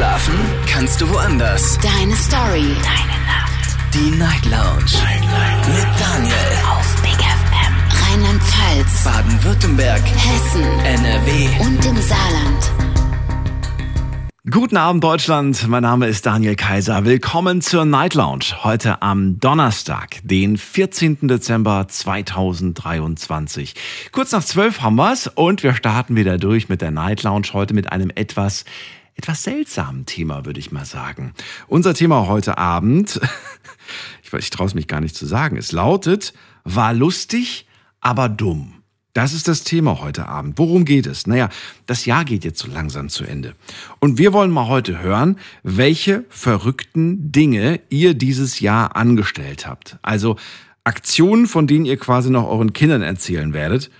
Schlafen kannst du woanders. Deine Story. Deine Nacht. Die Night Lounge. Night, Night. Mit Daniel. Auf Big FM. Rheinland-Pfalz. Baden-Württemberg. Hessen. NRW. Und im Saarland. Guten Abend Deutschland, mein Name ist Daniel Kaiser. Willkommen zur Night Lounge. Heute am Donnerstag, den 14. Dezember 2023. Kurz nach zwölf haben wir's und wir starten wieder durch mit der Night Lounge heute mit einem etwas etwas seltsamen Thema, würde ich mal sagen. Unser Thema heute Abend, ich, ich traue es mich gar nicht zu sagen, es lautet, war lustig, aber dumm. Das ist das Thema heute Abend. Worum geht es? Naja, das Jahr geht jetzt so langsam zu Ende. Und wir wollen mal heute hören, welche verrückten Dinge ihr dieses Jahr angestellt habt. Also Aktionen, von denen ihr quasi noch euren Kindern erzählen werdet.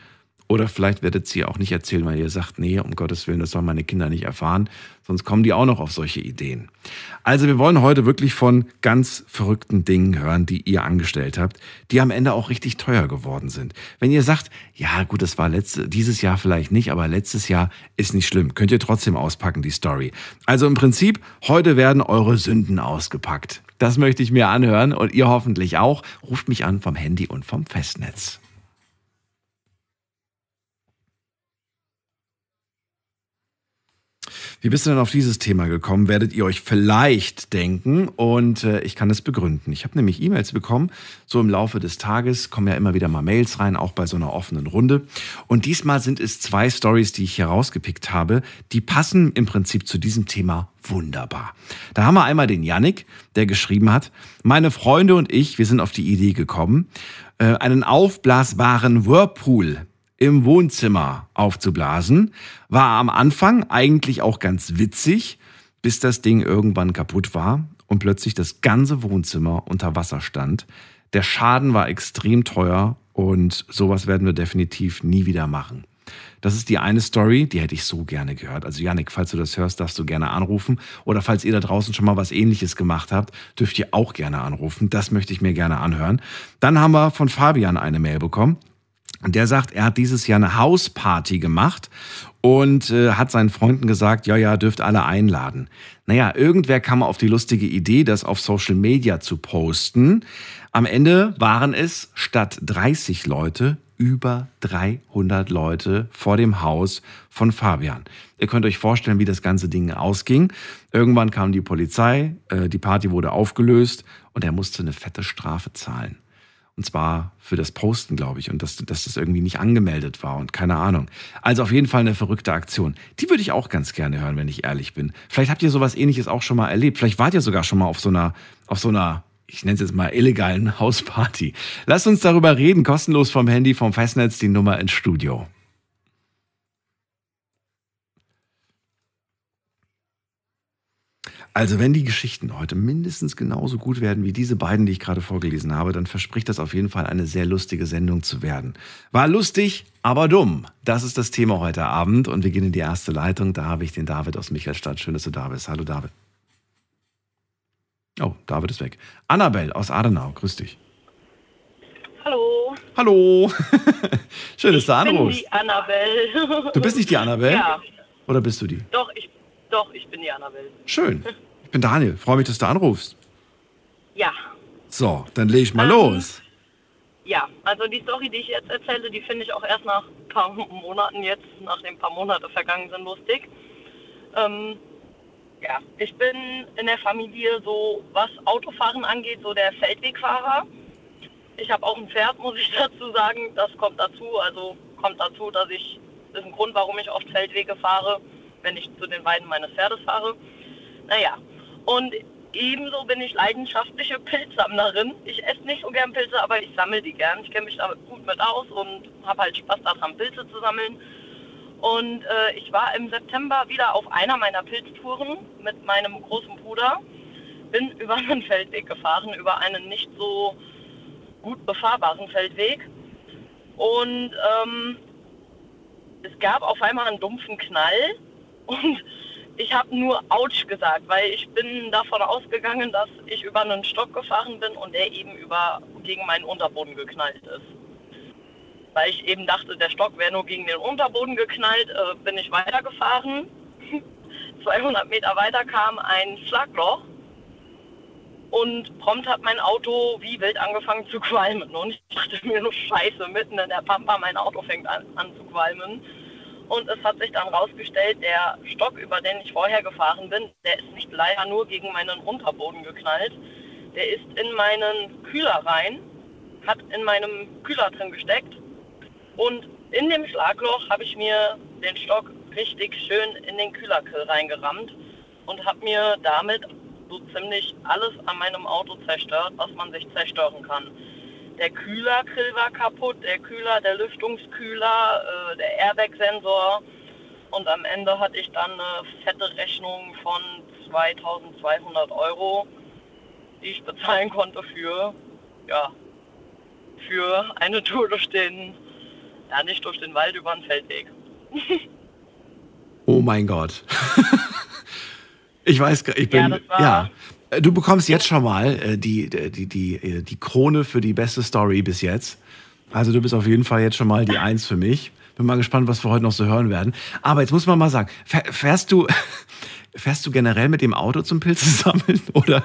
Oder vielleicht werdet sie auch nicht erzählen, weil ihr sagt, nee, um Gottes Willen, das sollen meine Kinder nicht erfahren. Sonst kommen die auch noch auf solche Ideen. Also wir wollen heute wirklich von ganz verrückten Dingen hören, die ihr angestellt habt, die am Ende auch richtig teuer geworden sind. Wenn ihr sagt, ja gut, das war letzte, dieses Jahr vielleicht nicht, aber letztes Jahr ist nicht schlimm, könnt ihr trotzdem auspacken, die Story. Also im Prinzip, heute werden eure Sünden ausgepackt. Das möchte ich mir anhören und ihr hoffentlich auch. Ruft mich an vom Handy und vom Festnetz. Wie bist du denn auf dieses Thema gekommen? Werdet ihr euch vielleicht denken und äh, ich kann es begründen. Ich habe nämlich E-Mails bekommen, so im Laufe des Tages kommen ja immer wieder mal Mails rein, auch bei so einer offenen Runde. Und diesmal sind es zwei Stories, die ich hier rausgepickt habe, die passen im Prinzip zu diesem Thema wunderbar. Da haben wir einmal den Yannick, der geschrieben hat, meine Freunde und ich, wir sind auf die Idee gekommen, äh, einen aufblasbaren Whirlpool im Wohnzimmer aufzublasen. War am Anfang eigentlich auch ganz witzig, bis das Ding irgendwann kaputt war und plötzlich das ganze Wohnzimmer unter Wasser stand. Der Schaden war extrem teuer und sowas werden wir definitiv nie wieder machen. Das ist die eine Story, die hätte ich so gerne gehört. Also Janik, falls du das hörst, darfst du gerne anrufen. Oder falls ihr da draußen schon mal was ähnliches gemacht habt, dürft ihr auch gerne anrufen. Das möchte ich mir gerne anhören. Dann haben wir von Fabian eine Mail bekommen. Der sagt, er hat dieses Jahr eine Hausparty gemacht und äh, hat seinen Freunden gesagt, ja, ja, dürft alle einladen. Naja, irgendwer kam auf die lustige Idee, das auf Social Media zu posten. Am Ende waren es statt 30 Leute über 300 Leute vor dem Haus von Fabian. Ihr könnt euch vorstellen, wie das ganze Ding ausging. Irgendwann kam die Polizei, äh, die Party wurde aufgelöst und er musste eine fette Strafe zahlen. Und zwar für das Posten, glaube ich, und dass, dass das irgendwie nicht angemeldet war und keine Ahnung. Also auf jeden Fall eine verrückte Aktion. Die würde ich auch ganz gerne hören, wenn ich ehrlich bin. Vielleicht habt ihr sowas ähnliches auch schon mal erlebt. Vielleicht wart ihr sogar schon mal auf so einer, auf so einer, ich nenne es jetzt mal illegalen Hausparty. Lasst uns darüber reden, kostenlos vom Handy, vom Festnetz, die Nummer ins Studio. Also wenn die Geschichten heute mindestens genauso gut werden wie diese beiden, die ich gerade vorgelesen habe, dann verspricht das auf jeden Fall eine sehr lustige Sendung zu werden. War lustig, aber dumm. Das ist das Thema heute Abend und wir gehen in die erste Leitung. Da habe ich den David aus Michelstadt. Schön, dass du da bist. Hallo David. Oh, David ist weg. Annabelle aus Adenau, grüß dich. Hallo. Hallo. Schön, dass du anrufst. Ich bin die Annabelle. Du bist nicht die Annabelle? Ja. Oder bist du die? Doch, ich, doch, ich bin die Annabelle. Schön. Ich bin Daniel. Freue mich, dass du anrufst. Ja. So, dann lege ich mal Ähm, los. Ja, also die Story, die ich jetzt erzähle, die finde ich auch erst nach ein paar Monaten jetzt, nachdem ein paar Monate vergangen sind, lustig. Ähm, ja, ich bin in der Familie so, was Autofahren angeht, so der Feldwegfahrer. Ich habe auch ein Pferd, muss ich dazu sagen. Das kommt dazu. Also kommt dazu, dass ich, das ist ein Grund, warum ich oft Feldwege fahre, wenn ich zu den Weiden meines Pferdes fahre. Naja, und ebenso bin ich leidenschaftliche Pilzsammlerin. Ich esse nicht so gern Pilze, aber ich sammle die gern. Ich kenne mich da gut mit aus und habe halt Spaß daran, Pilze zu sammeln. Und äh, ich war im September wieder auf einer meiner Pilztouren mit meinem großen Bruder. Bin über einen Feldweg gefahren, über einen nicht so gut befahrbaren Feldweg. Und ähm, es gab auf einmal einen dumpfen Knall und ich habe nur Autsch gesagt, weil ich bin davon ausgegangen, dass ich über einen Stock gefahren bin und der eben über gegen meinen Unterboden geknallt ist. Weil ich eben dachte, der Stock wäre nur gegen den Unterboden geknallt, äh, bin ich weitergefahren. 200 Meter weiter kam ein Schlagloch und prompt hat mein Auto wie wild angefangen zu qualmen. Und ich dachte mir nur Scheiße, mitten in der Pampa, mein Auto fängt an, an zu qualmen. Und es hat sich dann rausgestellt, der Stock, über den ich vorher gefahren bin, der ist nicht leider nur gegen meinen Unterboden geknallt. Der ist in meinen Kühler rein, hat in meinem Kühler drin gesteckt. Und in dem Schlagloch habe ich mir den Stock richtig schön in den Kühlergrill reingerammt und habe mir damit so ziemlich alles an meinem Auto zerstört, was man sich zerstören kann. Der Kühlergrill war kaputt, der Kühler, der Lüftungskühler, äh, der Airbag-Sensor. Und am Ende hatte ich dann eine fette Rechnung von 2200 Euro, die ich bezahlen konnte für, ja, für eine Tour durch den, ja nicht durch den Wald, über den Feldweg. oh mein Gott. ich weiß, ich bin, ja, Du bekommst jetzt schon mal äh, die, die, die, äh, die Krone für die beste Story bis jetzt. Also du bist auf jeden Fall jetzt schon mal die Eins für mich. Bin mal gespannt, was wir heute noch so hören werden. Aber jetzt muss man mal sagen, fährst du, fährst du generell mit dem Auto zum Pilze sammeln oder,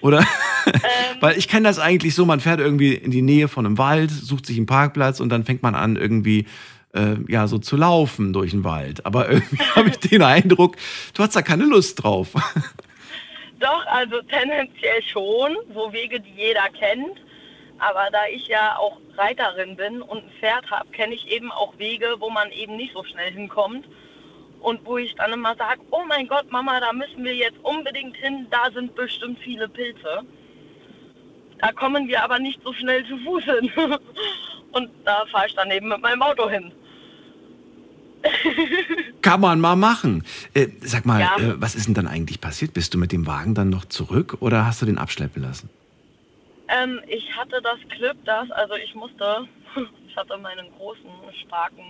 oder? Ähm. Weil ich kenne das eigentlich so, man fährt irgendwie in die Nähe von einem Wald, sucht sich einen Parkplatz und dann fängt man an irgendwie äh, ja so zu laufen durch den Wald. Aber irgendwie habe ich den Eindruck, du hast da keine Lust drauf. Doch, also tendenziell schon, so Wege, die jeder kennt. Aber da ich ja auch Reiterin bin und ein Pferd habe, kenne ich eben auch Wege, wo man eben nicht so schnell hinkommt. Und wo ich dann immer sage, oh mein Gott, Mama, da müssen wir jetzt unbedingt hin, da sind bestimmt viele Pilze. Da kommen wir aber nicht so schnell zu Fuß hin. Und da fahre ich dann eben mit meinem Auto hin. Kann man mal machen. Äh, sag mal, ja. äh, was ist denn dann eigentlich passiert? Bist du mit dem Wagen dann noch zurück oder hast du den abschleppen lassen? Ähm, ich hatte das Glück, dass, also ich musste, ich hatte meinen großen, starken,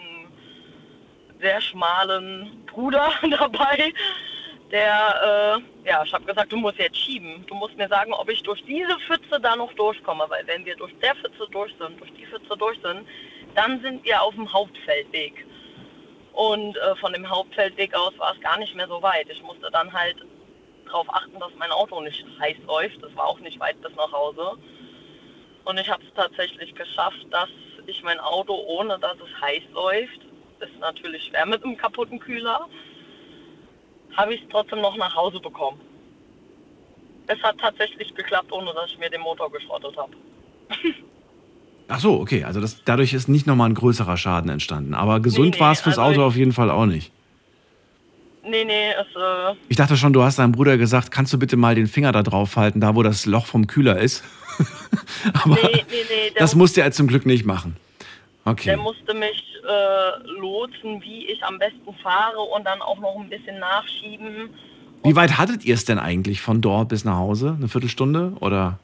sehr schmalen Bruder dabei, der, äh, ja, ich habe gesagt, du musst jetzt schieben. Du musst mir sagen, ob ich durch diese Pfütze da noch durchkomme, weil wenn wir durch der Pfütze durch sind, durch die Pfütze durch sind, dann sind wir auf dem Hauptfeldweg. Und äh, von dem Hauptfeldweg aus war es gar nicht mehr so weit. Ich musste dann halt darauf achten, dass mein Auto nicht heiß läuft. Das war auch nicht weit bis nach Hause. Und ich habe es tatsächlich geschafft, dass ich mein Auto, ohne dass es heiß läuft, ist natürlich schwer mit einem kaputten Kühler, habe ich es trotzdem noch nach Hause bekommen. Es hat tatsächlich geklappt, ohne dass ich mir den Motor geschrottet habe. Ach so, okay. Also das, dadurch ist nicht nochmal ein größerer Schaden entstanden. Aber gesund nee, nee, war es fürs also Auto auf jeden Fall auch nicht. Nee, nee, es. Äh ich dachte schon, du hast deinem Bruder gesagt, kannst du bitte mal den Finger da drauf halten, da wo das Loch vom Kühler ist. Aber nee, nee, nee. Das musste er zum Glück nicht machen. Okay. Der musste mich äh, lotsen, wie ich am besten fahre und dann auch noch ein bisschen nachschieben. Wie weit hattet ihr es denn eigentlich von dort bis nach Hause? Eine Viertelstunde oder?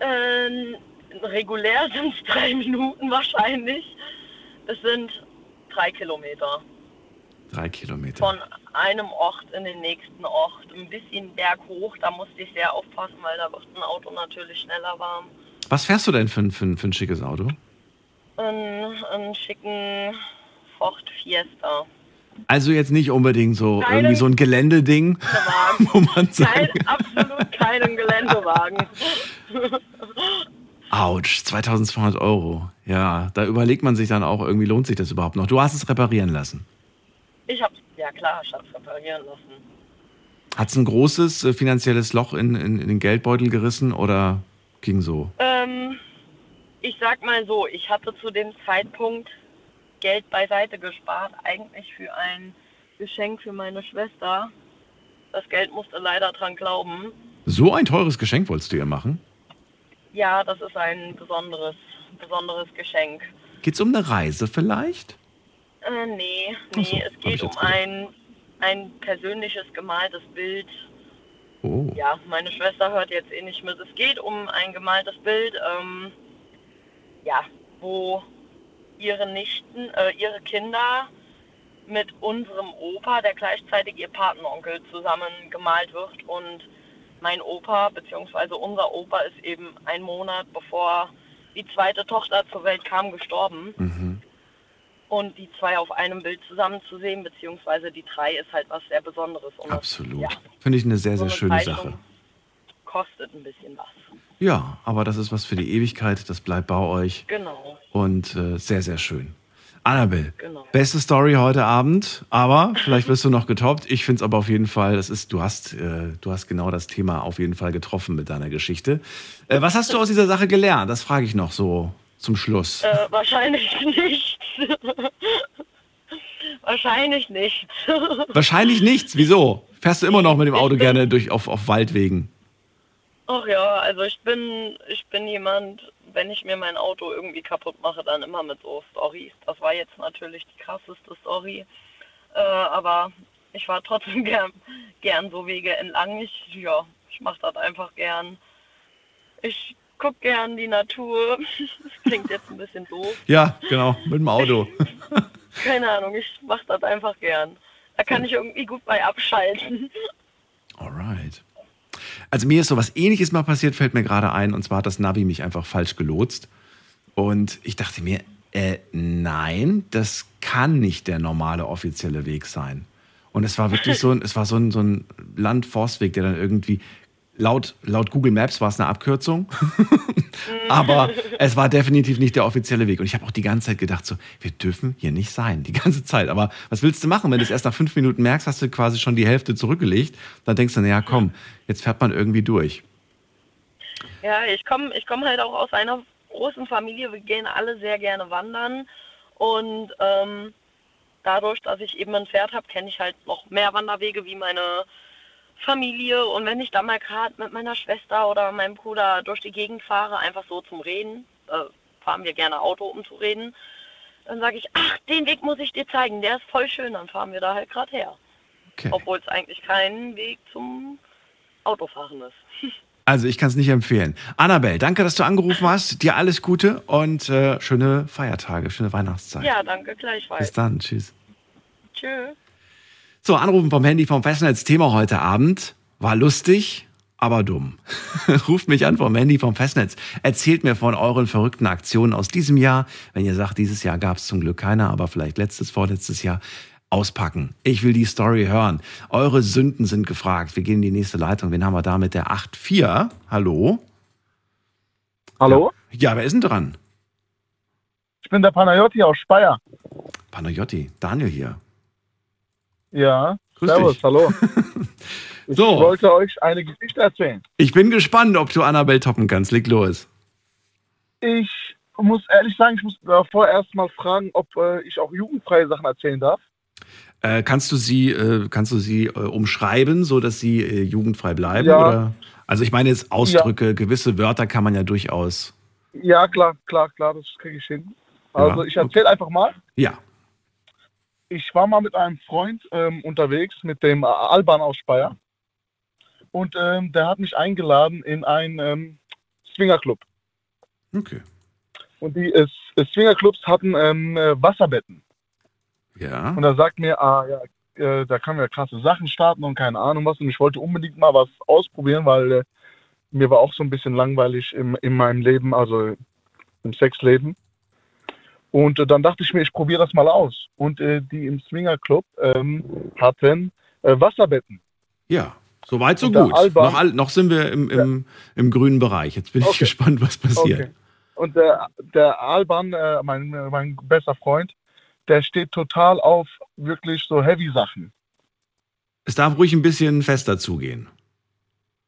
Ähm, regulär sind es drei Minuten wahrscheinlich. Es sind drei Kilometer. Drei Kilometer. Von einem Ort in den nächsten Ort. Ein bisschen berghoch, da musste ich sehr aufpassen, weil da wird ein Auto natürlich schneller warm. Was fährst du denn für, für, für ein schickes Auto? Einen, einen schicken Ford Fiesta. Also jetzt nicht unbedingt so keinen irgendwie so ein Geländeding, wo man sagt. Kein, absolut keinen Geländewagen. Autsch, 2200 Euro. Ja, da überlegt man sich dann auch, irgendwie lohnt sich das überhaupt noch. Du hast es reparieren lassen. Ich hab's, ja klar, ich hab's reparieren lassen. Hat es ein großes äh, finanzielles Loch in, in, in, den Geldbeutel gerissen oder ging so? Ähm, ich sag mal so, ich hatte zu dem Zeitpunkt Geld beiseite gespart, eigentlich für ein Geschenk für meine Schwester. Das Geld musste leider dran glauben. So ein teures Geschenk wolltest du ihr machen? Ja, das ist ein besonderes, besonderes Geschenk. Geht es um eine Reise vielleicht? Äh, nee, nee, so, es geht um ein, ein persönliches gemaltes Bild. Oh. Ja, meine Schwester hört jetzt eh nicht mit. Es geht um ein gemaltes Bild, ähm, ja, wo ihre Nichten, äh, ihre Kinder mit unserem Opa, der gleichzeitig ihr Patenonkel, zusammen gemalt wird und mein Opa bzw. unser Opa ist eben ein Monat bevor die zweite Tochter zur Welt kam gestorben. Mhm. Und die zwei auf einem Bild zusammen zu sehen, beziehungsweise die drei, ist halt was sehr Besonderes. Und Absolut. Ja, Finde ich eine sehr, so sehr eine schöne Sache. Kostet ein bisschen was. Ja, aber das ist was für die Ewigkeit. Das bleibt bei euch. Genau. Und äh, sehr, sehr schön. Annabelle, Genau. beste Story heute Abend, aber vielleicht wirst du noch getoppt. Ich finde es aber auf jeden Fall, das ist, du hast, äh, du hast genau das Thema auf jeden Fall getroffen mit deiner Geschichte. Äh, was hast du aus dieser Sache gelernt? Das frage ich noch so zum Schluss. Äh, wahrscheinlich nicht. wahrscheinlich nicht. Wahrscheinlich nichts. Wieso? Fährst du immer noch mit dem Auto gerne durch auf, auf Waldwegen? Ach ja, also ich bin, ich bin jemand, wenn ich mir mein Auto irgendwie kaputt mache, dann immer mit so Stories. Das war jetzt natürlich die krasseste Story, äh, aber ich war trotzdem gern, gern so Wege entlang. Ich, ja, ich mache das einfach gern. Ich guck gern die Natur. Das klingt jetzt ein bisschen doof. Ja, genau, mit dem Auto. Keine Ahnung, ich mache das einfach gern. Da kann ich irgendwie gut bei abschalten. Alright. Also mir ist so was ähnliches mal passiert, fällt mir gerade ein, und zwar hat das Navi mich einfach falsch gelotst. Und ich dachte mir, äh, nein, das kann nicht der normale offizielle Weg sein. Und es war wirklich so ein, es war so ein, so ein Landforstweg, der dann irgendwie laut, laut Google Maps war es eine Abkürzung, aber es war definitiv nicht der offizielle Weg. Und ich habe auch die ganze Zeit gedacht, so, wir dürfen hier nicht sein, die ganze Zeit. Aber was willst du machen, wenn du es erst nach fünf Minuten merkst, hast du quasi schon die Hälfte zurückgelegt, dann denkst du, naja, komm, jetzt fährt man irgendwie durch. Ja, ich komme ich komm halt auch aus einer großen Familie. Wir gehen alle sehr gerne wandern. Und ähm, dadurch, dass ich eben ein Pferd habe, kenne ich halt noch mehr Wanderwege wie meine Familie. Und wenn ich da mal gerade mit meiner Schwester oder meinem Bruder durch die Gegend fahre, einfach so zum Reden, äh, fahren wir gerne Auto, um zu reden, dann sage ich, ach, den Weg muss ich dir zeigen, der ist voll schön, dann fahren wir da halt gerade her. Okay. Obwohl es eigentlich kein Weg zum Autofahren ist. Also ich kann es nicht empfehlen. Annabelle, danke, dass du angerufen hast. Dir alles Gute und äh, schöne Feiertage, schöne Weihnachtszeit. Ja, danke Bis gleichfalls. dann, tschüss. Tschüss. So, Anrufen vom Handy vom Festnetz. Thema heute Abend war lustig, aber dumm. Ruft mich an vom Handy vom Festnetz. Erzählt mir von euren verrückten Aktionen aus diesem Jahr. Wenn ihr sagt, dieses Jahr gab es zum Glück keine, aber vielleicht letztes, vorletztes Jahr. Auspacken. Ich will die Story hören. Eure Sünden sind gefragt. Wir gehen in die nächste Leitung. Wen haben wir da mit der 8.4? Hallo? Hallo, Ja, wer ist denn dran? ich bin der Panayotti aus Speyer. Panayotti, Daniel hier. Ja, Grüß servus, dich. hallo. Ich So. wollte euch eine Geschichte erzählen. Ich bin gespannt, ob du Annabelle toppen kannst. Leg los. Ich muss ehrlich sagen, ich muss davor erst mal fragen, ob äh, ich auch jugendfreie Sachen erzählen darf. Äh, kannst du sie, äh, kannst du sie äh, umschreiben, so dass sie äh, jugendfrei bleiben? Ja. Oder? Also ich meine jetzt Ausdrücke, gewisse Wörter kann man ja durchaus. Ja, klar, klar, klar, das kriege ich hin. Also Ja, ich erzähle einfach mal. Ja. Ich war mal mit einem Freund ähm, unterwegs, mit dem Alban aus Speyer. Und ähm, der hat mich eingeladen in einen ähm, Swingerclub. Okay. Und die äh, Swingerclubs hatten ähm, äh, Wasserbetten. Ja. Und er sagt mir, ah ja, äh, da können wir krasse Sachen starten und keine Ahnung was. Und ich wollte unbedingt mal was ausprobieren, weil äh, mir war auch so ein bisschen langweilig im, in meinem Leben, also im Sexleben. Und äh, dann dachte ich mir, ich probiere das mal aus. Und äh, die im Swingerclub ähm, hatten äh, Wasserbetten. Ja. Soweit so gut. Alban- Noch, noch sind wir im, im, im grünen Bereich. Jetzt bin ich Okay. gespannt, was passiert. Okay. Und der, der Alban, äh, mein, mein bester Freund, der steht total auf wirklich so Heavy-Sachen. Es darf ruhig ein bisschen fester zugehen.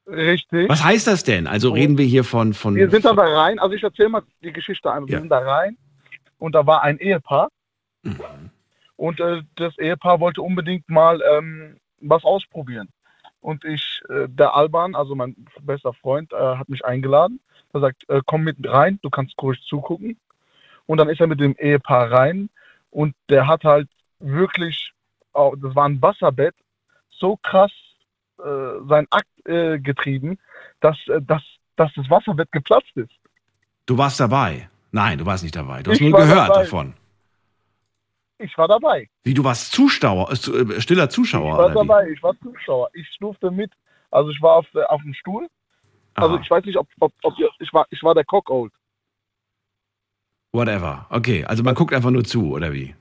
Richtig. Was heißt das denn? Also Oh. reden wir hier von. von Wir sind dann da rein, also ich erzähle mal die Geschichte einmal. Wir Ja. sind da rein und da war ein Ehepaar Mhm. und äh, das Ehepaar wollte unbedingt mal ähm, was ausprobieren. Und ich, äh, der Alban, also mein bester Freund, äh, hat mich eingeladen. Er sagt, äh, komm mit rein, du kannst ruhig zugucken. Und dann ist er mit dem Ehepaar rein und der hat halt wirklich, auch- das war ein Wasserbett, so krass äh, seinen Akt äh, getrieben, dass, äh, dass, dass das Wasserbett geplatzt ist. Du warst dabei. Nein, du warst nicht dabei. Du hast Ich nur gehört dabei. davon. Ich war dabei. Wie, du warst Zuschauer, äh, äh, stiller Zuschauer. Ich war oder wie? dabei, ich war Zuschauer. Ich durfte mit. Also ich war auf, äh, auf dem Stuhl. Also Aha. ich weiß nicht, ob, ob, ob ich war, ich war der Cockold. Whatever. Okay, also man guckt einfach nur zu, oder wie?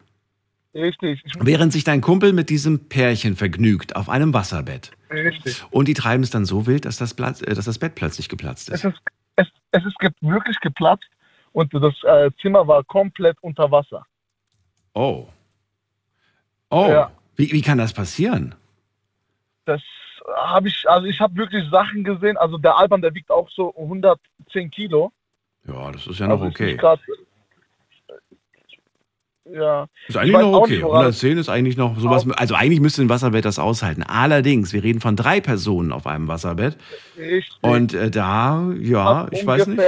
Richtig, ich, Während sich dein Kumpel mit diesem Pärchen vergnügt auf einem Wasserbett. richtig. Und die treiben es dann so wild, dass das, Platz, äh, dass das Bett plötzlich geplatzt Es ist. ist, es, es ist wirklich geplatzt und das äh, Zimmer war komplett unter Wasser. Oh. Oh. Ja. Wie, wie kann das passieren? Das habe ich, also ich habe wirklich Sachen gesehen. Also der Alban, der wiegt auch so 110 Kilo. Ja, das ist ja noch also okay. grad- ja, Ist eigentlich noch okay. nicht, woran- 110 ist eigentlich noch sowas. Also eigentlich müsste ein Wasserbett das aushalten. Allerdings, wir reden von drei Personen auf einem Wasserbett. richtig. Und äh, da, ja, ich weiß nicht.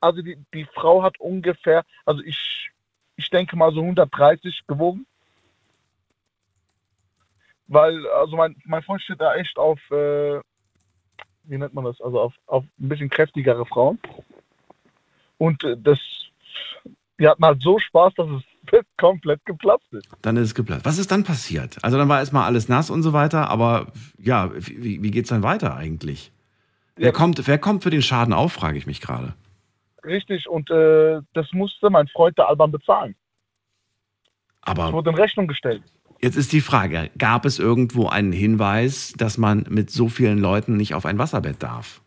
Also die, die Frau hat ungefähr, also ich, ich denke mal so 130 gewogen. Weil, also mein, mein Freund steht da echt auf, äh, wie nennt man das, also auf, auf ein bisschen kräftigere Frauen. Und äh, das, die hatten halt so Spaß, dass es komplett geplatzt ist. Dann ist es geplatzt. Was ist dann passiert? Also dann war erstmal alles nass und so weiter, aber ja, wie, wie geht es dann weiter eigentlich? Wer, Ja. kommt, wer kommt für den Schaden auf, frage ich mich gerade. Richtig, und äh, das musste mein Freund der Alban bezahlen. Es Aber wurde in Rechnung gestellt. jetzt ist die Frage, gab es irgendwo einen Hinweis, dass man mit so vielen Leuten nicht auf ein Wasserbett darf?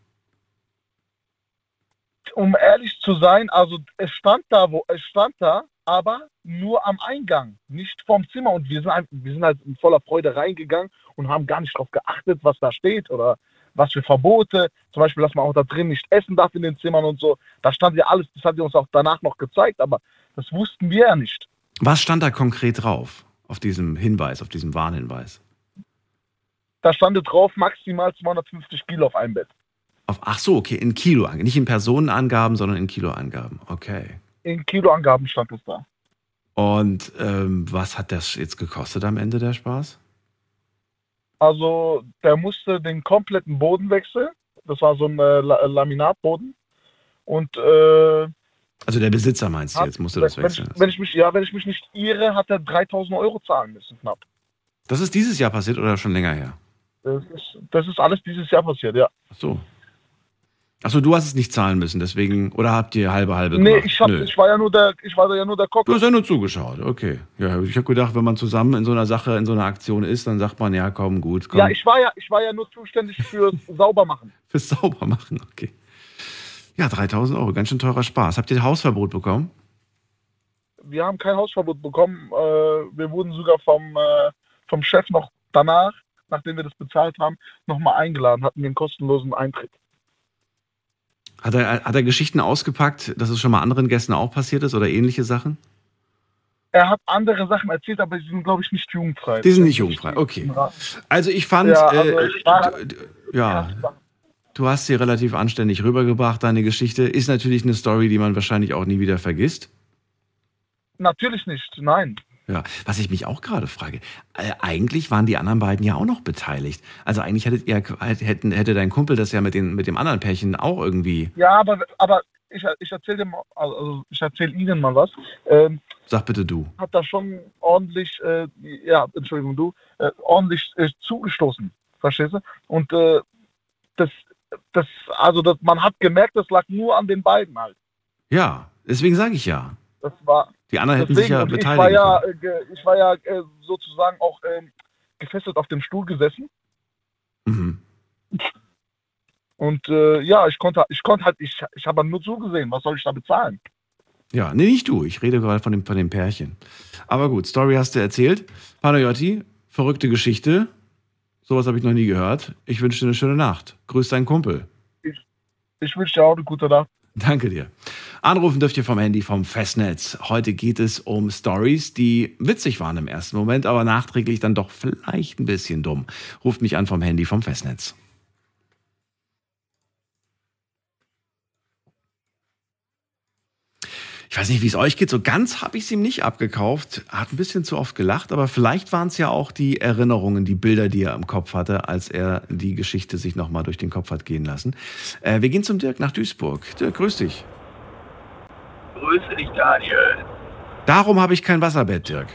um ehrlich zu sein, also es stand da, wo es stand da, aber nur am Eingang, nicht vom Zimmer. Und wir sind, ein- wir sind halt in voller Freude reingegangen und haben gar nicht darauf geachtet, was da steht oder was für Verbote. Zum Beispiel, dass man auch da drin nicht essen darf in den Zimmern und so. Da stand ja alles, das hat sie uns auch danach noch gezeigt, aber das wussten wir ja nicht. Was stand da konkret drauf, auf diesem Hinweis, auf diesem Warnhinweis? Da stand drauf maximal 250 Kilo auf einem Bett. Auf, ach so, okay, in Kiloangaben. Nicht in Personenangaben, sondern in Kiloangaben. Okay. In Kiloangaben stand es da. Und ähm, was hat das jetzt gekostet am Ende der Spaß? Also der musste den kompletten Boden wechseln. Das war so ein äh, La Laminatboden. Und äh, Also der Besitzer meinst du jetzt, musste das wenn, wechseln. ich, wenn ich mich, ja, wenn ich mich nicht irre, hat er 3000 Euro zahlen müssen, knapp. Das ist dieses Jahr passiert oder schon länger her? Das ist, das ist alles dieses Jahr passiert, ja. Ach so. Ach so, du hast es nicht zahlen müssen, deswegen, oder habt ihr halbe halbe Nee, gemacht? ich, hab, ich war ja nur der, ich war ja nur der Kopf. Du hast ja nur zugeschaut, okay. Ja, ich habe gedacht, wenn man zusammen in so einer Sache, in so einer Aktion ist, dann sagt man, ja, komm, gut, komm. Ja, ich war ja, ich war ja nur zuständig fürs Saubermachen. Fürs Saubermachen, okay. Ja, 3000 Euro, ganz schön teurer Spaß. Habt ihr Hausverbot bekommen? Wir haben kein Hausverbot bekommen. Äh, wir wurden sogar vom, äh, vom Chef noch danach, nachdem wir das bezahlt haben, nochmal eingeladen, hatten wir einen kostenlosen Eintritt. Hat er, hat er Geschichten ausgepackt, dass es schon mal anderen Gästen auch passiert ist oder ähnliche Sachen? Er hat andere Sachen erzählt, aber die sind, glaube ich, nicht jugendfrei. Die sind nicht jugendfrei, okay. Also ich fand, Ja, also ich war- ja, du hast sie relativ anständig rübergebracht, deine Geschichte. Ist natürlich eine Story, die man wahrscheinlich auch nie wieder vergisst. Natürlich nicht, nein. Ja, was ich mich auch gerade frage, äh, eigentlich waren die anderen beiden ja auch noch beteiligt. Also eigentlich hättet ihr, hätten, hätte dein Kumpel das ja mit, den, mit dem anderen Pärchen auch irgendwie. Ja, aber, aber ich, ich erzähle also ich erzähle Ihnen mal was. Ähm, Sag bitte du. hat da schon ordentlich, äh, ja, Entschuldigung, du, äh, ordentlich äh, zugestoßen, verstehst du? Und äh, das, das, also das, man hat gemerkt, das lag nur an den beiden halt. Ja, deswegen sage ich ja. Das war, Die anderen hätten sich ja und ich beteiligen war ja, können. äh, ich war ja äh, sozusagen auch ähm, gefesselt auf dem Stuhl gesessen. Mhm. Und äh, ja, ich konnte, ich konnte halt, ich, ich habe nur zugesehen, was soll ich da bezahlen? Ja, nee, nicht du. Ich rede gerade von dem, von dem Pärchen. Aber gut, Story hast du erzählt. Panayotti, verrückte Geschichte. Sowas habe ich noch nie gehört. Ich wünsche dir eine schöne Nacht. Grüß deinen Kumpel. Ich wünsche dir auch eine gute Nacht. Danke dir. Anrufen dürft ihr vom Handy vom Festnetz. Heute geht es um Stories, die witzig waren im ersten Moment, aber nachträglich dann doch vielleicht ein bisschen dumm. Ruft mich an vom Handy vom Festnetz. Ich weiß nicht, wie es euch geht. So ganz habe ich es ihm nicht abgekauft. Hat ein bisschen zu oft gelacht, aber vielleicht waren es ja auch die Erinnerungen, die Bilder, die er im Kopf hatte, als er die Geschichte sich nochmal durch den Kopf hat gehen lassen. Äh, wir gehen zum Dirk nach Duisburg. Dirk, grüß dich. Grüße dich, Daniel. Darum habe ich kein Wasserbett, Dirk.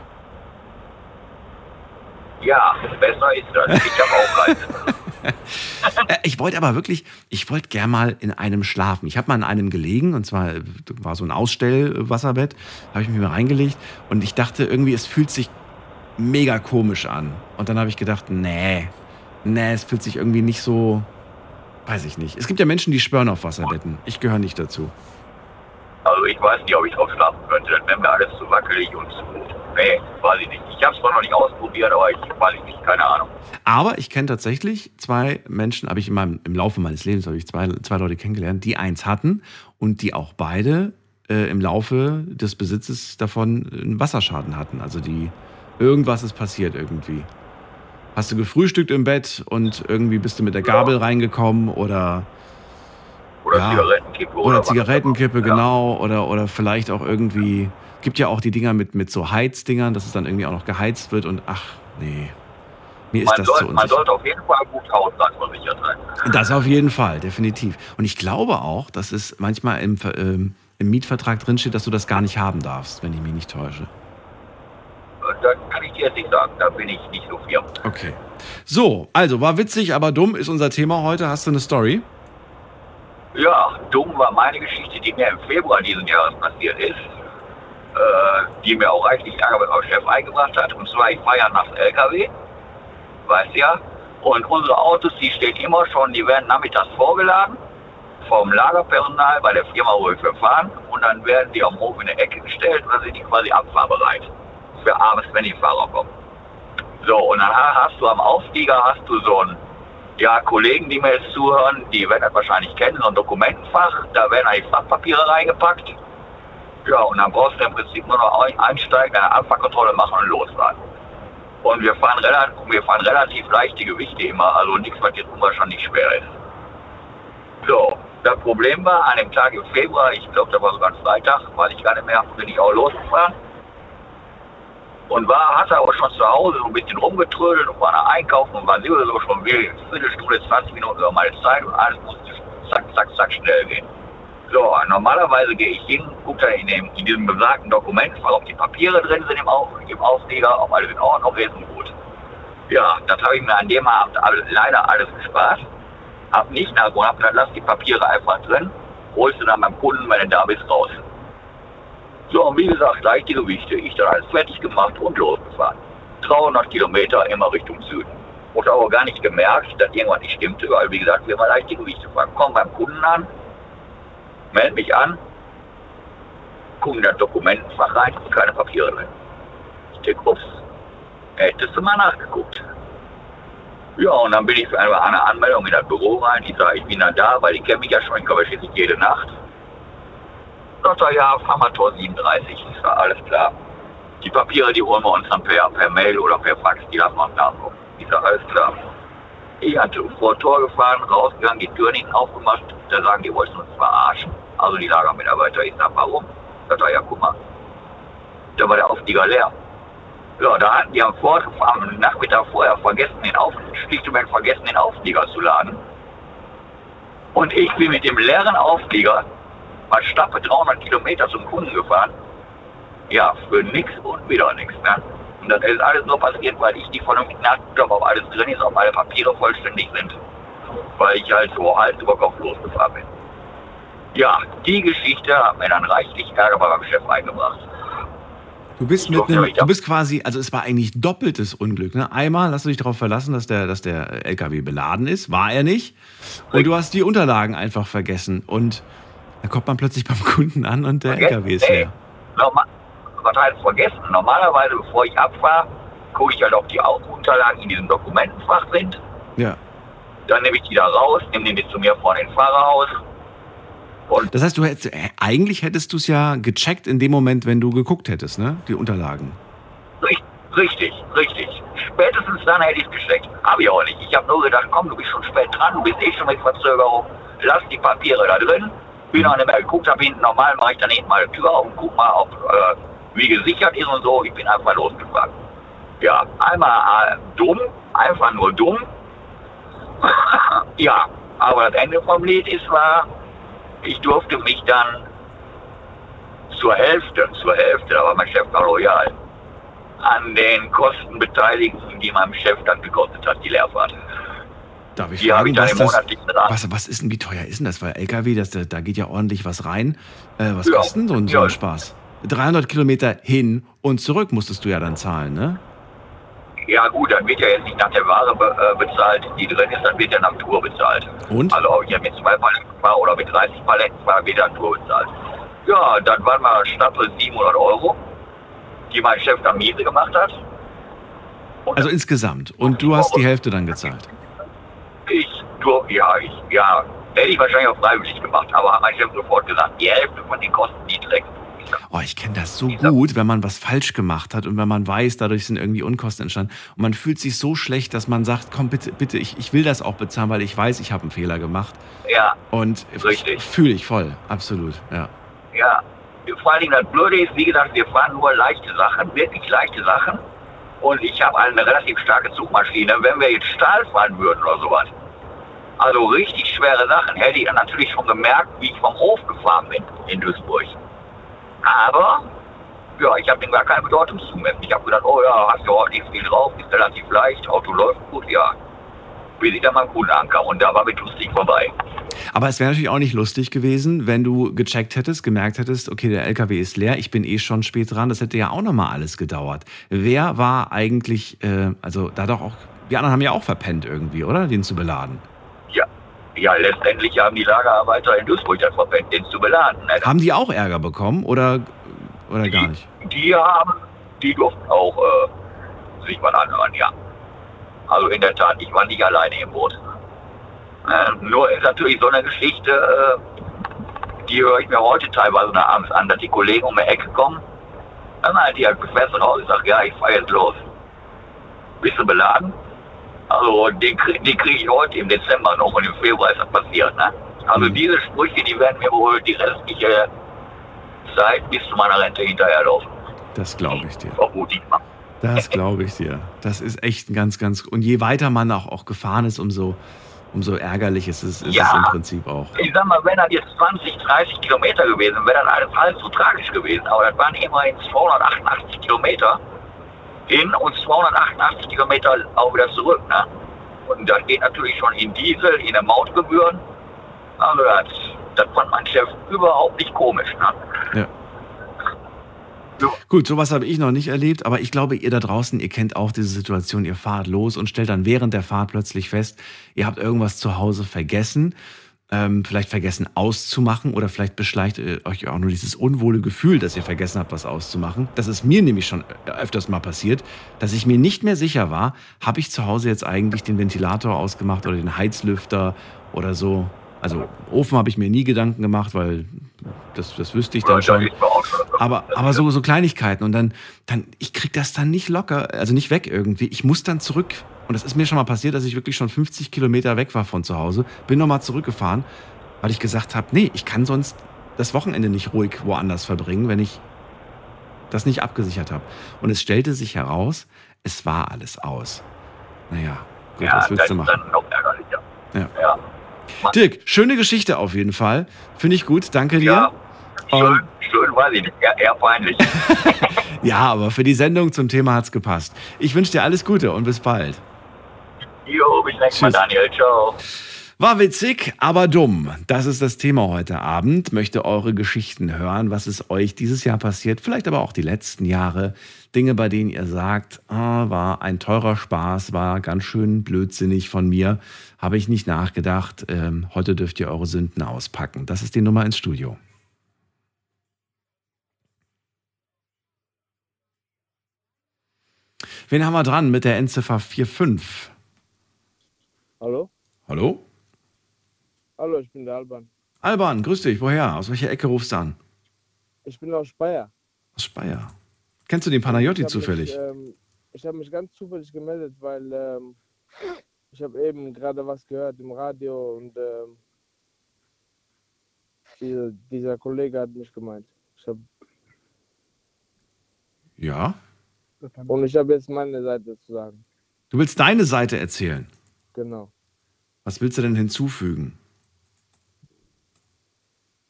Ja, besser ist das. Ich habe auch keinen. Äh, ich wollte aber wirklich, ich wollte gern mal in einem schlafen. Ich habe mal in einem gelegen und zwar äh, war so ein Ausstellwasserbett, habe ich mich mal reingelegt und ich dachte irgendwie, es fühlt sich mega komisch an. Und dann habe ich gedacht, nee, nee, es fühlt sich irgendwie nicht so, weiß ich nicht. Es gibt ja Menschen, die schwören auf Wasserbetten. Ich gehöre nicht dazu. Also ich weiß nicht, ob ich drauf schlafen könnte. Dann wäre mir alles zu wackelig und zu. Nee, weiß ich nicht. Ich habe es zwar noch nicht ausprobiert, aber ich weiß ich nicht, keine Ahnung. Aber ich kenne tatsächlich zwei Menschen, habe ich in meinem, im Laufe meines Lebens habe ich zwei, zwei Leute kennengelernt, die eins hatten und die auch beide äh, im Laufe des Besitzes davon einen Wasserschaden hatten. Also die irgendwas ist passiert irgendwie. Hast du gefrühstückt im Bett und irgendwie bist du mit der Gabel Ja. reingekommen oder Oder Ja. Zigarettenkippe. oder auch Zigarettenkippe, immer. Ja. genau, oder, oder vielleicht auch irgendwie, gibt ja auch die Dinger mit, mit so Heizdingern, dass es dann irgendwie auch noch geheizt wird und ach, nee, mir ist Man, das soll, zu man unsicher. sollte auf jeden Fall gut hausratversichert sein. Das auf jeden Fall, definitiv. Und ich glaube auch, dass es manchmal im, ähm, im Mietvertrag drinsteht, dass du das gar nicht haben darfst, wenn ich mich nicht täusche. Da kann ich dir jetzt nicht sagen, da bin ich nicht so firm. Okay. So, also war witzig, aber dumm ist unser Thema heute. Hast du eine Story? Ja, dumm war meine Geschichte, die mir im Februar diesen Jahres passiert ist, äh, die mir auch reichlich Ärger mit meinem Chef eingebracht hat. Und zwar, ich fahre ja nachts LKW, weißt ja, und unsere Autos, die stehen immer schon, die werden nachmittags vorgeladen vom Lagerpersonal bei der Firma, wo wir fahren. Und dann werden die am Hof in der Ecke gestellt und dann sind die quasi abfahrbereit für abends, wenn die Fahrer kommen. So, und dann hast du am Auflieger hast du so ein ja, Kollegen, die mir jetzt zuhören, die werden das wahrscheinlich kennen, so ein Dokumentenfach, da werden die Fachpapiere reingepackt. Ja, und dann brauchst du im Prinzip nur noch ein- einsteigen, eine Abfahrkontrolle machen und losfahren. Und wir fahren, relativ, wir fahren relativ leichte Gewichte immer, also nichts, was jetzt unwahrscheinlich schwer ist. So, das Problem war, an dem Tag im Februar, ich glaube, da war sogar ein Freitag, weiß ich gar nicht mehr, bin ich auch losgefahren. Und war, hatte aber schon zu Hause so ein bisschen rumgetrödelt und war nach einkaufen und war sowieso schon eine Viertelstunde, 20 Minuten über meine Zeit und alles musste zack, zack, zack schnell gehen. So, normalerweise gehe ich hin, gucke da in, dem, in diesem besagten Dokument, ob die Papiere drin sind im, Auf, im Aufleger, ob alles in Ordnung ist und gut. Ja, das habe ich mir an dem Abend alles, leider alles gespart. Hab nicht nachgeholt, hab gesagt, lass die Papiere einfach drin, holst du dann beim Kunden, wenn du da bist, raus. So, und wie gesagt, gleich die Gewichte. Ich dann alles fertig gemacht und losgefahren. 300 Kilometer immer Richtung Süden. Und aber gar nicht gemerkt, dass irgendwas nicht stimmte, weil, wie gesagt, wir immer leicht die Gewichte fahren. Komm beim Kunden an, meld mich an, gucken das Dokumentenfach rein, keine Papiere drin. Ich denke, ups, hättest du mal nachgeguckt. Ja, und dann bin ich für eine Anmeldung in das Büro rein. Ich sage, ich bin dann da, weil die kennen mich ja schon, ich komme schließlich jede Nacht. Sagt ja, Pharmator 37, ist ja alles klar. Die Papiere, die holen wir uns dann per, per Mail oder per Fax, die lassen wir uns nachgucken. Ist ja alles klar. Ich hatte vor Tor gefahren, rausgegangen, die Tür hinten aufgemacht. Da sagen die, wollten uns verarschen. Also die Lagermitarbeiter. Ich sag, warum? Sagt er, ja, guck mal. Da war der Auflieger leer. Ja, da hatten die am, Vor am Nachmittag vorher vergessen, den Auf vergessen, den Auflieger zu laden. Und ich bin mit dem leeren Auflieger mal stappe 300 Kilometer zum Kunden gefahren. Ja, für nix und wieder nix. Ne? Und das ist alles nur passiert, weil ich die vernünftig nachgeguckt habe, ob alles drin ist, ob alle Papiere vollständig sind. Weil ich halt so Hals über Kopf losgefahren bin. Ja, die Geschichte hat mir dann reichlich Ärger bei meinem Chef eingebracht. Du bist mit einem, du bist quasi, also es war eigentlich doppeltes Unglück. Ne? Einmal hast du dich darauf verlassen, dass der, dass der LKW beladen ist, war er nicht. Und du hast die Unterlagen einfach vergessen. Und dann kommt man plötzlich beim Kunden an und der Vergessen? LKW ist leer. Norma was heißt vergessen? Normalerweise, bevor ich abfahre, gucke ich halt, ob die Unterlagen in diesem Dokumentenfach sind. Ja. Dann nehme ich die da raus, nehme die zu mir vorne ins Fahrerhaus. Und Das heißt, du hättest, äh, eigentlich hättest du es ja gecheckt in dem Moment, wenn du geguckt hättest, ne? Die Unterlagen. Richt- Richtig, richtig. Spätestens dann hätte ich es gesteckt. Habe ich auch nicht. Ich habe nur gedacht, komm, du bist schon spät dran, du bist eh schon mit Verzögerung. Lass die Papiere da drin. Bin noch nicht mehr geguckt, habe hinten normal mache ich dann hinten mal die Tür auf und guck mal, ob äh, wie gesichert ist und so. Ich bin einfach losgefahren. Ja, einmal äh, dumm, einfach nur dumm. ja, aber das Ende vom Lied ist war, ich durfte mich dann zur Hälfte, zur Hälfte, da war mein Chef war loyal, an den Kosten beteiligen, die meinem Chef dann gekostet hat, die Leerfahrt. Darf ich Die fragen, ich was, das, was, was ist denn, wie teuer ist denn das? Weil LKW, das, da geht ja ordentlich was rein. Äh, was Ja. kostet denn so ein, so ein Spaß? 300 Kilometer hin und zurück musstest du ja dann zahlen, ne? Ja gut, dann wird ja jetzt nicht nach der Ware be äh, bezahlt, die drin ist, dann wird ja nach Tour bezahlt. Und? Also ob ich ja mit zwei Paletten fahre oder mit 30 Paletten fahre, wird dann Tour bezahlt. Ja, dann waren wir statt 700 Euro, die mein Chef dann Miete gemacht hat. Und Also insgesamt. Und du hast die Hälfte dann gezahlt. Ich, du, ja, ich, ja, hätte ich wahrscheinlich auch freiwillig gemacht, aber hat mein Chef sofort gesagt, die Hälfte von den Kosten, die trägst Oh, ich kenne das so gut, wenn man was falsch gemacht hat und wenn man weiß, dadurch sind irgendwie Unkosten entstanden. Und man fühlt sich so schlecht, dass man sagt, komm bitte, bitte, ich, ich will das auch bezahlen, weil ich weiß, ich habe einen Fehler gemacht. Ja, Und Richtig. fühle ich voll, absolut, ja. Ja, vor allen Dingen das Blöde ist, wie gesagt, wir fahren nur leichte Sachen, wirklich leichte Sachen. Und ich habe eine relativ starke Zugmaschine. Wenn wir jetzt Stahl fahren würden oder sowas, also richtig schwere Sachen, hätte ich dann natürlich schon gemerkt, wie ich vom Hof gefahren bin in Duisburg. Aber, ja, ich habe dem gar keine Bedeutung zugemessen. Ich habe gedacht, oh ja, hast du nicht viel drauf, ist relativ leicht, Auto läuft gut, ja. Ich dann beim Kunden ankam und da war mit lustig vorbei. Aber es wäre natürlich auch nicht lustig gewesen, wenn du gecheckt hättest, gemerkt hättest, okay, der LKW ist leer, ich bin eh schon spät dran. Das hätte ja auch nochmal alles gedauert. Wer war eigentlich, äh, also da doch auch, die anderen haben ja auch verpennt irgendwie, oder? Den zu beladen. Ja, ja, letztendlich haben die Lagerarbeiter in Duisburg das verpennt, den zu beladen. Ne? Haben die auch Ärger bekommen oder, oder gar nicht? Die haben, die durften auch äh, sich mal anhören, ja. Also in der Tat, ich war nicht alleine im Boot. Äh, nur ist natürlich so eine Geschichte, äh, die höre ich mir heute teilweise noch abends an, dass die Kollegen um die Ecke kommen. Dann halt die halt fest raus, ich sage, ja, ich fahre jetzt los. Bist du beladen? Also krieg- den kriege ich heute im Dezember noch und im Februar ist das passiert. Ne? Also Mhm. diese Sprüche, die werden mir wohl die restliche Zeit bis zu meiner Rente hinterherlaufen. Das glaube ich dir. Vermute ich mal. Das glaube ich dir. Das ist echt ein ganz, ganz. Und je weiter man auch, auch gefahren ist, umso, umso ärgerlich ist es, ist Ja. es im Prinzip auch. Ich sag mal, wenn das jetzt 20, 30 Kilometer gewesen wäre, das alles halb so tragisch gewesen. Aber das waren immerhin 288 Kilometer hin und 288 Kilometer auch wieder zurück. Ne? Und das geht natürlich schon in Diesel, in der Mautgebühren. Also das, das fand mein Chef überhaupt nicht komisch. Ne? Ja. Gut, sowas habe ich noch nicht erlebt, aber ich glaube, ihr da draußen, ihr kennt auch diese Situation, ihr fahrt los und stellt dann während der Fahrt plötzlich fest, ihr habt irgendwas zu Hause vergessen, ähm, vielleicht vergessen auszumachen oder vielleicht beschleicht äh, euch auch nur dieses unwohle Gefühl, dass ihr vergessen habt, was auszumachen. Das ist mir nämlich schon äh, öfters mal passiert, dass ich mir nicht mehr sicher war, habe ich zu Hause jetzt eigentlich den Ventilator ausgemacht oder den Heizlüfter oder so. Also Ofen habe ich mir nie Gedanken gemacht, weil das, das wüsste ich dann schon. Aber, aber so, so Kleinigkeiten und dann, dann, ich krieg das dann nicht locker, also nicht weg irgendwie. Ich muss dann zurück. Und das ist mir schon mal passiert, dass ich wirklich schon 50 Kilometer weg war von zu Hause. Bin nochmal zurückgefahren, weil ich gesagt habe, nee, ich kann sonst das Wochenende nicht ruhig woanders verbringen, wenn ich das nicht abgesichert habe. Und es stellte sich heraus, es war alles aus. Naja, gut, ja, was willst das du ist machen? dann noch ärgerlicher. Ja. ja. Dirk, schöne Geschichte auf jeden Fall. Finde ich gut, danke dir. Ja, schön, schön weiß ich nicht, eher, eher peinlich. Ja, aber für die Sendung zum Thema hat's gepasst. Ich wünsche dir alles Gute und bis bald. jo, bis nächstes Mal. Daniel. Ciao. War witzig, aber dumm. Das ist das Thema heute Abend. Möchte eure Geschichten hören, was ist euch dieses Jahr passiert, vielleicht aber auch die letzten Jahre. Dinge, bei denen ihr sagt, ah, war ein teurer Spaß, war ganz schön blödsinnig von mir, habe ich nicht nachgedacht. Ähm, heute dürft ihr eure Sünden auspacken. Das ist die Nummer ins Studio. Wen haben wir dran mit der Endziffer 45? Hallo? Hallo? Hallo, ich bin der Alban. Alban, grüß dich. Woher? Aus welcher Ecke rufst du an? Ich bin aus Speyer. Aus Speyer. Kennst du den Panayotti zufällig? Mich, ähm, ich habe mich ganz zufällig gemeldet, weil ähm, ich habe eben gerade was gehört im Radio und ähm, dieser, dieser Kollege hat mich gemeint. Ich hab, ja. und ich habe jetzt meine Seite zu sagen. Du willst deine Seite erzählen. Genau. Was willst du denn hinzufügen?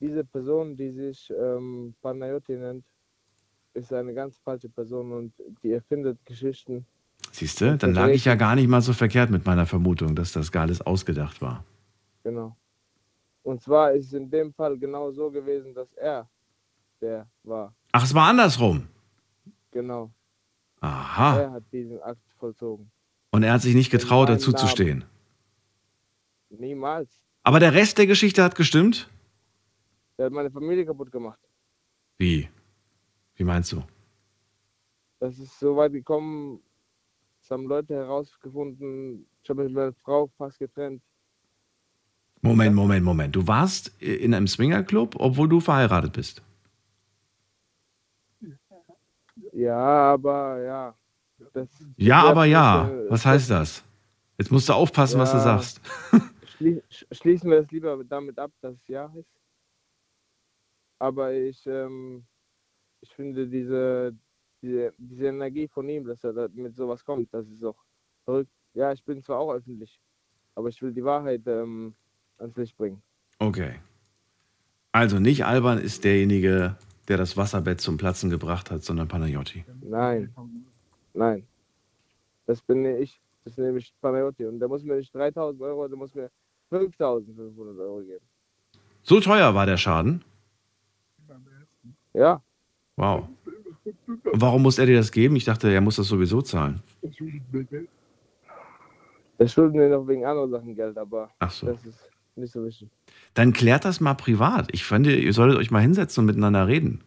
Diese Person, die sich ähm, Panayotti nennt, ist eine ganz falsche Person und die erfindet Geschichten. Siehst du, dann lag ich ja gar nicht mal so verkehrt mit meiner Vermutung, dass das gar alles ausgedacht war. Genau. Und zwar ist es in dem Fall genau so gewesen, dass er der war. Ach, es war andersrum. Genau. Aha. Er hat diesen Akt vollzogen. Und er hat sich nicht getraut, dazu zu stehen. Niemals. Aber der Rest der Geschichte hat gestimmt? Der hat meine Familie kaputt gemacht. Wie? Wie meinst du? Das ist so weit gekommen, es haben Leute herausgefunden, ich habe mich mit meiner Frau fast getrennt. Moment, Moment, Moment. Du warst in einem Swingerclub, obwohl du verheiratet bist. Ja, aber ja. Das Ja, aber ja. Was heißt das? Jetzt musst du aufpassen, was du Ja. sagst. Schlie sch- schließen wir das lieber damit ab, dass es ja ist. Aber ich, ähm, ich finde diese, diese, diese Energie von ihm, dass er da mit sowas kommt, das ist auch verrückt. Ja, ich bin zwar auch öffentlich, aber ich will die Wahrheit ähm, ans Licht bringen. Okay. Also nicht Alban ist derjenige, der das Wasserbett zum Platzen gebracht hat, sondern Panayotti. Nein, nein. Das bin ich. Das ist nämlich Panayotti. Und der muss mir nicht 3000 Euro, der muss mir 5500 Euro geben. So teuer war der Schaden? Ja, Wow. Warum muss er dir das geben? Ich dachte, er muss das sowieso zahlen. der schuldet mir noch wegen anderen Sachen Geld, aber Ach so. das ist nicht so wichtig. Dann klärt das mal privat. Ich finde, ihr solltet euch mal hinsetzen und miteinander reden.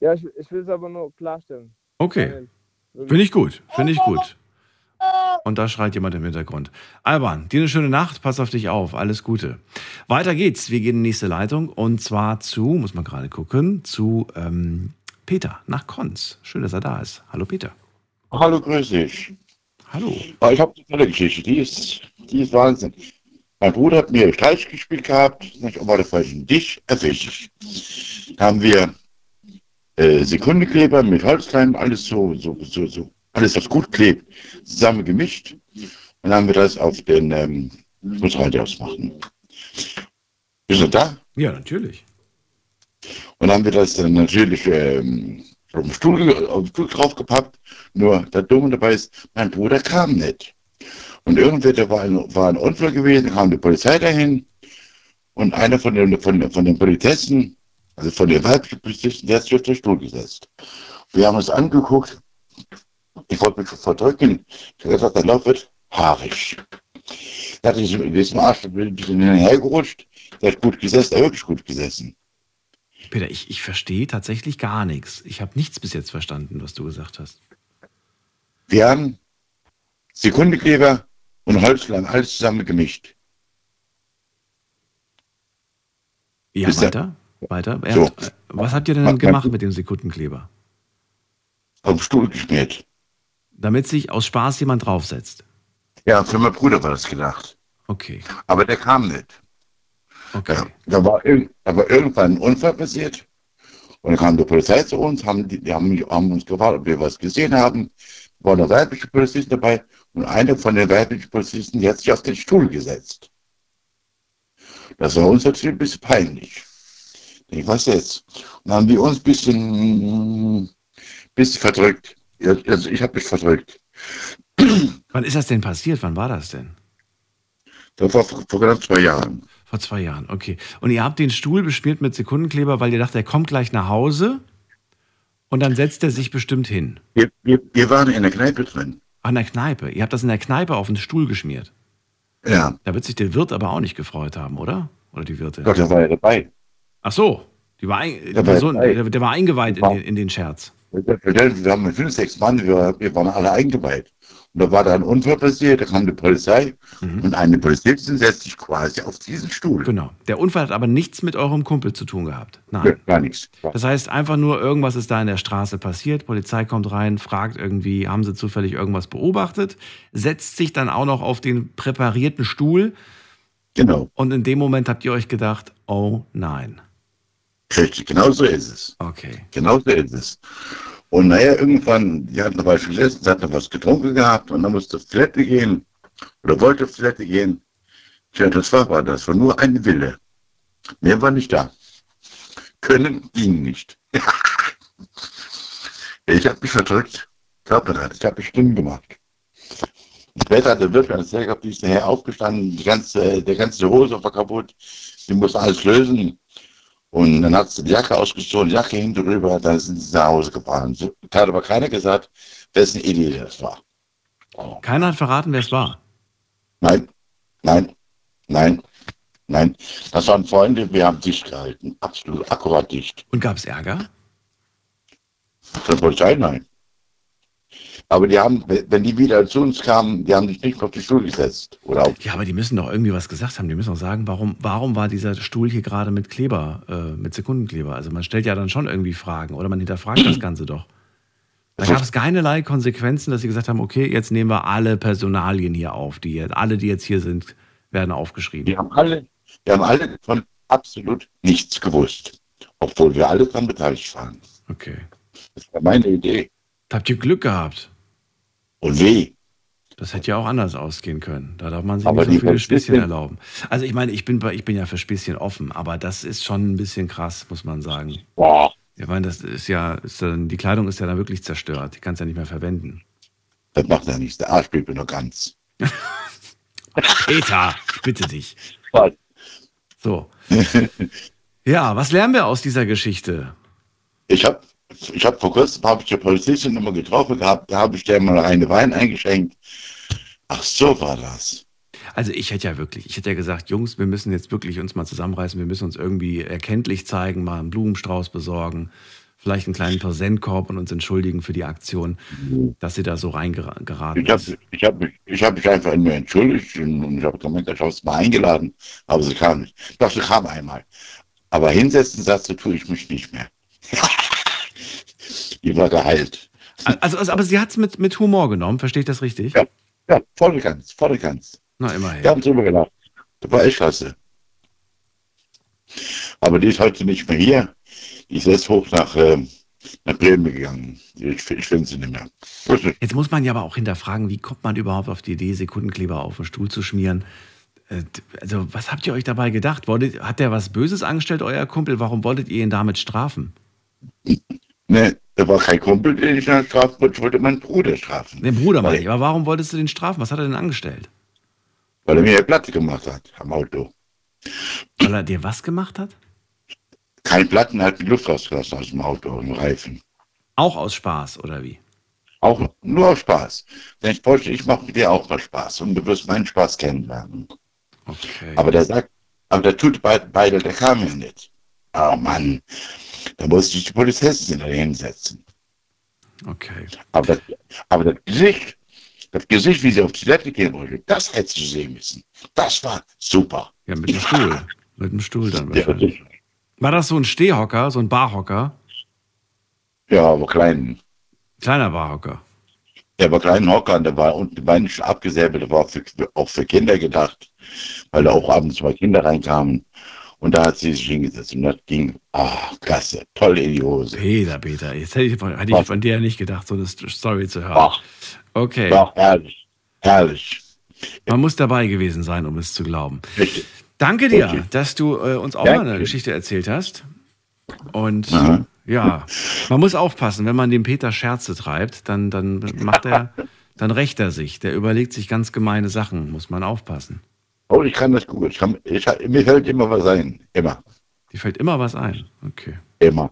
Ja, ich, ich will es aber nur klarstellen. Okay. Finde ich gut. Finde ich gut. Und da schreit jemand im Hintergrund. Alban, dir eine schöne Nacht. Pass auf dich auf. Alles Gute. Weiter geht's. Wir gehen in die nächste Leitung. Und zwar zu, muss man gerade gucken, zu ähm, Peter nach Konz. Schön, dass er da ist. Hallo Peter. Hallo, grüß dich. Hallo. Ah, Ich habe eine tolle Geschichte, die ist, die ist Wahnsinn. Mein Bruder hat mir Streich gespielt gehabt, nicht auf der falschen Dich erwischt. Da haben wir äh, Sekundekleber mit Holzleim, alles so, so, so, so, alles was gut klebt, zusammen gemischt. Und dann haben wir das auf den, ähm, ich muss Radio ausmachen. Bist du da? Ja, natürlich. Und dann haben wir das dann natürlich ähm, auf, den Stuhl, auf den Stuhl draufgepackt. Nur der Dumme dabei ist, mein Bruder kam nicht. Und irgendwer, da war ein, war ein Unfall gewesen, kam die Polizei dahin. Und einer von den, von, von den Polizisten, also von den weiblichen Polizisten, der hat sich auf den Stuhl gesetzt. Wir haben uns angeguckt. Ich wollte mich schon verdrücken. Ich habe gesagt, der Lauf wird haarig. Da hatte ich diesen Arsch ein bisschen hinterhergerutscht. Der hat gut gesessen, der hat wirklich gut gesessen. Peter, ich, ich verstehe tatsächlich gar nichts. Ich habe nichts bis jetzt verstanden, was du gesagt hast. Wir haben Sekundekleber und Holzleim alles zusammen gemischt. Ja, ja- weiter. Weiter. Er So. hat, äh, was habt ihr denn Mach- gemacht mach- mit dem Sekundenkleber? Auf den Stuhl geschmiert. Damit sich aus Spaß jemand draufsetzt. Ja, für meinen Bruder war das gedacht. Okay, Aber der kam nicht. okay. Ja, da, war da war irgendwann ein Unfall passiert. Und dann kam die Polizei zu uns, haben, die, die haben, haben uns gefragt, ob wir was gesehen haben. Da waren noch weibliche Polizisten dabei. Und einer von den weiblichen Polizisten, die hat sich auf den Stuhl gesetzt. Das war uns natürlich ein bisschen peinlich. Ich was jetzt? Und dann haben wir uns ein bisschen, bisschen verdrückt. Ja, Also ich habe mich verdrückt. Wann ist das denn passiert? Wann war das denn? Das war vor, vor knapp zwei Jahren. Vor zwei Jahren, okay. Und ihr habt den Stuhl beschmiert mit Sekundenkleber, weil ihr dacht, er kommt gleich nach Hause und dann setzt er sich bestimmt hin. Wir, wir, wir waren in der Kneipe drin. An der Kneipe. Ihr habt das in der Kneipe auf den Stuhl geschmiert. Ja, Da wird sich der Wirt aber auch nicht gefreut haben, oder? Oder die Wirte? Gott, der war ja dabei. Ach so, die war ein, Der war Person, dabei. der, der war eingeweiht in War- den, in den Scherz. Wir haben mit fünf, sechs Mann, wir, wir waren alle eingeweiht. Und da war da ein Unfall passiert, da kam die Polizei und eine Polizistin setzt sich quasi auf diesen Stuhl. Genau. Der Unfall hat aber nichts mit eurem Kumpel zu tun gehabt. Nein. Gar nichts. Das heißt, einfach nur irgendwas ist da in der Straße passiert. Polizei kommt rein, fragt irgendwie, haben sie zufällig irgendwas beobachtet, setzt sich dann auch noch auf den präparierten Stuhl Genau, und in dem Moment habt ihr euch gedacht, oh nein. Richtig, genau so ist es. Okay. Genau so ist es. Und naja, irgendwann, die hatten dabei gesessen, sie hatten was getrunken gehabt und dann musste auf Toilette gehen oder wollte auf Toilette gehen. Tja, das war aber, das war nur ein Wille. Mehr war nicht da. Können ging nicht. ich habe mich verdrückt. Glaub mir das, ich habe bestimmt gemacht. Später hat der Wirt mir erzählt, gehabt, die ist nachher aufgestanden, die ganze, der ganze Hose war kaputt, sie musste alles lösen. Und dann hat sie die Jacke ausgezogen, die Jacke hinten drüber, dann sind sie nach Hause gefahren. So, hat aber keiner gesagt, wessen Idee das war. Keiner hat verraten, wer es war. Nein, nein, nein, nein. Das waren Freunde, wir haben dicht gehalten. Absolut akkurat dicht. Und gab es Ärger? Von der Polizei, nein. Aber die haben, wenn die wieder zu uns kamen, die haben sich nicht auf die Stuhl gesetzt. Oder auf, Ja, aber die müssen doch irgendwie was gesagt haben. Die müssen doch sagen, warum, warum war dieser Stuhl hier gerade mit Kleber, äh, mit Sekundenkleber? Also man stellt ja dann schon irgendwie Fragen oder man hinterfragt das Ganze doch. Da gab es keinerlei Konsequenzen, dass sie gesagt haben, okay, jetzt nehmen wir alle Personalien hier auf, die jetzt, alle, die jetzt hier sind, werden aufgeschrieben. die haben alle, die haben alle von absolut nichts gewusst. Obwohl wir alle dran beteiligt waren. Okay. Das war meine Idee. Da habt ihr Glück gehabt. Und weh. Das hätte ja auch anders ausgehen können. Da darf man sich Aber nicht so viele Späßchen erlauben. Also ich meine, ich bin, ich bin ja für Späßchen offen, aber das ist schon ein bisschen krass, muss man sagen. Boah, Ich meine, das ist ja, ist dann, die Kleidung ist ja dann wirklich zerstört. Die kannst du ja nicht mehr verwenden. das macht ja nichts. Der Arsch blieb mir nur ganz. Peter, ich bitte dich. Was? So. Ja, was lernen wir aus dieser Geschichte? Ich habe ich hab vor kurzem hab ich die Polizistin immer getroffen gehabt, da habe ich der mal eine Wein eingeschenkt. Ach, so war das. Also ich hätte ja wirklich, ich hätte ja gesagt, Jungs, wir müssen jetzt wirklich uns mal zusammenreißen, wir müssen uns irgendwie erkenntlich zeigen, mal einen Blumenstrauß besorgen, vielleicht einen kleinen Präsentkorb und uns entschuldigen für die Aktion, dass sie da so reingeraten Ich habe ist. ich hab mich, ich hab mich einfach nur entschuldigt und, ich habe gemeint, ich habe es mal eingeladen, aber sie kam nicht. Doch, sie kam einmal. Aber hinsetzen, sagte, tue ich mich nicht mehr. Die war geheilt. Also, also aber sie hat es mit, mit Humor genommen, verstehe ich das richtig? Ja. Ja, voll und ganz, voll und ganz. Na, immerhin. Wir haben drüber gelacht. Das war echt klasse. Aber die ist heute nicht mehr hier. Die ist jetzt hoch nach, ähm, nach Bremen gegangen. Ich, ich finde sie nicht mehr. Jetzt muss man ja aber auch hinterfragen, wie kommt man überhaupt auf die Idee, Sekundenkleber auf den Stuhl zu schmieren? Äh, Also, was habt ihr euch dabei gedacht? Wolltet, hat der was Böses angestellt, euer Kumpel? Warum wolltet ihr ihn damit strafen? Ne, da war kein Kumpel, den ich dann strafen wollte. Ich wollte meinen Bruder strafen. Den Bruder meine ich. Aber warum wolltest du den strafen? Was hat er denn angestellt? Weil er mir eine Platte gemacht hat am Auto. Weil er dir was gemacht hat? Kein Platten hat die Luft rausgelassen aus dem Auto, im Reifen. Auch aus Spaß, oder wie? Auch nur aus Spaß. Denn ich wollte, ich mache mit dir auch mal Spaß und du wirst meinen Spaß kennenlernen. Okay. Aber der sagt, aber der tut beide, beide der kam ja nicht. Oh Mann, da musste ich die Polizistin hinsetzen. okay. Aber das, aber das Gesicht, das Gesicht, wie sie auf die Toilette gehen wollte, das hättest du sehen müssen. Das war super. Ja, mit dem Stuhl. mit dem Stuhl dann Ja, wahrscheinlich. War das so ein Stehhocker, so ein Barhocker? ja aber klein. Kleiner Barhocker. Der war kleinen Hocker und der war unten die Beine schon abgesäbelt, der war für, auch für Kinder gedacht, weil da auch abends zwei Kinder reinkamen. Und da hat sie sich hingesetzt und das ging, ah, klasse, toll in die Hose. Peter, Peter. Jetzt hätte ich, von- hätte ich von dir ja nicht gedacht, so eine St- Story zu hören. Ach, Okay. war herrlich, herrlich. Man muss dabei gewesen sein, um es zu glauben. Richtig. Danke dir, Okay. dass du äh, uns auch Danke. mal eine Geschichte erzählt hast. Und Aha. ja, man muss aufpassen, wenn man dem Peter Scherze treibt, dann, dann macht er, dann rächt er sich. Der überlegt sich ganz gemeine Sachen, muss man aufpassen. Oh, ich kann das gut. Ich kann, ich, mir fällt immer was ein. Immer, Die fällt immer was ein. Okay, immer,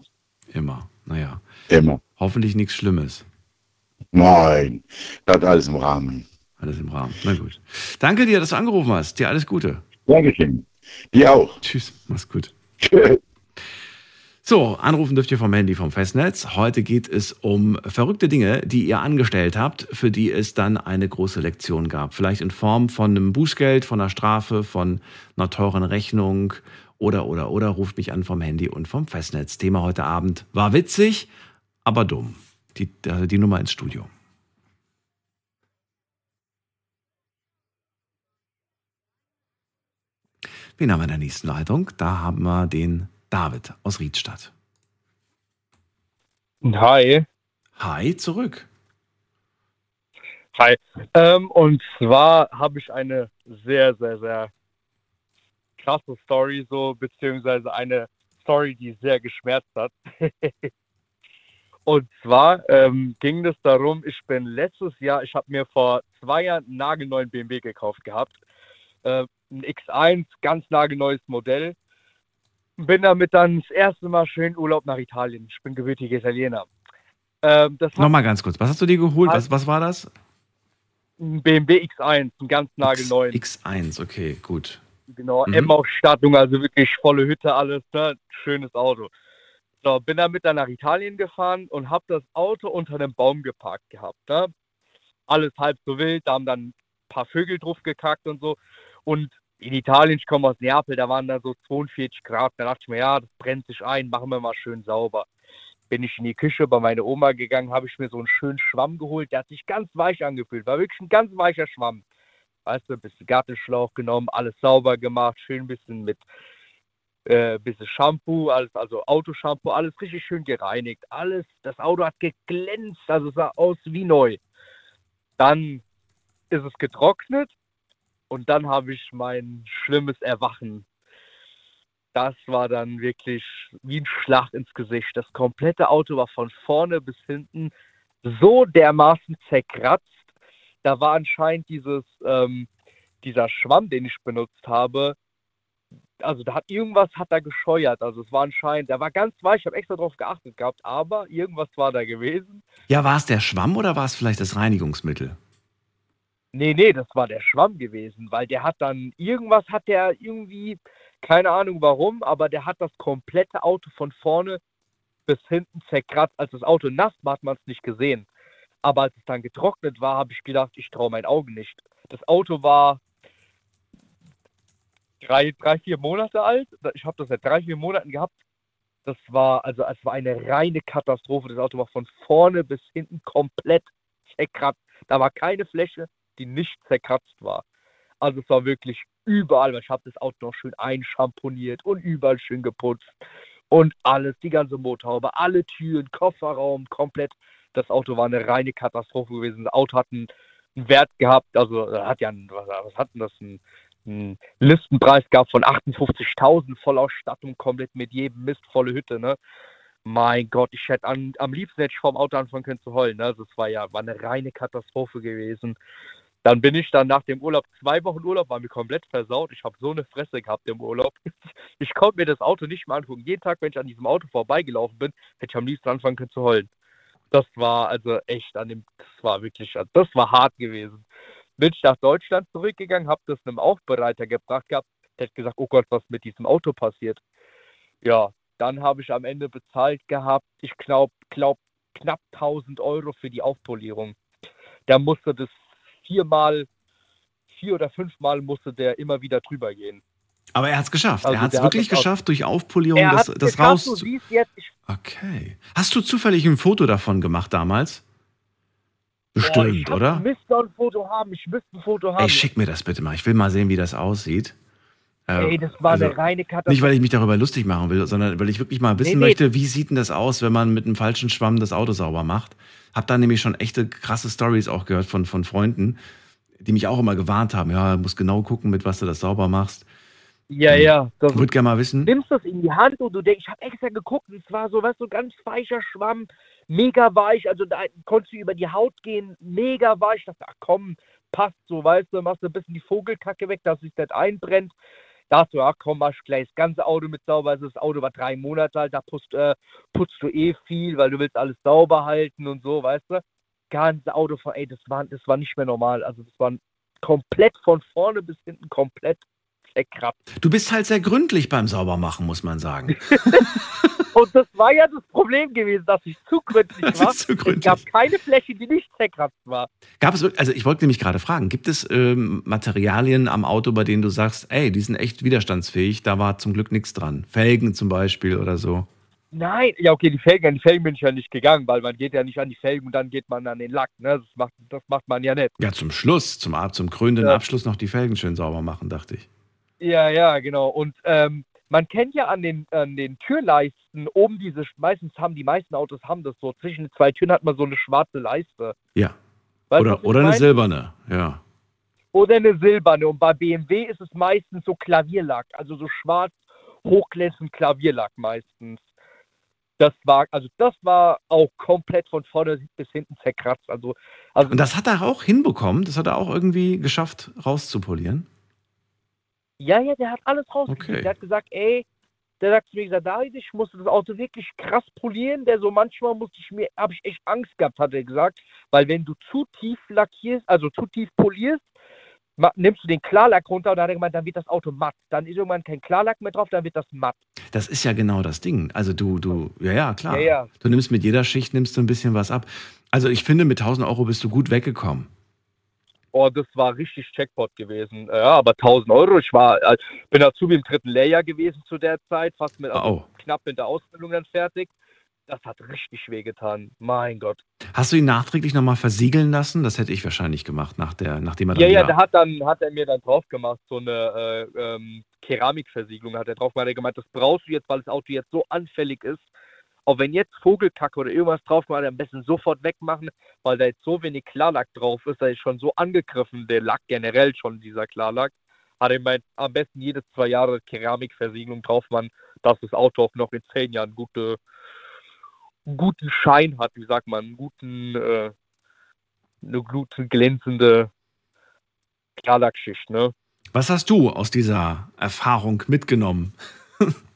immer. Naja, immer. hoffentlich nichts Schlimmes. Nein, das alles im Rahmen. Alles im Rahmen. Na gut. Danke dir, dass du angerufen hast. Dir alles Gute. Dankeschön. Dir auch. Tschüss, mach's gut. Tschüss. So, anrufen dürft ihr vom Handy vom Festnetz. Heute geht es um verrückte Dinge, die ihr angestellt habt, für die es dann eine große Lektion gab. Vielleicht in Form von einem Bußgeld, von einer Strafe, von einer teuren Rechnung oder, oder, oder. Ruft mich an vom Handy und vom Festnetz. Thema heute Abend war witzig, aber dumm. Die, äh, die Nummer ins Studio. Wen haben wir in der nächsten Leitung? Da haben wir den David aus Riedstadt. Hi. Hi, zurück. Hi. Ähm, und zwar habe ich eine sehr, sehr, sehr krasse Story, so, beziehungsweise eine Story, die sehr geschmerzt hat. Und zwar ähm, ging es darum, ich bin letztes Jahr, ich habe mir vor zwei Jahren einen nagelneuen BMW gekauft gehabt. Äh, ein X1, ganz nagelneues Modell. Bin damit dann das erste Mal schön Urlaub nach Italien. Ich bin gebürtiger Italiener. Ähm, Nochmal ganz kurz. Was hast du dir geholt? Was, was war das? ein BMW X1, ein ganz nagelneuen. X1, okay, gut. Genau, Mhm. M-Ausstattung, also wirklich volle Hütte, alles, ne? Schönes Auto. So, bin damit dann nach Italien gefahren und habe das Auto unter einem Baum geparkt gehabt. Ne? Alles halb so wild, da haben dann ein paar Vögel drauf gekackt und so. Und in Italien, ich komme aus Neapel, da waren da so 42 Grad. Da dachte ich mir, ja, das brennt sich ein, machen wir mal schön sauber. Bin ich in die Küche bei meiner Oma gegangen, habe ich mir so einen schönen Schwamm geholt, der hat sich ganz weich angefühlt, war wirklich ein ganz weicher Schwamm. Weißt du, ein bisschen Gartenschlauch genommen, alles sauber gemacht, schön ein bisschen mit äh, bisschen Shampoo, alles, also Autoshampoo, alles richtig schön gereinigt. Alles, das Auto hat geglänzt, also sah aus wie neu. Dann ist es getrocknet und dann habe ich mein schlimmes Erwachen. Das war dann wirklich wie ein Schlag ins Gesicht. Das komplette Auto war von vorne bis hinten so dermaßen zerkratzt. Da war anscheinend dieses, ähm, dieser Schwamm, den ich benutzt habe, also da hat irgendwas hat da gescheuert. Also es war anscheinend, der war ganz weich, ich habe extra drauf geachtet gehabt, aber irgendwas war da gewesen. Ja, war es der Schwamm oder war es vielleicht das Reinigungsmittel? Nee, nee, das war der Schwamm gewesen, weil der hat dann, irgendwas hat der irgendwie, keine Ahnung warum, aber der hat das komplette Auto von vorne bis hinten zerkratzt. Als das Auto nass war, hat man es nicht gesehen. Aber als es dann getrocknet war, habe ich gedacht, ich traue meinen Augen nicht. Das Auto war drei, drei, vier Monate alt. Ich habe das seit drei, vier Monaten gehabt. Das war, also es war eine reine Katastrophe. Das Auto war von vorne bis hinten komplett zerkratzt. Da war keine Fläche, die nicht zerkratzt war. Also es war wirklich überall, weil ich habe das Auto noch schön einschamponiert und überall schön geputzt. Und alles, die ganze Motorhaube, alle Türen, Kofferraum, komplett. Das Auto war eine reine Katastrophe gewesen. Das Auto hat einen, Wert gehabt, also äh, hat ja, einen, was, was hat denn das, einen, einen Listenpreis gehabt von 58.000, Vollausstattung, komplett mit jedem Mist, volle Hütte, ne? Mein Gott, ich hätte an, am liebsten hätte ich vorm Auto anfangen können zu heulen. Ne? Also es war ja war eine reine Katastrophe gewesen. Dann bin ich dann nach dem Urlaub, zwei Wochen Urlaub, war mir komplett versaut. Ich habe so eine Fresse gehabt im Urlaub. Ich konnte mir das Auto nicht mehr angucken. Jeden Tag, wenn ich an diesem Auto vorbeigelaufen bin, hätte ich am liebsten anfangen können zu heulen. Das war also echt an dem, das war wirklich, das war hart gewesen. Bin ich nach Deutschland zurückgegangen, habe das einem Aufbereiter gebracht gehabt. Der hat gesagt, oh Gott, was mit diesem Auto passiert. Ja, dann habe ich am Ende bezahlt gehabt, ich glaube, glaub, knapp 1000 Euro für die Aufpolierung. Der musste das viermal, vier oder fünfmal musste der immer wieder drüber gehen. Aber er hat es geschafft. Also er hat es wirklich geschafft, durch Aufpolierung Er das, das raus. du siehst jetzt, ich, Okay. Hast du zufällig ein Foto davon gemacht damals? boah, Bestimmt, ich hab- oder? Ich müsste ein Foto haben, ich müsste ein Foto haben. Ey, schick mir das bitte mal. Ich will mal sehen, wie das aussieht. Äh, Ey, das war also, eine reine Katastrophe. Nicht, weil ich mich darüber lustig machen will, sondern weil ich wirklich mal wissen Nee, nee. möchte, wie sieht denn das aus, wenn man mit einem falschen Schwamm das Auto sauber macht. Hab da nämlich schon echte krasse Stories auch gehört von, von Freunden, die mich auch immer gewarnt haben. Ja, du musst genau gucken, mit was du das sauber machst. Ja, ja. Das, Ich würde gerne mal wissen. nimmst das in die Hand und du denkst, ich habe extra geguckt, und es war so, was so ganz weicher Schwamm, mega weich, also da konntest du über die Haut gehen, mega weich. Ich dachte, ach komm, passt so, weißt du, machst du ein bisschen die Vogelkacke weg, dass sich nicht einbrennt. Da dachte ach komm, mach gleich das ganze Auto mit sauber. Also das Auto war drei Monate alt, da putzt, äh, putzt du eh viel, weil du willst alles sauber halten und so, weißt du. Ganze Auto von, ey, das war, das war nicht mehr normal. Also das war komplett von vorne bis hinten komplett zerkratzt. Du bist halt sehr gründlich beim Saubermachen, muss man sagen. Und das war ja das Problem gewesen, dass ich zu gründlich Das war. ist zu Es gründlich. gab keine Fläche, die nicht zerkratzt war. Gab es, also ich wollte nämlich gerade fragen, gibt es ähm, Materialien am Auto, bei denen du sagst, ey, die sind echt widerstandsfähig, da war zum Glück nichts dran. Felgen zum Beispiel oder so. Nein, ja okay, die Felgen, an die Felgen bin ich ja nicht gegangen, weil man geht ja nicht an die Felgen und dann geht man an den Lack. Ne? Das, macht, das macht man ja nicht. Ja, zum Schluss, zum, zum krönenden Ja. Abschluss noch die Felgen schön sauber machen, dachte ich. Ja, ja, genau. Und ähm, man kennt ja an den, an den Türleisten oben diese, meistens haben die meisten Autos haben das so, zwischen den zwei Türen hat man so eine schwarze Leiste. Ja. Weißt Oder, oder eine meine? silberne, ja. Oder eine silberne. Und bei BMW ist es meistens so Klavierlack, also so schwarz, hochglänzend Klavierlack meistens. das war, also das war auch komplett von vorne bis hinten zerkratzt. Also, also Und das hat er auch hinbekommen? Das hat er auch irgendwie geschafft, rauszupolieren? Ja, ja, der hat alles rausgekriegt. Okay. Der hat gesagt, ey, der sagt zu mir gesagt, David, ich musste das Auto wirklich krass polieren. Der so manchmal musste ich mir, habe ich echt Angst gehabt, hat er gesagt, weil wenn du zu tief lackierst, also zu tief polierst, nimmst du den Klarlack runter und dann hat er gemeint, dann wird das Auto matt. Dann ist irgendwann kein Klarlack mehr drauf, dann wird das matt. Das ist ja genau das Ding. Also du, du, ja, ja, klar. Ja, ja. Du nimmst mit jeder Schicht nimmst du ein bisschen was ab. Also ich finde, mit 1000 Euro bist du gut weggekommen. Oh, das war richtig Checkpot gewesen. Ja, aber 1000 Euro. Ich war, äh, bin Azubi im dritten Lehrjahr gewesen zu der Zeit, fast mit also Oh. knapp mit der Ausbildung dann fertig. Das hat richtig wehgetan. Mein Gott. Hast du ihn nachträglich nochmal versiegeln lassen? Das hätte ich wahrscheinlich gemacht, nach der, nachdem er dann Ja, ja, der hat dann hat er mir dann drauf gemacht, so eine äh, ähm, Keramikversiegelung hat er drauf gemacht. Er hat gemeint, das brauchst du jetzt, weil das Auto jetzt so anfällig ist. Auch wenn jetzt Vogelkacke oder irgendwas drauf gemacht, am besten sofort wegmachen, weil da jetzt so wenig Klarlack drauf ist, da ist schon so angegriffen, der Lack generell schon, dieser Klarlack. Hat gemeint, am besten jede zwei Jahre Keramikversiegelung drauf machen, dass das Auto auch noch in zehn Jahren gute, guten Schein hat, wie sagt man, einen guten, äh, eine gute glänzende Klarlackschicht, ne? Was hast du aus dieser Erfahrung mitgenommen?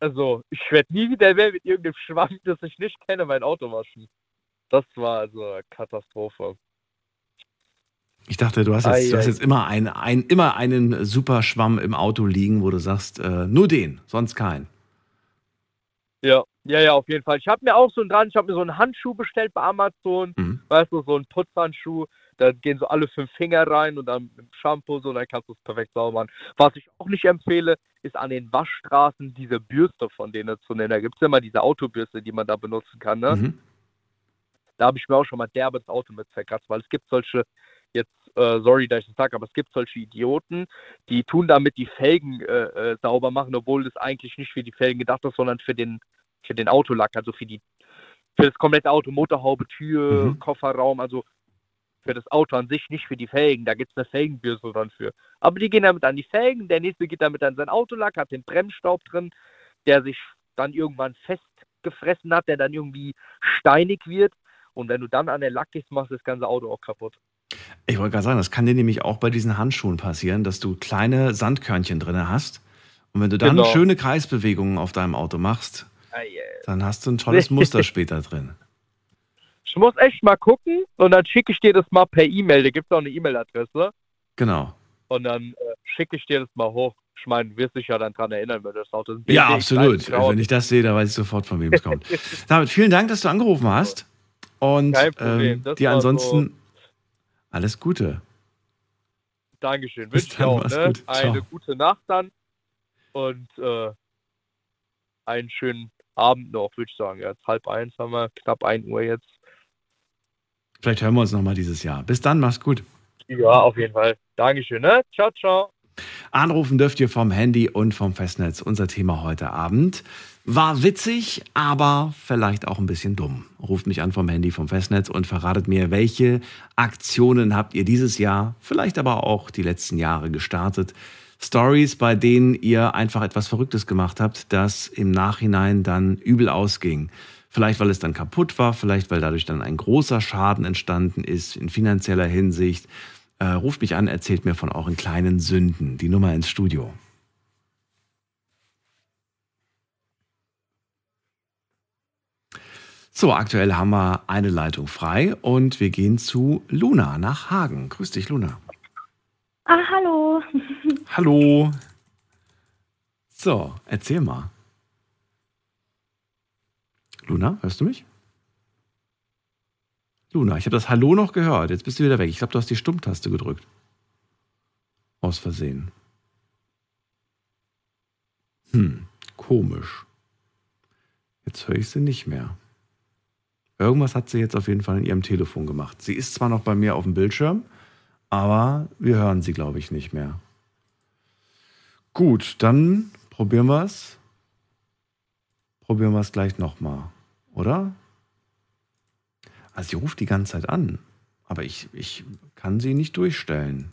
Also, ich werde nie wieder mehr mit irgendeinem Schwamm, das ich nicht kenne, mein Auto waschen. Das war also eine Katastrophe. Ich dachte, du hast jetzt, Ei, du hast jetzt immer, ein, ein, immer einen super Schwamm im Auto liegen, wo du sagst, äh, nur den, sonst keinen. Ja, ja, ja, auf jeden Fall. Ich habe mir auch so einen dran, ich habe mir so einen Handschuh bestellt bei Amazon, Mhm. weißt du, so einen Putzhandschuh. Da gehen so alle fünf Finger rein und dann mit Shampoo so, dann kannst du es perfekt sauber machen. Was ich auch nicht empfehle, ist an den Waschstraßen diese Bürste von denen zu nennen. Da gibt es ja immer diese Autobürste, die man da benutzen kann, ne? Mhm. da habe ich mir auch schon mal derbe das Auto mit zerkratzt, weil es gibt solche, jetzt, äh, sorry, dass ich das sage, aber es gibt solche Idioten, die tun damit die Felgen äh, äh, sauber machen, obwohl das eigentlich nicht für die Felgen gedacht ist, sondern für den, für den Autolack, also für die, für das komplette Auto, Motorhaube, Tür, Mhm. Kofferraum, also für das Auto an sich, nicht für die Felgen. Da gibt es eine Felgenbürste dann für. Aber die gehen damit an die Felgen, der nächste geht damit an seinen Autolack, hat den Bremsstaub drin, der sich dann irgendwann festgefressen hat, der dann irgendwie steinig wird. Und wenn du dann an der Lack gehst, machst du das ganze Auto auch kaputt. Ich wollte gerade sagen, das kann dir nämlich auch bei diesen Handschuhen passieren, dass du kleine Sandkörnchen drin hast. Und wenn du dann Genau. schöne Kreisbewegungen auf deinem Auto machst, dann hast du ein tolles Muster später drin. Ich muss echt mal gucken und dann schicke ich dir das mal per E-Mail. Da gibt es auch eine E-Mail-Adresse. Genau. Und dann äh, schicke ich dir das mal hoch. Ich meine, du wirst dich ja dann dran erinnern, wenn das Auto Ja, absolut. Wenn ich das sehe, dann weiß ich sofort, von wem es kommt. David, vielen Dank, dass du angerufen hast. Und Kein Problem. ähm, dir ansonsten alles Gute. Dankeschön. Bis Wünsche dann, auch. Ne? gut. Eine Ciao. gute Nacht dann und äh, einen schönen Abend noch, würde ich sagen. Jetzt halb eins haben wir, knapp ein Uhr jetzt. Vielleicht hören wir uns nochmal dieses Jahr. Bis dann, mach's gut. Ja, auf jeden Fall. Dankeschön. Ne? Ciao, ciao. Anrufen dürft ihr vom Handy und vom Festnetz. Unser Thema heute Abend war witzig, aber vielleicht auch ein bisschen dumm. Ruft mich an vom Handy, vom Festnetz und verratet mir, welche Aktionen habt ihr dieses Jahr, vielleicht aber auch die letzten Jahre gestartet. Stories, bei denen ihr einfach etwas Verrücktes gemacht habt, das im Nachhinein dann übel ausging. Vielleicht, weil es dann kaputt war, vielleicht, weil dadurch dann ein großer Schaden entstanden ist in finanzieller Hinsicht. Äh, ruft mich an, erzählt mir von euren kleinen Sünden. Die Nummer ins Studio. So, aktuell haben wir eine Leitung frei und wir gehen zu Luna nach Hagen. Grüß dich, Luna. Ah, hallo. Hallo. So, erzähl mal. Luna, hörst du mich? Luna, ich habe das Hallo noch gehört. Jetzt bist du wieder weg. Ich glaube, du hast die Stummtaste gedrückt. Aus Versehen. Hm, komisch. Jetzt höre ich sie nicht mehr. Irgendwas hat sie jetzt auf jeden Fall in ihrem Telefon gemacht. Sie ist zwar noch bei mir auf dem Bildschirm, aber wir hören sie, glaube ich, nicht mehr. Gut, dann probieren wir es. Probieren wir es gleich nochmal, oder? Also sie ruft die ganze Zeit an, aber ich, ich kann sie nicht durchstellen.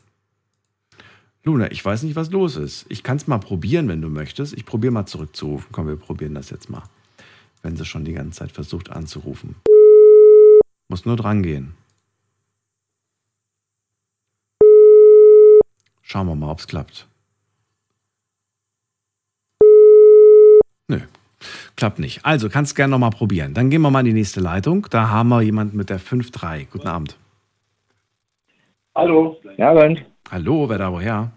Luna, ich weiß nicht, was los ist. Ich kann es mal probieren, wenn du möchtest. Ich probiere mal zurückzurufen. Komm, wir probieren das jetzt mal. wenn sie schon die ganze Zeit versucht anzurufen. Muss nur dran gehen. Schauen wir mal, ob es klappt. Nö, klappt nicht. Also kannst gerne nochmal probieren. Dann gehen wir mal in die nächste Leitung. Da haben wir jemanden mit der 5-3. Guten Abend. Hallo. Ja, Abend. Hallo, wer da woher?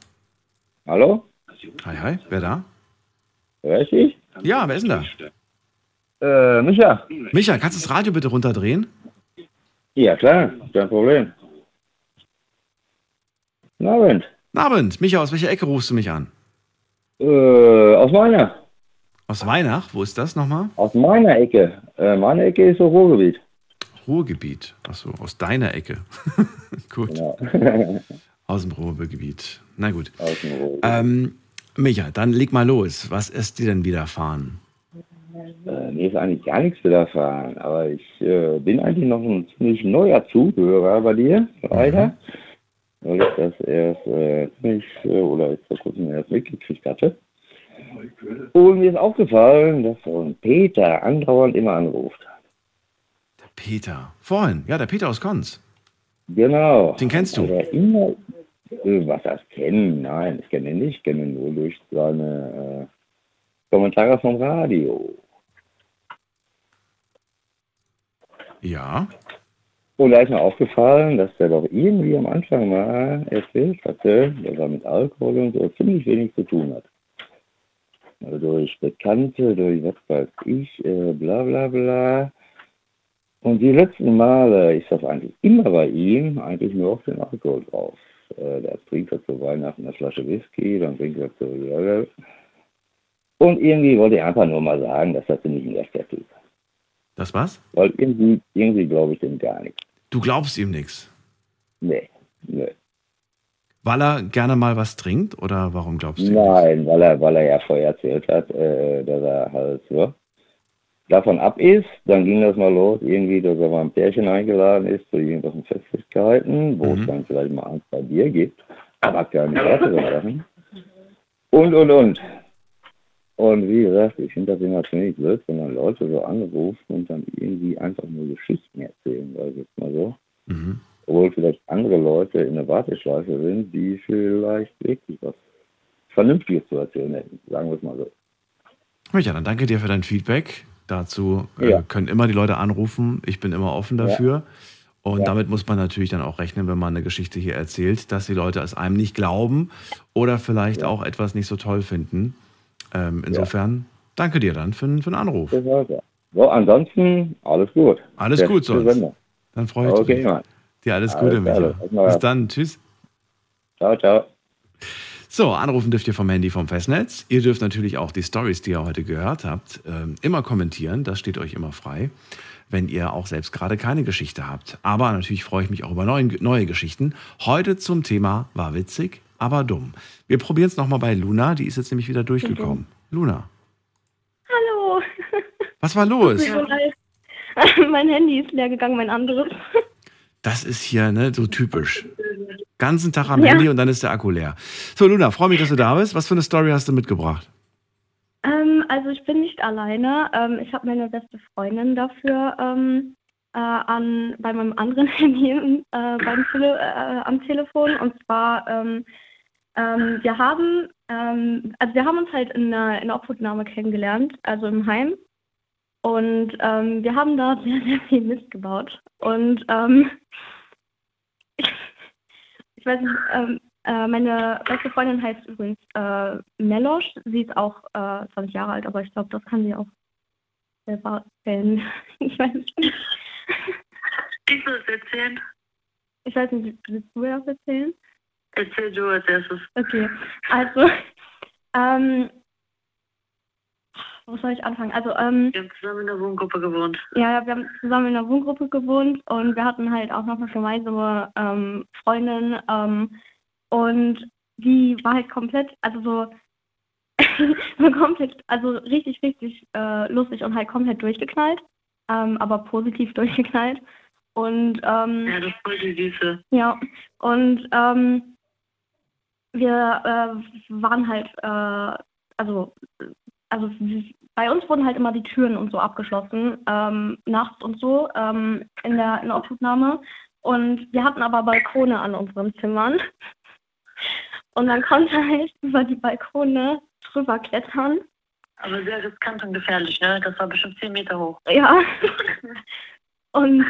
Hallo? Hi, hi, wer da? Wer ist ich? Ja, wer ist denn da? Äh, Micha. Micha, kannst du das Radio bitte runterdrehen? Ja, klar, kein Problem. Guten Abend. Guten Abend. Micha, aus welcher Ecke rufst du mich an? Äh, aus meiner. Aus Weinach? Wo ist das nochmal? Aus meiner Ecke. Äh, meine Ecke ist so Ruhrgebiet. Ruhrgebiet. Achso, aus deiner Ecke. gut. Aus dem Ruhrgebiet. Na gut. Aus dem Ruhrgebiet. Ähm, Micha, dann leg mal los. Was ist dir denn widerfahren? Äh, mir ist eigentlich gar nichts widerfahren, aber ich äh, bin eigentlich noch ein ziemlich neuer Zuhörer bei dir, leider. Weil ich das erst äh, ziemlich, äh, oder jetzt vor kurzem erst mitgekriegt hatte. Und mir ist aufgefallen, dass so ein Peter andauernd immer anruft. Peter. Vorhin. Ja, der Peter aus Konz. Genau. Den kennst du? Aber immer, was das kennen? Nein, ich kenne ihn nicht. Ich kenne ihn nur durch seine äh, Kommentare vom Radio. Ja. Und da ist mir aufgefallen, dass der doch irgendwie am Anfang mal erzählt hatte, dass er mit Alkohol und so ziemlich wenig zu tun hat. Also durch Bekannte, durch was weiß ich, äh, bla bla bla. Und die letzten Male ist das eigentlich immer bei ihm eigentlich nur auf den Alkohol drauf. Äh, der trinkt er zu Weihnachten eine Flasche Whisky, dann trinkt er zu Jörg. Und irgendwie wollte er einfach nur mal sagen, dass das ziemlich ein echter Typ. Das was? Weil irgendwie, irgendwie glaube ich dem gar nichts. Du glaubst ihm nichts. Nee, nee. Weil er gerne mal was trinkt oder warum glaubst du? Nein, weil er, weil er ja vorher erzählt hat, äh, dass er halt so davon ab ist. Dann ging das mal los, irgendwie, dass er mal ein Pärchen eingeladen ist zu irgendwelchen Festlichkeiten, wo es dann vielleicht mal eins bei dir gibt, aber keine weitere Sachen. Und, und, und. Und wie gesagt, ich finde das immer ziemlich blöd, wenn man Leute so anrufen und dann irgendwie einfach nur Geschichten erzählen, sag ich jetzt mal so. Mhm. Obwohl vielleicht andere Leute in der Warteschleife sind, die vielleicht wirklich was Vernünftiges zu erzählen hätten, sagen wir es mal so. Micha, dann danke dir für dein Feedback. Dazu äh, Ja. können immer die Leute anrufen. Ich bin immer offen Ja. dafür. Und Ja. damit muss man natürlich dann auch rechnen, wenn man eine Geschichte hier erzählt, dass die Leute es einem nicht glauben oder vielleicht auch etwas nicht so toll finden. Ähm, insofern danke dir dann für, für den Anruf. Ja. So, ansonsten alles gut. Alles Der gut sonst. Dann freue ich Okay, mich. Mann. Dir alles Alles Gute, lass mal Bis dann. Tschüss. Ciao, ciao. So, anrufen dürft ihr vom Handy vom Festnetz. Ihr dürft natürlich auch die Stories, die ihr heute gehört habt, ähm, immer kommentieren. Das steht euch immer frei, wenn ihr auch selbst gerade keine Geschichte habt. Aber natürlich freue ich mich auch über neue, neue Geschichten. Heute zum Thema war witzig, aber dumm. Wir probieren es nochmal bei Luna. Die ist jetzt nämlich wieder durchgekommen. Luna, Hallo. was war los? Mein Handy ist leer gegangen, mein anderes. Das ist hier ne, so typisch. Ganzen Tag am Ja. Handy und dann ist der Akku leer. So, Luna, freue mich, dass du da bist. Was für eine Story hast du mitgebracht? Ähm, also ich bin nicht alleine. Ähm, ich habe meine beste Freundin dafür ähm, äh, an, bei meinem anderen Handy äh, beim Tele äh, am Telefon. Und zwar, ähm, ähm, wir haben, ähm, also wir haben uns halt in der, in der Obhutnahme kennengelernt, also im Heim. Und ähm, wir haben da sehr, sehr viel Mist gebaut. Und ähm, ich weiß nicht, ähm, äh, meine beste Freundin heißt übrigens äh, Melosch. Sie ist auch äh, 20 Jahre alt, aber ich glaube, das kann sie auch selber erzählen. Ich weiß nicht. Ich soll es erzählen. Ich weiß nicht, willst du das erzählen? Erzähl du als erstes. Okay, also, ähm, wo soll ich anfangen? Also, ähm, Wir haben zusammen in der Wohngruppe gewohnt. Ja, wir haben zusammen in einer Wohngruppe gewohnt und wir hatten halt auch noch eine gemeinsame ähm, Freundin ähm, und die war halt komplett, also so, so komplett, also richtig, richtig äh, lustig und halt komplett durchgeknallt, ähm, aber positiv durchgeknallt. Und ähm, Ja, das ist voll die Süße. ja, und ähm, wir äh, waren halt, äh, also also bei uns wurden halt immer die Türen und so abgeschlossen, ähm, nachts und so, ähm, in der, in der Obhutnahme. Und wir hatten aber Balkone an unseren Zimmern. Und man konnte halt über die Balkone drüber klettern. Aber sehr riskant und gefährlich, ne? Das war bestimmt 10 Meter hoch. Ja. Und,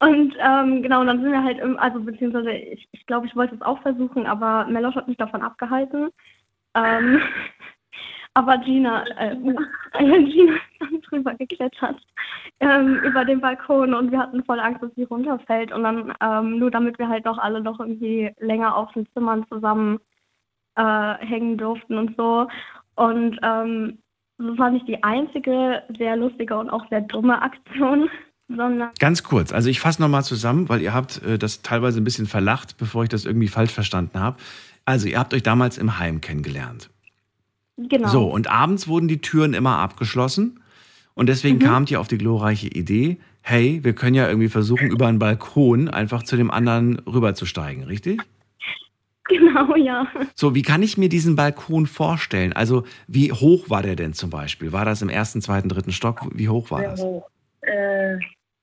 und ähm, genau, und dann sind wir halt, im, also beziehungsweise ich, ich glaube, ich wollte es auch versuchen, aber Melosch hat mich davon abgehalten. Ähm, aber Gina, äh, äh, Gina ist dann drüber geklettert, ähm, über den Balkon und wir hatten voll Angst, dass sie runterfällt. Und dann, ähm, nur damit wir halt noch alle noch irgendwie länger auf den Zimmern zusammen äh, hängen durften und so. Und ähm, das war nicht die einzige sehr lustige und auch sehr dumme Aktion, sondern Ganz kurz, also ich fasse nochmal zusammen, weil ihr habt äh, das teilweise ein bisschen verlacht, bevor ich das irgendwie falsch verstanden habe. Also ihr habt euch damals im Heim kennengelernt. Genau. So, und abends wurden die Türen immer abgeschlossen. Und deswegen Mhm. kamt ihr auf die glorreiche Idee, hey, wir können ja irgendwie versuchen, über einen Balkon einfach zu dem anderen rüberzusteigen, richtig? Genau, ja. So, wie kann ich mir diesen Balkon vorstellen? Also, wie hoch war der denn zum Beispiel? War das im ersten, zweiten, dritten Stock? Wie hoch war das? hoch. Äh,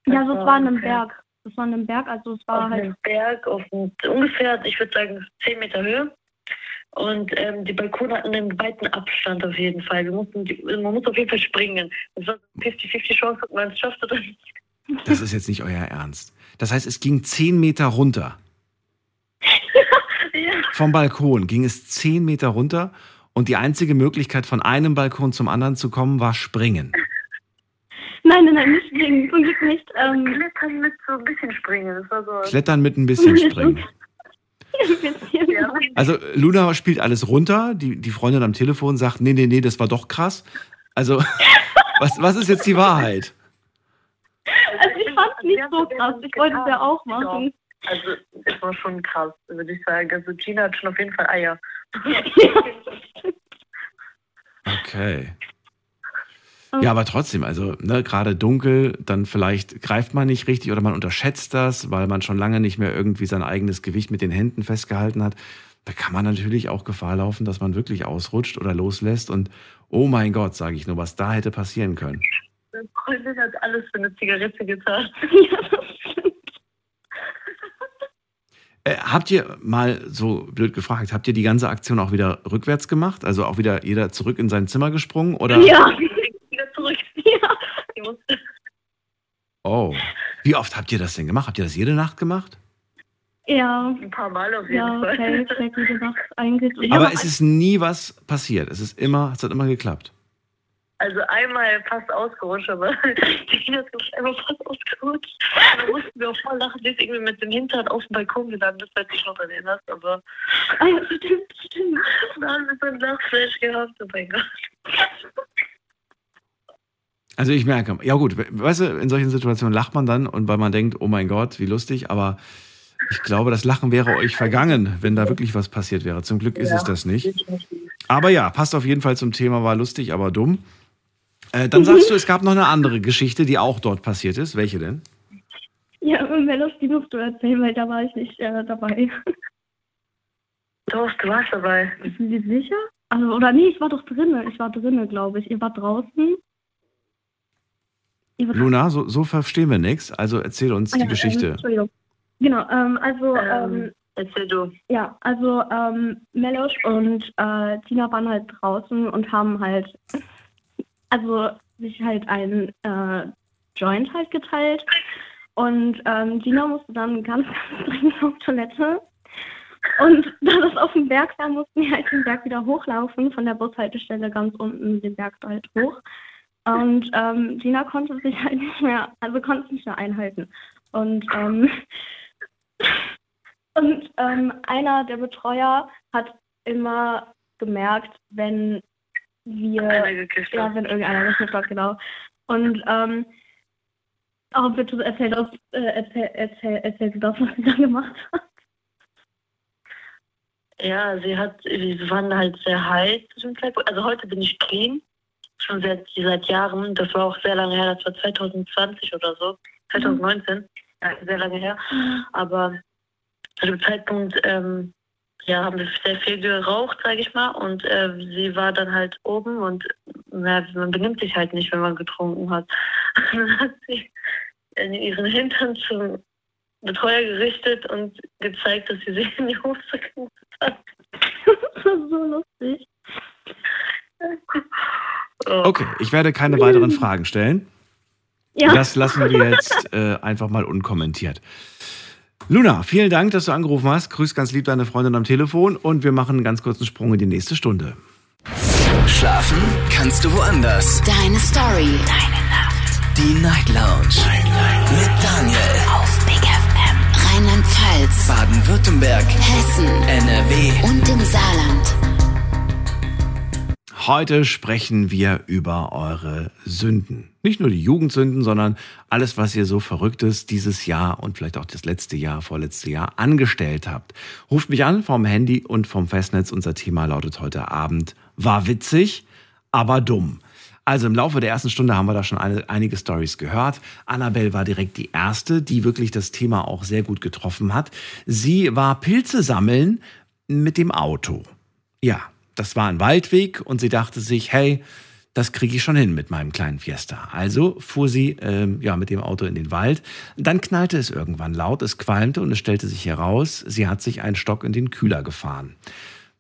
Ja, so es war in einem Berg. Das war in einem Berg, also es war auf halt. einem Berg, auf ungefähr, ich würde sagen, 10 Meter Höhe. Und ähm, die Balkone hatten einen weiten Abstand auf jeden Fall. Wir mussten die, man muss auf jeden Fall springen. Es war 50-50 Chance, ob man es schafft oder nicht. Das ist jetzt nicht euer Ernst. Das heißt, es ging zehn Meter runter. ja. Vom Balkon ging es zehn Meter runter und die einzige Möglichkeit, von einem Balkon zum anderen zu kommen, war springen. Nein, nein, nein, nicht springen. Zum Glück nicht. Ähm, Klettern mit so ein bisschen springen. Das war so. Klettern mit ein bisschen springen. Ja. Also Luna spielt alles runter. Die, die Freundin am Telefon sagt, nee, nee, nee, das war doch krass. Also, was, was ist jetzt die Wahrheit? Also ich fand es nicht so krass. Ich wollte es ja auch machen. Also, es war schon krass, würde ich sagen. Also, Gina hat schon auf jeden Fall Eier. Okay. Ja, aber trotzdem, also ne, gerade dunkel, dann vielleicht greift man nicht richtig oder man unterschätzt das, weil man schon lange nicht mehr irgendwie sein eigenes Gewicht mit den Händen festgehalten hat. Da kann man natürlich auch Gefahr laufen, dass man wirklich ausrutscht oder loslässt und oh mein Gott, sage ich nur, was da hätte passieren können. Meine Freundin hat alles für eine Zigarette getan. Äh, habt ihr mal so blöd gefragt, habt ihr die ganze Aktion auch wieder rückwärts gemacht? Also auch wieder jeder zurück in sein Zimmer gesprungen? Oder? Ja. Wieder zurück. Ja. Die musste Oh. Wie oft habt ihr das denn gemacht? Habt ihr das jede Nacht gemacht? Ja. ein paar Mal auf jeden Ja, Fall. okay, Nacht eigentlich. Aber es ist nie was passiert. Es ist immer, es hat immer geklappt. Also einmal fast ausgerutscht, aber die Kinder ist einmal fast ausgerutscht. Da mussten wir auch voll lachen. Sie ist irgendwie mit dem Hintern auf dem Balkon gelandet, falls du dich noch erinnerst. Aber Ah, ja, stimmt, stimmt. da haben wir so ein Lachflash gehabt. Oh mein Gott. Also ich merke, ja gut, we- weißt du, in solchen Situationen lacht man dann und weil man denkt, oh mein Gott, wie lustig, aber ich glaube, das Lachen wäre euch vergangen, wenn da wirklich was passiert wäre. Zum Glück ist es das nicht. Aber ja, passt auf jeden Fall zum Thema, war lustig, aber dumm. Äh, dann sagst du, es gab noch eine andere Geschichte, die auch dort passiert ist. Welche denn? Ja, Melos, die musst du erzählen, weil da war ich nicht äh, dabei. Doch, du warst dabei. Sind Sie sicher? Also, oder nee, ich war doch drinnen. Ich war drinnen, glaube ich. Ihr wart draußen. Luna, so, so verstehen wir nichts. Also erzähl uns Ah, die ja, Geschichte. Ähm, Entschuldigung. Genau, ähm, also, Ähm, ähm, Erzähl du. ja, also ähm, Melosch und äh, Tina waren halt draußen und haben halt, also sich halt ein äh, Joint halt geteilt. Und ähm, Gina musste dann ganz, ganz dringend auf Toilette. Und da das auf dem Berg war, mussten wir halt den Berg wieder hochlaufen, von der Bushaltestelle ganz unten den Berg halt hoch. Und ähm, Gina konnte sich halt nicht mehr, also konnte es nicht mehr einhalten. Und, ähm, und ähm, einer der Betreuer hat immer gemerkt, wenn wir, ja, wenn irgendeiner gekifft hat, genau. Und ähm, oh, bitte erzähl das, äh, erzähl, erzähl, erzähl das, was sie da gemacht hat. Ja, sie hat, wir waren halt sehr heiß zu dem Zeitpunkt. Also heute bin ich clean, schon seit, seit Jahren. Das war auch sehr lange her, das war 2020 oder so, 2019, ja, sehr lange her. Aber zu dem Zeitpunkt ähm, ja, haben wir sehr viel geraucht, sage ich mal. Und äh, sie war dann halt oben und na, man benimmt sich halt nicht, wenn man getrunken hat. dann hat sie ihren Hintern zum Betreuer gerichtet und gezeigt, dass sie sich in die Hose geknüpft hat. das war so lustig. Okay, ich werde keine weiteren Fragen stellen. Ja. Das lassen wir jetzt äh, einfach mal unkommentiert. Luna, vielen Dank, dass du angerufen hast. Grüß ganz lieb deine Freundin am Telefon und wir machen einen ganz kurzen Sprung in die nächste Stunde. Schlafen kannst du woanders. Deine Story. Deine Nacht. Die Night Lounge. Mit Daniel. Auf Big FM. Rheinland-Pfalz. Baden-Württemberg. Hessen. NRW. Und im Saarland. Heute sprechen wir über eure Sünden. Nicht nur die Jugendsünden, sondern alles, was ihr so Verrücktes dieses Jahr und vielleicht auch das letzte Jahr, vorletzte Jahr angestellt habt. Ruft mich an vom Handy und vom Festnetz. Unser Thema lautet heute Abend, war witzig, aber dumm. Also im Laufe der ersten Stunde haben wir da schon eine, einige Stories gehört. Annabelle war direkt die erste, die wirklich das Thema auch sehr gut getroffen hat. Sie war Pilze sammeln mit dem Auto. Ja, das war ein Waldweg und sie dachte sich, hey, das kriege ich schon hin mit meinem kleinen Fiesta. Also fuhr sie ähm, ja mit dem Auto in den Wald. Dann knallte es irgendwann laut, es qualmte und es stellte sich heraus, sie hat sich einen Stock in den Kühler gefahren.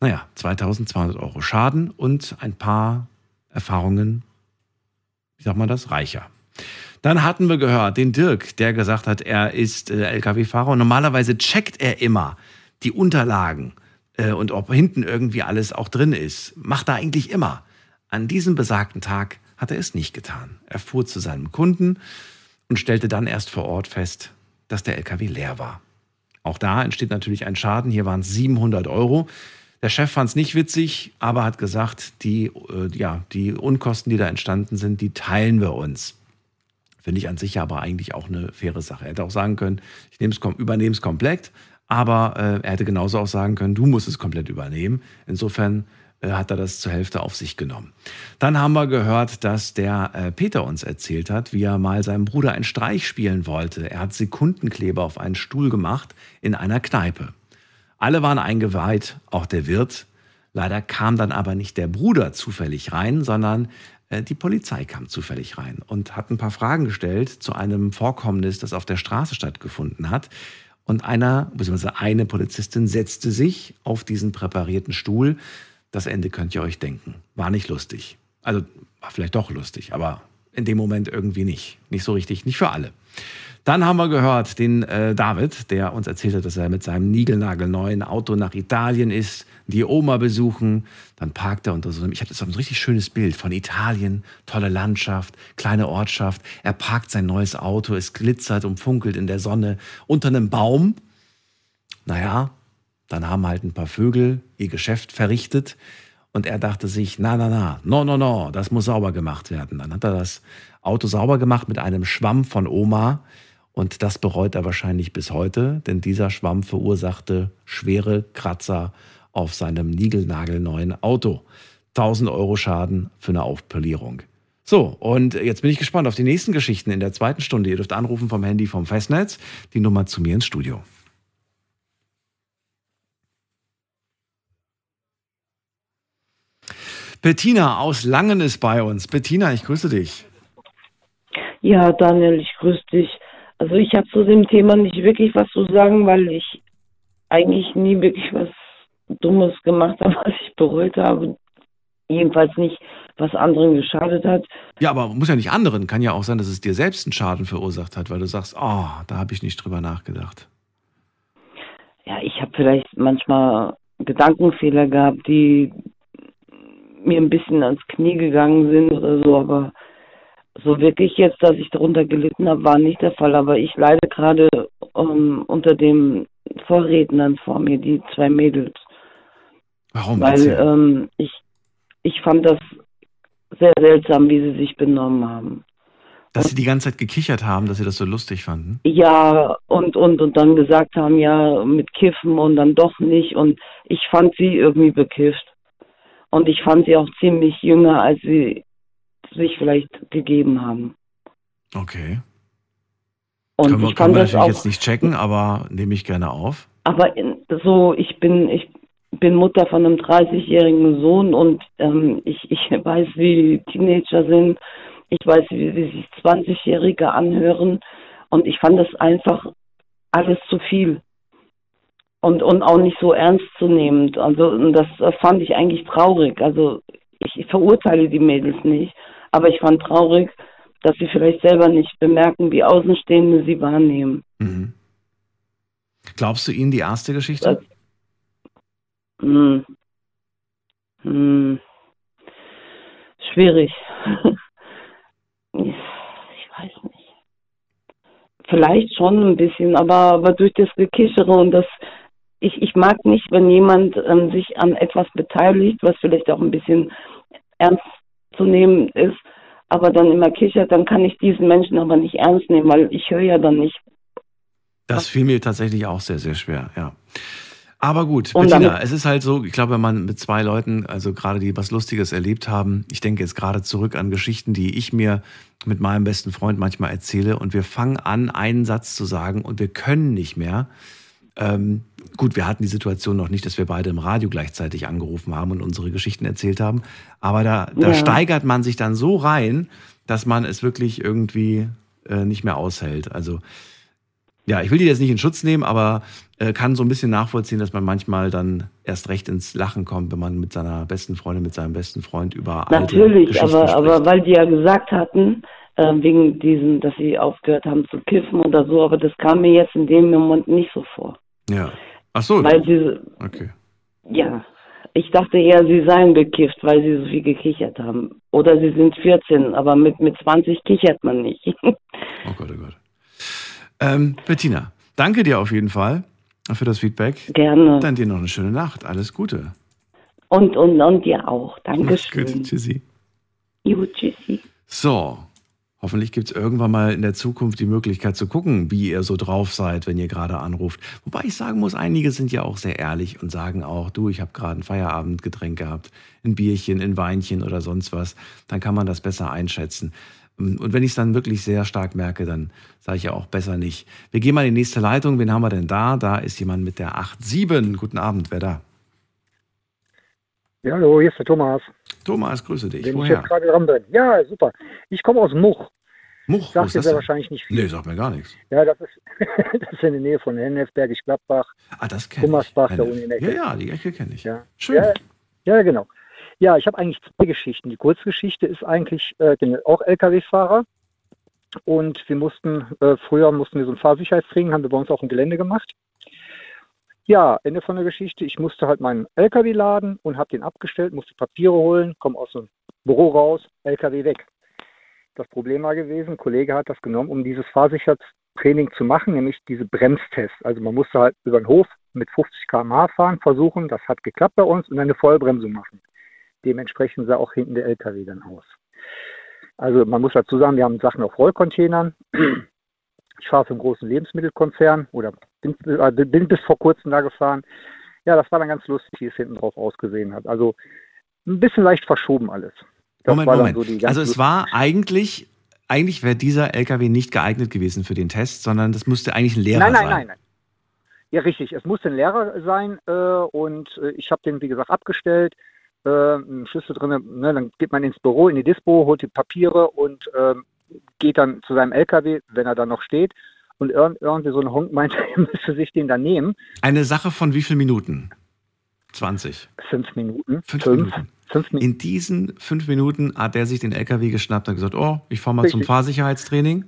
Naja, 2200 Euro Schaden und ein paar Erfahrungen, wie sagt man das, reicher. Dann hatten wir gehört den Dirk, der gesagt hat, er ist äh, Lkw-Fahrer und normalerweise checkt er immer die Unterlagen äh, und ob hinten irgendwie alles auch drin ist. Macht er eigentlich immer. An diesem besagten Tag hat er es nicht getan. Er fuhr zu seinem Kunden und stellte dann erst vor Ort fest, dass der LKW leer war. Auch da entsteht natürlich ein Schaden. Hier waren es 700 Euro. Der Chef fand es nicht witzig, aber hat gesagt, die, äh, ja, die Unkosten, die da entstanden sind, die teilen wir uns. Finde ich an sich aber eigentlich auch eine faire Sache. Er hätte auch sagen können, ich übernehme es komplett, aber äh, er hätte genauso auch sagen können, du musst es komplett übernehmen. Insofern äh, hat er das zur Hälfte auf sich genommen. Dann haben wir gehört, dass der äh, Peter uns erzählt hat, wie er mal seinem Bruder einen Streich spielen wollte. Er hat Sekundenkleber auf einen Stuhl gemacht in einer Kneipe. Alle waren eingeweiht, auch der Wirt. Leider kam dann aber nicht der Bruder zufällig rein, sondern äh, die Polizei kam zufällig rein und hat ein paar Fragen gestellt zu einem Vorkommnis, das auf der Straße stattgefunden hat. Und einer, beziehungsweise eine Polizistin setzte sich auf diesen präparierten Stuhl. Das Ende könnt ihr euch denken. War nicht lustig. Also war vielleicht doch lustig, aber in dem Moment irgendwie nicht. Nicht so richtig, nicht für alle. Dann haben wir gehört den äh, David, der uns erzählt hat, dass er mit seinem niegelnagelneuen Auto nach Italien ist, die Oma besuchen. Dann parkt er unter so einem, ich hatte so ein richtig schönes Bild von Italien, tolle Landschaft, kleine Ortschaft. Er parkt sein neues Auto, es glitzert und funkelt in der Sonne unter einem Baum. Naja, dann haben halt ein paar Vögel ihr Geschäft verrichtet. Und er dachte sich, na, na, na, no, no, no, das muss sauber gemacht werden. Dann hat er das Auto sauber gemacht mit einem Schwamm von Oma. Und das bereut er wahrscheinlich bis heute, denn dieser Schwamm verursachte schwere Kratzer auf seinem niegelnagelneuen Auto. 1000 Euro Schaden für eine Aufpolierung. So, und jetzt bin ich gespannt auf die nächsten Geschichten in der zweiten Stunde. Ihr dürft anrufen vom Handy vom Festnetz, die Nummer zu mir ins Studio. Bettina aus Langen ist bei uns. Bettina, ich grüße dich. Ja, Daniel, ich grüße dich. Also ich habe zu dem Thema nicht wirklich was zu sagen, weil ich eigentlich nie wirklich was Dummes gemacht habe, was ich bereut habe. Jedenfalls nicht, was anderen geschadet hat. Ja, aber muss ja nicht anderen. Kann ja auch sein, dass es dir selbst einen Schaden verursacht hat, weil du sagst, oh, da habe ich nicht drüber nachgedacht. Ja, ich habe vielleicht manchmal Gedankenfehler gehabt, die mir ein bisschen ans Knie gegangen sind oder so, aber so wirklich jetzt, dass ich darunter gelitten habe, war nicht der Fall. Aber ich leide gerade ähm, unter den Vorrednern vor mir, die zwei Mädels. Warum? Weil ähm, ich, ich fand das sehr seltsam, wie sie sich benommen haben. Dass sie die ganze Zeit gekichert haben, dass sie das so lustig fanden? Ja, und, und, und dann gesagt haben, ja, mit Kiffen und dann doch nicht. Und ich fand sie irgendwie bekifft. Und ich fand sie auch ziemlich jünger, als sie sich vielleicht gegeben haben. Okay. Und können wir, ich können fand wir natürlich auch, jetzt nicht checken, aber nehme ich gerne auf. aber so, ich bin, ich, bin Mutter von einem 30-jährigen Sohn und ähm, ich, ich weiß, wie Teenager sind. Ich weiß, wie, wie sich 20-Jährige anhören. Und ich fand das einfach alles zu viel. Und, und auch nicht so ernstzunehmend. Also und das, das fand ich eigentlich traurig. Also ich, ich verurteile die Mädels nicht, aber ich fand traurig, dass sie vielleicht selber nicht bemerken, wie Außenstehende sie wahrnehmen. Mhm. Glaubst du ihnen die erste Geschichte? Das, hm. Hm. Schwierig. ich weiß nicht. Vielleicht schon ein bisschen, aber, aber durch das Gekichere und das, ich, ich mag nicht, wenn jemand ähm, sich an etwas beteiligt, was vielleicht auch ein bisschen ernst zu nehmen ist, aber dann immer kichert, dann kann ich diesen Menschen aber nicht ernst nehmen, weil ich höre ja dann nicht. Das fiel mir tatsächlich auch sehr, sehr schwer, ja. Aber gut, Und Bettina, es ist halt so, ich glaube, wenn man mit zwei Leuten, also gerade die was Lustiges erlebt haben, ich denke jetzt gerade zurück an Geschichten, die ich mir mit meinem besten Freund manchmal erzähle und wir fangen an, einen Satz zu sagen und wir können nicht mehr. Ähm, gut, wir hatten die Situation noch nicht, dass wir beide im Radio gleichzeitig angerufen haben und unsere Geschichten erzählt haben, aber da, da Ja. steigert man sich dann so rein, dass man es wirklich irgendwie äh, nicht mehr aushält. Also ja, ich will die jetzt nicht in Schutz nehmen, aber äh, kann so ein bisschen nachvollziehen, dass man manchmal dann erst recht ins Lachen kommt, wenn man mit seiner besten Freundin, mit seinem besten Freund über Natürlich, aber, spricht. aber weil die ja gesagt hatten, äh, wegen diesen, dass sie aufgehört haben zu kiffen oder so, aber das kam mir jetzt in dem Moment nicht so vor. Ja. Ach so. Weil sie, Okay. ja, ich dachte eher, sie seien gekifft, weil sie so viel gekichert haben. Oder sie sind 14, aber mit, mit 20 kichert man nicht. Oh Gott, oh Gott. Ähm, Bettina, danke dir auf jeden Fall für das Feedback. Gerne. Dann dir noch eine schöne Nacht. Alles Gute. Und, und, und dir auch. Dankeschön. gut. Tschüssi. Jo, tschüssi. So, hoffentlich gibt es irgendwann mal in der Zukunft die Möglichkeit zu gucken, wie ihr so drauf seid, wenn ihr gerade anruft. Wobei ich sagen muss, einige sind ja auch sehr ehrlich und sagen auch, du, ich habe gerade ein Feierabendgetränk gehabt, ein Bierchen, ein Weinchen oder sonst was. Dann kann man das besser einschätzen. Und wenn ich es dann wirklich sehr stark merke, dann sage ich ja auch besser nicht. Wir gehen mal in die nächste Leitung. Wen haben wir denn da? Da ist jemand mit der 8.7. Guten Abend, wer da? Ja, hallo, hier ist der Thomas. Thomas, grüße dich. Ich Woher? jetzt gerade dran bin. Ja, super. Ich komme aus Much. Much, Sagt ist dir sehr wahrscheinlich nicht viel. Nee, sagt mir gar nichts. Ja, das ist, das ist in der Nähe von Hennef, Bergisch Gladbach, Ah, das kenne ich. Gummersbach, da unten in der Ecke. Ja, ja, die Ecke kenne ich. Ja. Schön. Ja, ja, genau. Ja, ich habe eigentlich zwei Geschichten. Die Kurzgeschichte ist eigentlich, äh, auch LKW-Fahrer und wir mussten, äh, früher mussten wir so ein Fahrsicherheitstraining, haben wir bei uns auch im Gelände gemacht. Ja, Ende von der Geschichte. Ich musste halt meinen LKW laden und habe den abgestellt, musste Papiere holen, komme aus dem Büro raus, LKW weg. Das Problem war gewesen, ein Kollege hat das genommen, um dieses Fahrsicherheitstraining zu machen, nämlich diese Bremstests. Also man musste halt über den Hof mit 50 km/h fahren, versuchen, das hat geklappt bei uns und eine Vollbremsung machen. Dementsprechend sah auch hinten der LKW dann aus. Also man muss dazu sagen, wir haben Sachen auf Rollcontainern. Ich fahre für einen großen Lebensmittelkonzern oder bin, äh, bin bis vor kurzem da gefahren. Ja, das war dann ganz lustig, wie es hinten drauf ausgesehen hat. Also ein bisschen leicht verschoben alles. Das Moment, Moment. so also es war eigentlich, eigentlich wäre dieser LKW nicht geeignet gewesen für den Test, sondern das musste eigentlich ein Lehrer nein, nein, sein. nein, nein. Ja, richtig. Es muss ein Lehrer sein äh, und äh, ich habe den, wie gesagt, abgestellt. Äh, einen Schlüssel drin, ne, dann geht man ins Büro, in die Dispo, holt die Papiere und ähm, geht dann zu seinem LKW, wenn er dann noch steht. Und irgend, irgendwie so ein Honk meinte, er müsste sich den dann nehmen. Eine Sache von wie vielen Minuten? 20. Fünf Minuten. Fünf, Fünf. Minuten. In diesen fünf Minuten hat er sich den LKW geschnappt und gesagt, oh, ich fahre mal zum Richtig. Fahrsicherheitstraining.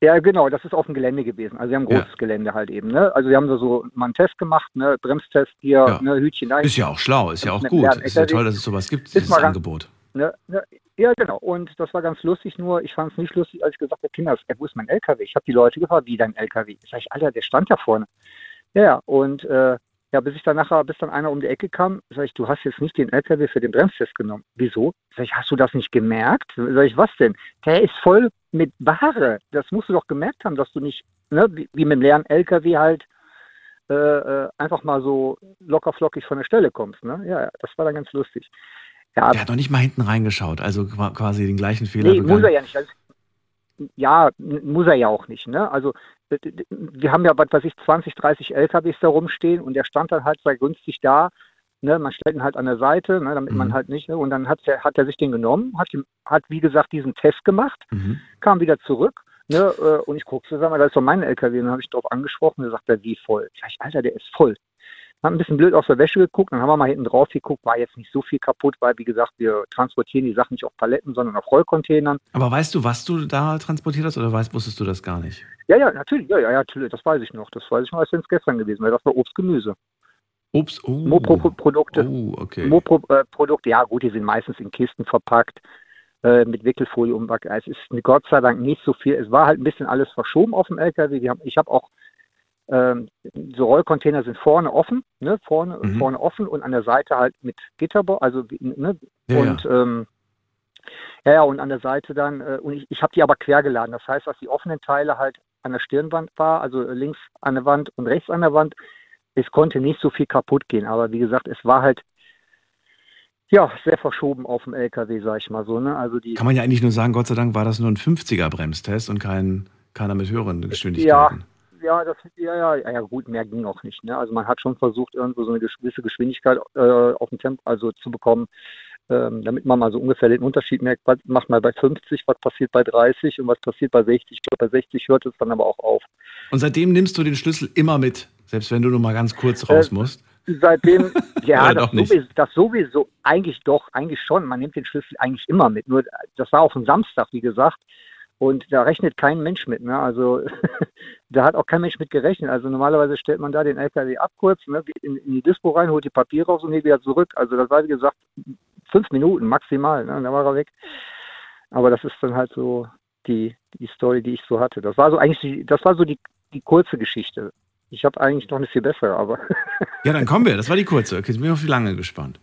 Ja, genau, das ist auf dem Gelände gewesen. Also wir haben ein Ja. großes Gelände halt eben. Ne? Also wir haben da so mal einen Test gemacht, ne? Bremstest hier, Ja. ne? Hütchen dahin. Ist ja auch schlau, ist ja auch gut. Ist ja toll, dass es sowas gibt, Ist dieses ganz- Angebot. Ne, ne, ja, genau. Und das war ganz lustig, nur ich fand es nicht lustig, als ich gesagt habe, Kinder, ey, wo ist mein LKW? Ich habe die Leute gefragt, wie dein LKW? Sag ich, Alter, der stand da vorne. Ja, ja, und äh, ja, bis ich dann nachher, bis dann einer um die Ecke kam, sag ich, du hast jetzt nicht den LKW für den Bremstest genommen. Wieso? Sag ich, hast du das nicht gemerkt? Sag ich, was denn? Der ist voll mit Ware. Das musst du doch gemerkt haben, dass du nicht, ne, wie, wie mit dem leeren LKW halt äh, äh, einfach mal so locker flockig von der Stelle kommst. Ne? Ja, das war dann ganz lustig. Ja, Der hat noch nicht mal hinten reingeschaut, also qua- quasi den gleichen Fehler Nee, begangen. muss er ja nicht. Also, ja, muss er ja auch nicht. Ne? Also wir haben ja, was weiß ich, 20, 30 LKWs da rumstehen und der stand dann halt sehr günstig da. Ne, man stellt ihn halt an der Seite, ne, damit man halt nicht, ne, und dann hat er, hat er sich den genommen, hat, hat wie gesagt diesen Test gemacht, Mhm. kam wieder zurück, ne, äh, und ich guckte, sag mal, das ist doch mein LKW, und dann habe ich drauf angesprochen, und sagt er, wie voll? Sag ich, Alter, der ist voll. Hat ein bisschen blöd aus der Wäsche geguckt, dann haben wir mal hinten drauf geguckt, war jetzt nicht so viel kaputt, weil, wie gesagt, wir transportieren die Sachen nicht auf Paletten, sondern auf Rollcontainern. Aber weißt du, was du da transportiert hast oder weißt, wusstest du das gar nicht? Ja, ja, natürlich, ja, ja, natürlich, das weiß ich noch. Das weiß ich noch, als wenn es gestern gewesen wäre. Das war Obst, Gemüse. Obst, oh. Mopro-Produkte. Oh, okay. Mopro-Produkte, ja gut, die sind meistens in Kisten verpackt, äh, mit Wickelfolie umbacken. Es ist Gott sei Dank nicht so viel. Es war halt ein bisschen alles verschoben auf dem LKW. Haben, ich habe auch ähm, so Rollcontainer sind vorne offen, ne, vorne, Mhm. vorne offen und an der Seite halt mit Gitterbau, also ne, Ja, und Ähm, ja, ja, und an der Seite dann, äh, und ich, ich habe die aber quer geladen. Das heißt, dass die offenen Teile halt an der Stirnwand war, also links an der Wand und rechts an der Wand. Es konnte nicht so viel kaputt gehen, aber wie gesagt, es war halt ja sehr verschoben auf dem LKW, sag ich mal so. Ne? Also die Kann man ja eigentlich nur sagen, Gott sei Dank war das nur ein 50er Bremstest und kein, keiner mit höheren ja, Geschwindigkeiten. ja, das, ja, ja, ja, ja, gut, mehr ging auch nicht. Ne? Also man hat schon versucht, irgendwo so eine gewisse Geschwindigkeit äh, auf dem Tempo also zu bekommen, ähm, damit man mal so ungefähr den Unterschied merkt, was macht man bei 50, was passiert bei 30 und was passiert bei 60. Ich glaube, bei 60 hört es dann aber auch auf. Und seitdem nimmst du den Schlüssel immer mit, selbst wenn du nur mal ganz kurz raus Äh, musst. Seitdem, ja, das sowieso, das sowieso, eigentlich doch, eigentlich schon. Man nimmt den Schlüssel eigentlich immer mit. Nur das war auf dem Samstag, wie gesagt. Und da rechnet kein Mensch mit. Ne? Also da hat auch kein Mensch mit gerechnet. Also normalerweise stellt man da den LKW ab kurz, ne? geht in, in die Dispo rein, holt die Papiere raus und geht wieder zurück. Also das war, wie gesagt, fünf Minuten maximal. Ne? Da war er weg. Aber das ist dann halt so die, die Story, die ich so hatte. Das war so eigentlich die, das war so die, die kurze Geschichte. Ich habe eigentlich noch eine viel bessere, aber Ja, dann kommen wir. Das war die kurze. Okay, jetzt bin ich auf die lange gespannt.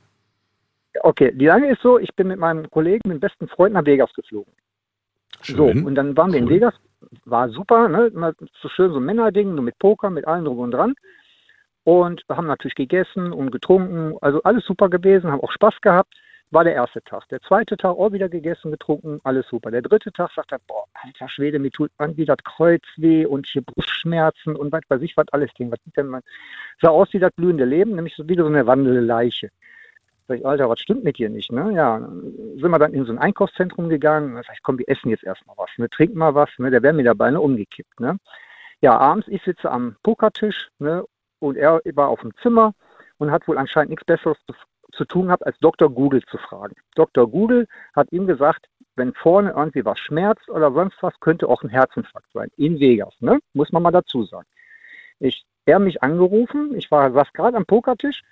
Okay, die lange ist so, ich bin mit meinem Kollegen, mit dem besten Freund nach Vegas geflogen. So, Schön. und dann waren wir in Vegas, war super, ne? Immer so schön so ein Männerding, nur mit Poker, mit allem drum und dran. Und haben natürlich gegessen und getrunken, also alles super gewesen, haben auch Spaß gehabt. War der erste Tag. Der zweite Tag auch wieder gegessen, getrunken, alles super. Der dritte Tag sagt er, boah, alter Schwede, mir tut irgendwie das Kreuz weh und hier Brustschmerzen und was weiß ich, was alles Ding. Was ist denn man? Sah aus wie das blühende Leben, nämlich so wieder so eine wandelnde Leiche. Sag ich, Alter, was stimmt mit dir nicht? Ne? Ja, sind wir dann in so ein Einkaufszentrum gegangen. Sag ich, komm, wir essen jetzt erstmal was. Ne? Trinken mal was. Ne? Der wäre mir dabei ne? umgekippt. Ne? Ja, abends, ich sitze am Pokertisch ne? und er war auf dem Zimmer und hat wohl anscheinend nichts Besseres zu, zu tun gehabt, als Dr. Google zu fragen. Dr. Google hat ihm gesagt, wenn vorne irgendwie was schmerzt oder sonst was, könnte auch ein Herzinfarkt sein. In Vegas, ne? muss man mal dazu sagen. Ich, er hat mich angerufen, ich war, saß gerade am Pokertisch,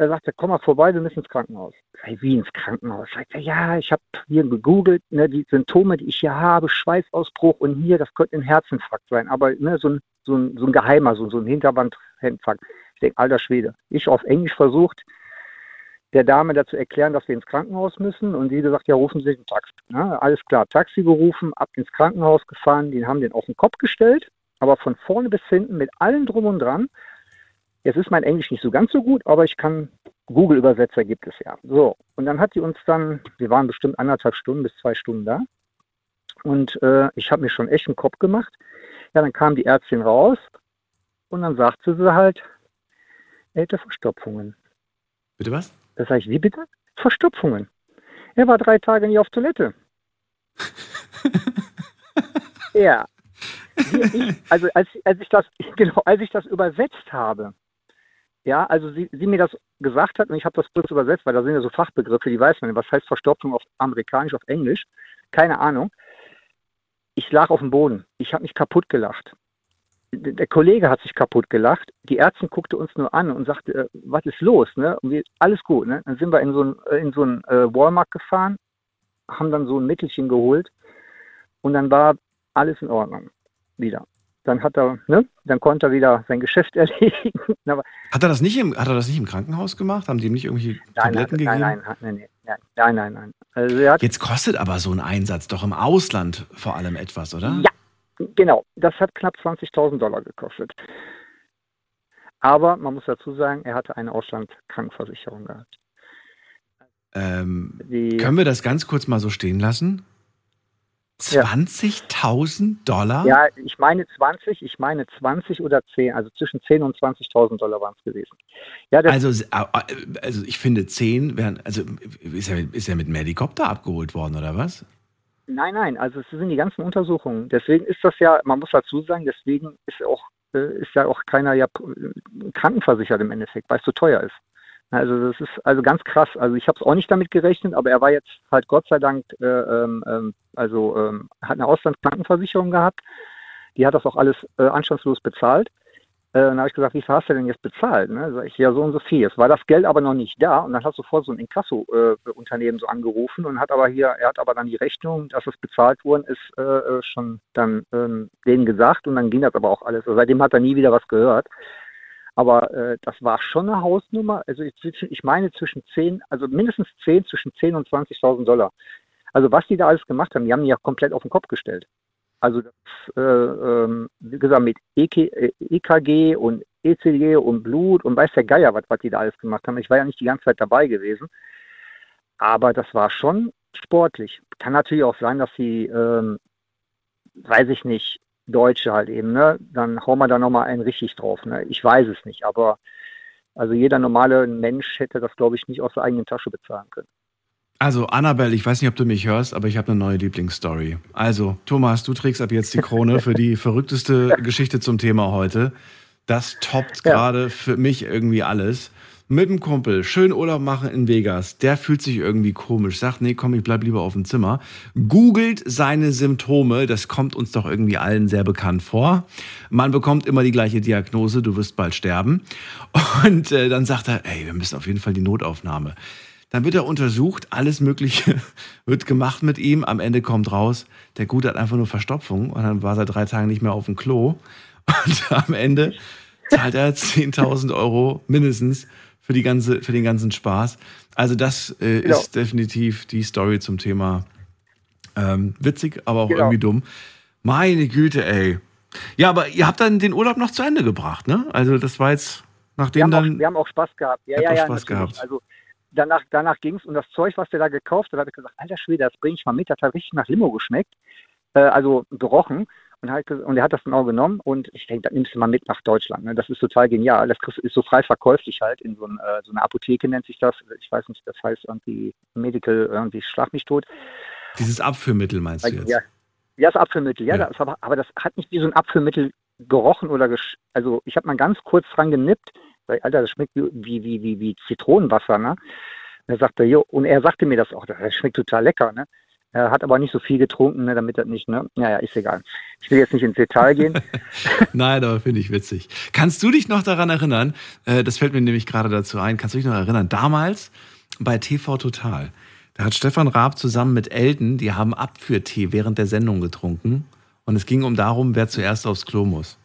er sagte, komm mal vorbei, wir müssen ins Krankenhaus. Sag wie ins Krankenhaus? Sagt er, ja, ich habe hier gegoogelt, ne, die Symptome, die ich hier habe, Schweißausbruch und hier, das könnte ein Herzinfarkt sein, aber ne, so, ein, so, ein, so ein geheimer, so, so ein Hinterwandinfarkt. Ich denke, alter Schwede. Ich auf Englisch versucht, der Dame dazu erklären, dass wir ins Krankenhaus müssen und die gesagt, ja, rufen Sie ein Taxi. Ne? Alles klar, Taxi gerufen, ab ins Krankenhaus gefahren, die haben den auf den Kopf gestellt, aber von vorne bis hinten mit allem drum und dran. Jetzt ist mein Englisch nicht so ganz so gut, aber ich kann, Google-Übersetzer gibt es ja. So, und dann hat die uns dann, wir waren bestimmt anderthalb Stunden bis zwei Stunden da. Und äh, ich habe mir schon echt einen Kopf gemacht. Ja, dann kam die Ärztin raus und dann sagte sie halt, er hätte Verstopfungen. Bitte was? Das sage ich, wie bitte? Verstopfungen. Er war drei Tage nie auf Toilette. ja. Ich, also als, als ich das, genau, als ich das übersetzt habe, ja, also sie, sie mir das gesagt hat und ich habe das kurz übersetzt, weil da sind ja so Fachbegriffe, die weiß man, was heißt Verstopfung auf Amerikanisch, auf Englisch, keine Ahnung. Ich lag auf dem Boden. Ich habe mich kaputt gelacht. Der Kollege hat sich kaputt gelacht. Die Ärztin guckte uns nur an und sagte, äh, was ist los? Ne? Wir, alles gut. Ne? Dann sind wir in so ein, äh, so ein äh, Walmart gefahren, haben dann so ein Mittelchen geholt und dann war alles in Ordnung wieder. Dann hat er, ne, dann konnte er wieder sein Geschäft erledigen. Hat er das nicht im, hat er das nicht im Krankenhaus gemacht? Haben die ihm nicht nein, Tabletten nein, gegeben? nein, nein, nein, nein, nein. Also Jetzt kostet aber so ein Einsatz doch im Ausland vor allem etwas, oder? Ja, genau. Das hat knapp 20.000 Dollar gekostet. Aber man muss dazu sagen, er hatte eine Auslandskrankenversicherung gehabt. Ähm, können wir das ganz kurz mal so stehen lassen? Ja. 20.000 Dollar? Ja, ich meine 20, ich meine 20 oder 10, also zwischen 10 und 20.000 Dollar waren es gewesen. Ja, Also, also ich finde 10 wären, also ist er, ist er mit dem Helikopter abgeholt worden oder was? Nein, nein, also es sind die ganzen Untersuchungen. Deswegen ist das ja, man muss dazu sagen, deswegen ist auch äh, ist ja auch keiner ja äh, krankenversichert im Endeffekt, weil es zu teuer ist. Also das ist also ganz krass. Also ich habe es auch nicht damit gerechnet, aber er war jetzt halt Gott sei Dank, äh, ähm, ähm, also ähm, hat eine Auslandskrankenversicherung gehabt. Die hat das auch alles äh, anstandslos bezahlt. Äh, dann habe ich gesagt, wie viel hast du denn jetzt bezahlt? Ne? Sag ich, ja, so und so viel. Es war das Geld aber noch nicht da und dann hat sofort so ein Inkasso-Unternehmen so angerufen und hat aber hier, er hat aber dann die Rechnung, dass es bezahlt worden ist, äh, äh, schon dann ähm, denen gesagt und dann ging das aber auch alles. Also seitdem hat er nie wieder was gehört. Aber äh, das war schon eine Hausnummer. Also ich, ich meine zwischen 10, also mindestens 10, zwischen 10 und 20.000 Dollar. Also was die da alles gemacht haben, die haben die ja komplett auf den Kopf gestellt. Also das, äh, ähm, wie gesagt, mit EK, äh, EKG und ECG und Blut und weiß der Geier, was, was die da alles gemacht haben. Ich war ja nicht die ganze Zeit dabei gewesen. Aber das war schon sportlich. Kann natürlich auch sein, dass sie, ähm, weiß ich nicht, Deutsche halt eben, ne? Dann hauen wir da nochmal einen richtig drauf. Ne? Ich weiß es nicht, aber also jeder normale Mensch hätte das, glaube ich, nicht aus der eigenen Tasche bezahlen können. Also, Annabelle, ich weiß nicht, ob du mich hörst, aber ich habe eine neue Lieblingsstory. Also, Thomas, du trägst ab jetzt die Krone für die verrückteste Geschichte zum Thema heute. Das toppt Ja. gerade für mich irgendwie alles. Mit dem Kumpel schön Urlaub machen in Vegas. Der fühlt sich irgendwie komisch, sagt, nee, komm, ich bleib lieber auf dem Zimmer. Googelt seine Symptome, das kommt uns doch irgendwie allen sehr bekannt vor. Man bekommt immer die gleiche Diagnose, du wirst bald sterben. Und äh, dann sagt er, ey, wir müssen auf jeden Fall die Notaufnahme. Dann wird er untersucht, alles Mögliche wird gemacht mit ihm. Am Ende kommt raus, der Gute hat einfach nur Verstopfung und dann war er drei Tage nicht mehr auf dem Klo. Und am Ende zahlt er 10.000 Euro mindestens für, die ganze, für den ganzen Spaß. Also das äh, Genau. ist definitiv die Story zum Thema ähm, witzig, aber auch Genau. irgendwie dumm. Meine Güte, ey. Ja, aber ihr habt dann den Urlaub noch zu Ende gebracht, ne? Also das war jetzt, Wir nachdem haben, dann... auch, wir haben auch Spaß gehabt. Ja, ja, ja. Spaß natürlich. gehabt. Also danach, danach ging es und das Zeug, was der da gekauft hat, habe ich gesagt, alter Schwede, das bringe ich mal mit. Das hat richtig nach Limo geschmeckt. Äh, also gerochen. Und, halt, und er hat das dann auch genommen und ich denke, das nimmst du mal mit nach Deutschland. Ne? Das ist total genial. Das ist so frei verkäuflich halt in so, ein, äh, so einer Apotheke nennt sich das. Ich weiß nicht, das heißt irgendwie Medical, irgendwie Schlag mich tot. Dieses Abführmittel meinst du jetzt? Ja, ja das Apfelmittel, ja, Ja. Das, aber, aber das hat nicht wie so ein Apfelmittel gerochen oder gesch also ich habe mal ganz kurz dran genippt, weil, Alter, das schmeckt wie, wie, wie, wie, wie Zitronenwasser, ne? Und er sagte, jo, und er sagte mir das auch, das schmeckt total lecker, ne? Er hat aber nicht so viel getrunken, ne, damit das nicht, ne? Naja, ist egal. Ich will jetzt nicht ins Detail gehen. Nein, aber finde ich witzig. Kannst du dich noch daran erinnern, äh, das fällt mir nämlich gerade dazu ein, kannst du dich noch erinnern, damals bei TV Total, da hat Stefan Raab zusammen mit Elton, die haben Abführtee während der Sendung getrunken und es ging um darum, wer zuerst aufs Klo muss.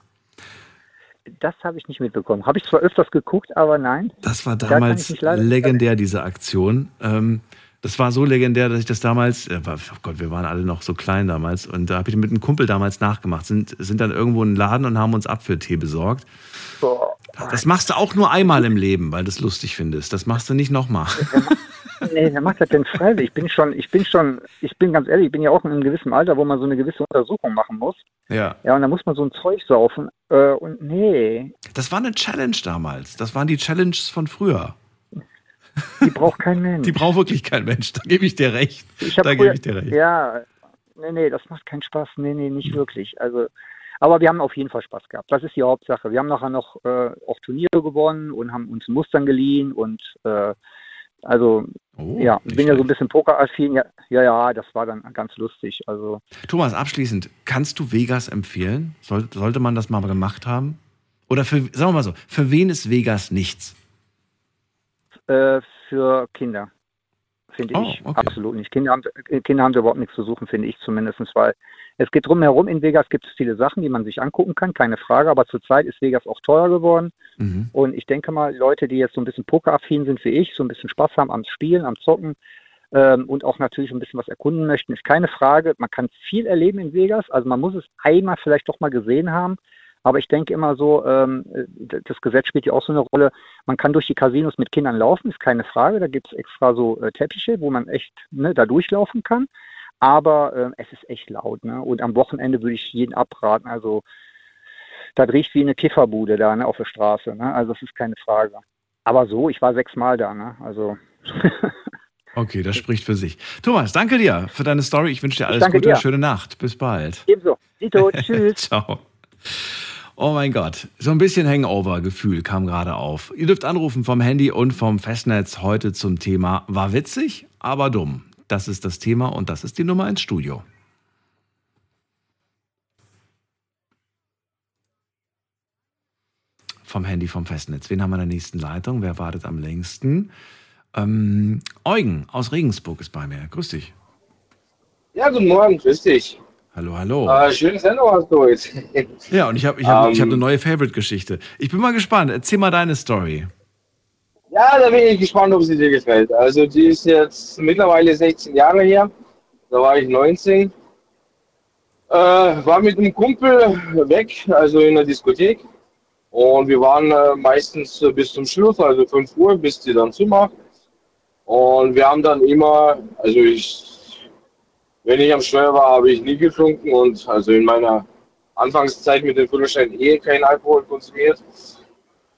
Das habe ich nicht mitbekommen. Habe ich zwar öfters geguckt, aber nein. Das war Da damals leider- legendär, diese Aktion. Ähm, das war so legendär, dass ich das damals, äh, oh Gott, wir waren alle noch so klein damals und da habe ich mit einem Kumpel damals nachgemacht, sind, sind dann irgendwo in den Laden und haben uns Abführtee besorgt. Das machst du auch nur einmal im Leben, weil du es lustig findest. Das machst du nicht nochmal. Nee, wer macht das denn freiwillig? Ich bin schon, ich bin schon, ich bin ganz ehrlich, ich bin ja auch in einem gewissen Alter, wo man so eine gewisse Untersuchung machen muss. Ja. Ja, und da muss man so ein Zeug saufen. Äh, und nee, Das war eine Challenge damals. Das waren die Challenges von früher. Die braucht kein Mensch. Die braucht wirklich kein Mensch. Da gebe ich dir recht. Ich Da gebe ich dir recht. Ja, nee, nee, das macht keinen Spaß. Nee, nee, nicht wirklich. Also, aber wir haben auf jeden Fall Spaß gehabt. Das ist die Hauptsache. Wir haben nachher noch äh, auch Turniere gewonnen und haben uns Mustern geliehen und äh, also Oh, ja, bin ja so ein schlecht. bisschen Pokeraffin. Ja, ja, ja, das war dann ganz lustig. Also Thomas, abschließend, kannst du Vegas empfehlen? Soll, sollte man das mal gemacht haben? Oder für, sagen wir mal so, für wen ist Vegas nichts? Äh, für Kinder, finde Oh, ich. okay. Absolut nicht. Kinder haben, äh, Kinder haben da überhaupt nichts zu suchen, finde ich zumindest, weil es geht drumherum. In Vegas gibt es viele Sachen, die man sich angucken kann, keine Frage. Aber zurzeit ist Vegas auch teuer geworden. Mhm. Und ich denke mal, Leute, die jetzt so ein bisschen pokeraffin sind wie ich, so ein bisschen Spaß haben am Spielen, am Zocken ähm, und auch natürlich ein bisschen was erkunden möchten, ist keine Frage. Man kann viel erleben in Vegas. Also man muss es einmal vielleicht doch mal gesehen haben. Aber ich denke immer so, ähm, das Gesetz spielt ja auch so eine Rolle. Man kann durch die Casinos mit Kindern laufen, ist keine Frage. Da gibt es extra so äh, Teppiche, wo man echt ne, da durchlaufen kann. Aber äh, es ist echt laut. Ne? Und am Wochenende würde ich jeden abraten. Also das riecht wie eine Kifferbude da ne, auf der Straße. Ne? Also das ist keine Frage. Aber so, ich war sechsmal da. Ne? Also Okay, das spricht für sich. Thomas, danke dir für deine Story. Ich wünsche dir alles Gute. dir. Schöne Nacht. Bis bald. ebenso. Dito, tschüss. Ciao. Oh mein Gott, so ein bisschen Hangover-Gefühl kam gerade auf. Ihr dürft anrufen vom Handy und vom Festnetz heute zum Thema War witzig, aber dumm. Das ist das Thema und das ist die Nummer ins Studio. Vom Handy, vom Festnetz. Wen haben wir in der nächsten Leitung? Wer wartet am längsten? Ähm, Eugen aus Regensburg ist bei mir. Grüß dich. Ja, guten Morgen, grüß dich. Hallo, hallo. Äh, schöne Sendung hast du heute. Ja, und ich habe ich hab, ich hab Ähm. eine neue Favorite-Geschichte. Ich bin mal gespannt. Erzähl mal deine Story. Ja, da bin ich gespannt, ob sie dir gefällt. Also die ist jetzt mittlerweile 16 Jahre her. Da war ich 19. Äh, war mit einem Kumpel weg, also in der Diskothek. Und wir waren äh, meistens äh, bis zum Schluss, also 5 Uhr, bis die dann zumacht. Und wir haben dann immer, also ich, wenn ich am Steuer war, habe ich nie getrunken und also in meiner Anfangszeit mit dem Führerschein eh kein Alkohol konsumiert.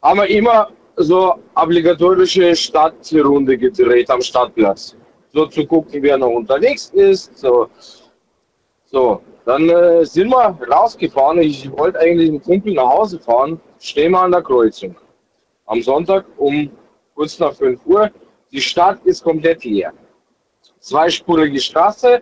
Haben wir immer so obligatorische Stadtrunde gedreht am Stadtplatz. So zu gucken, wer noch unterwegs ist. So, so. dann äh, sind wir rausgefahren. Ich wollte eigentlich mit Kumpel nach Hause fahren. Stehen wir an der Kreuzung. Am Sonntag um kurz nach 5 Uhr. Die Stadt ist komplett leer. Zweispurige Straße.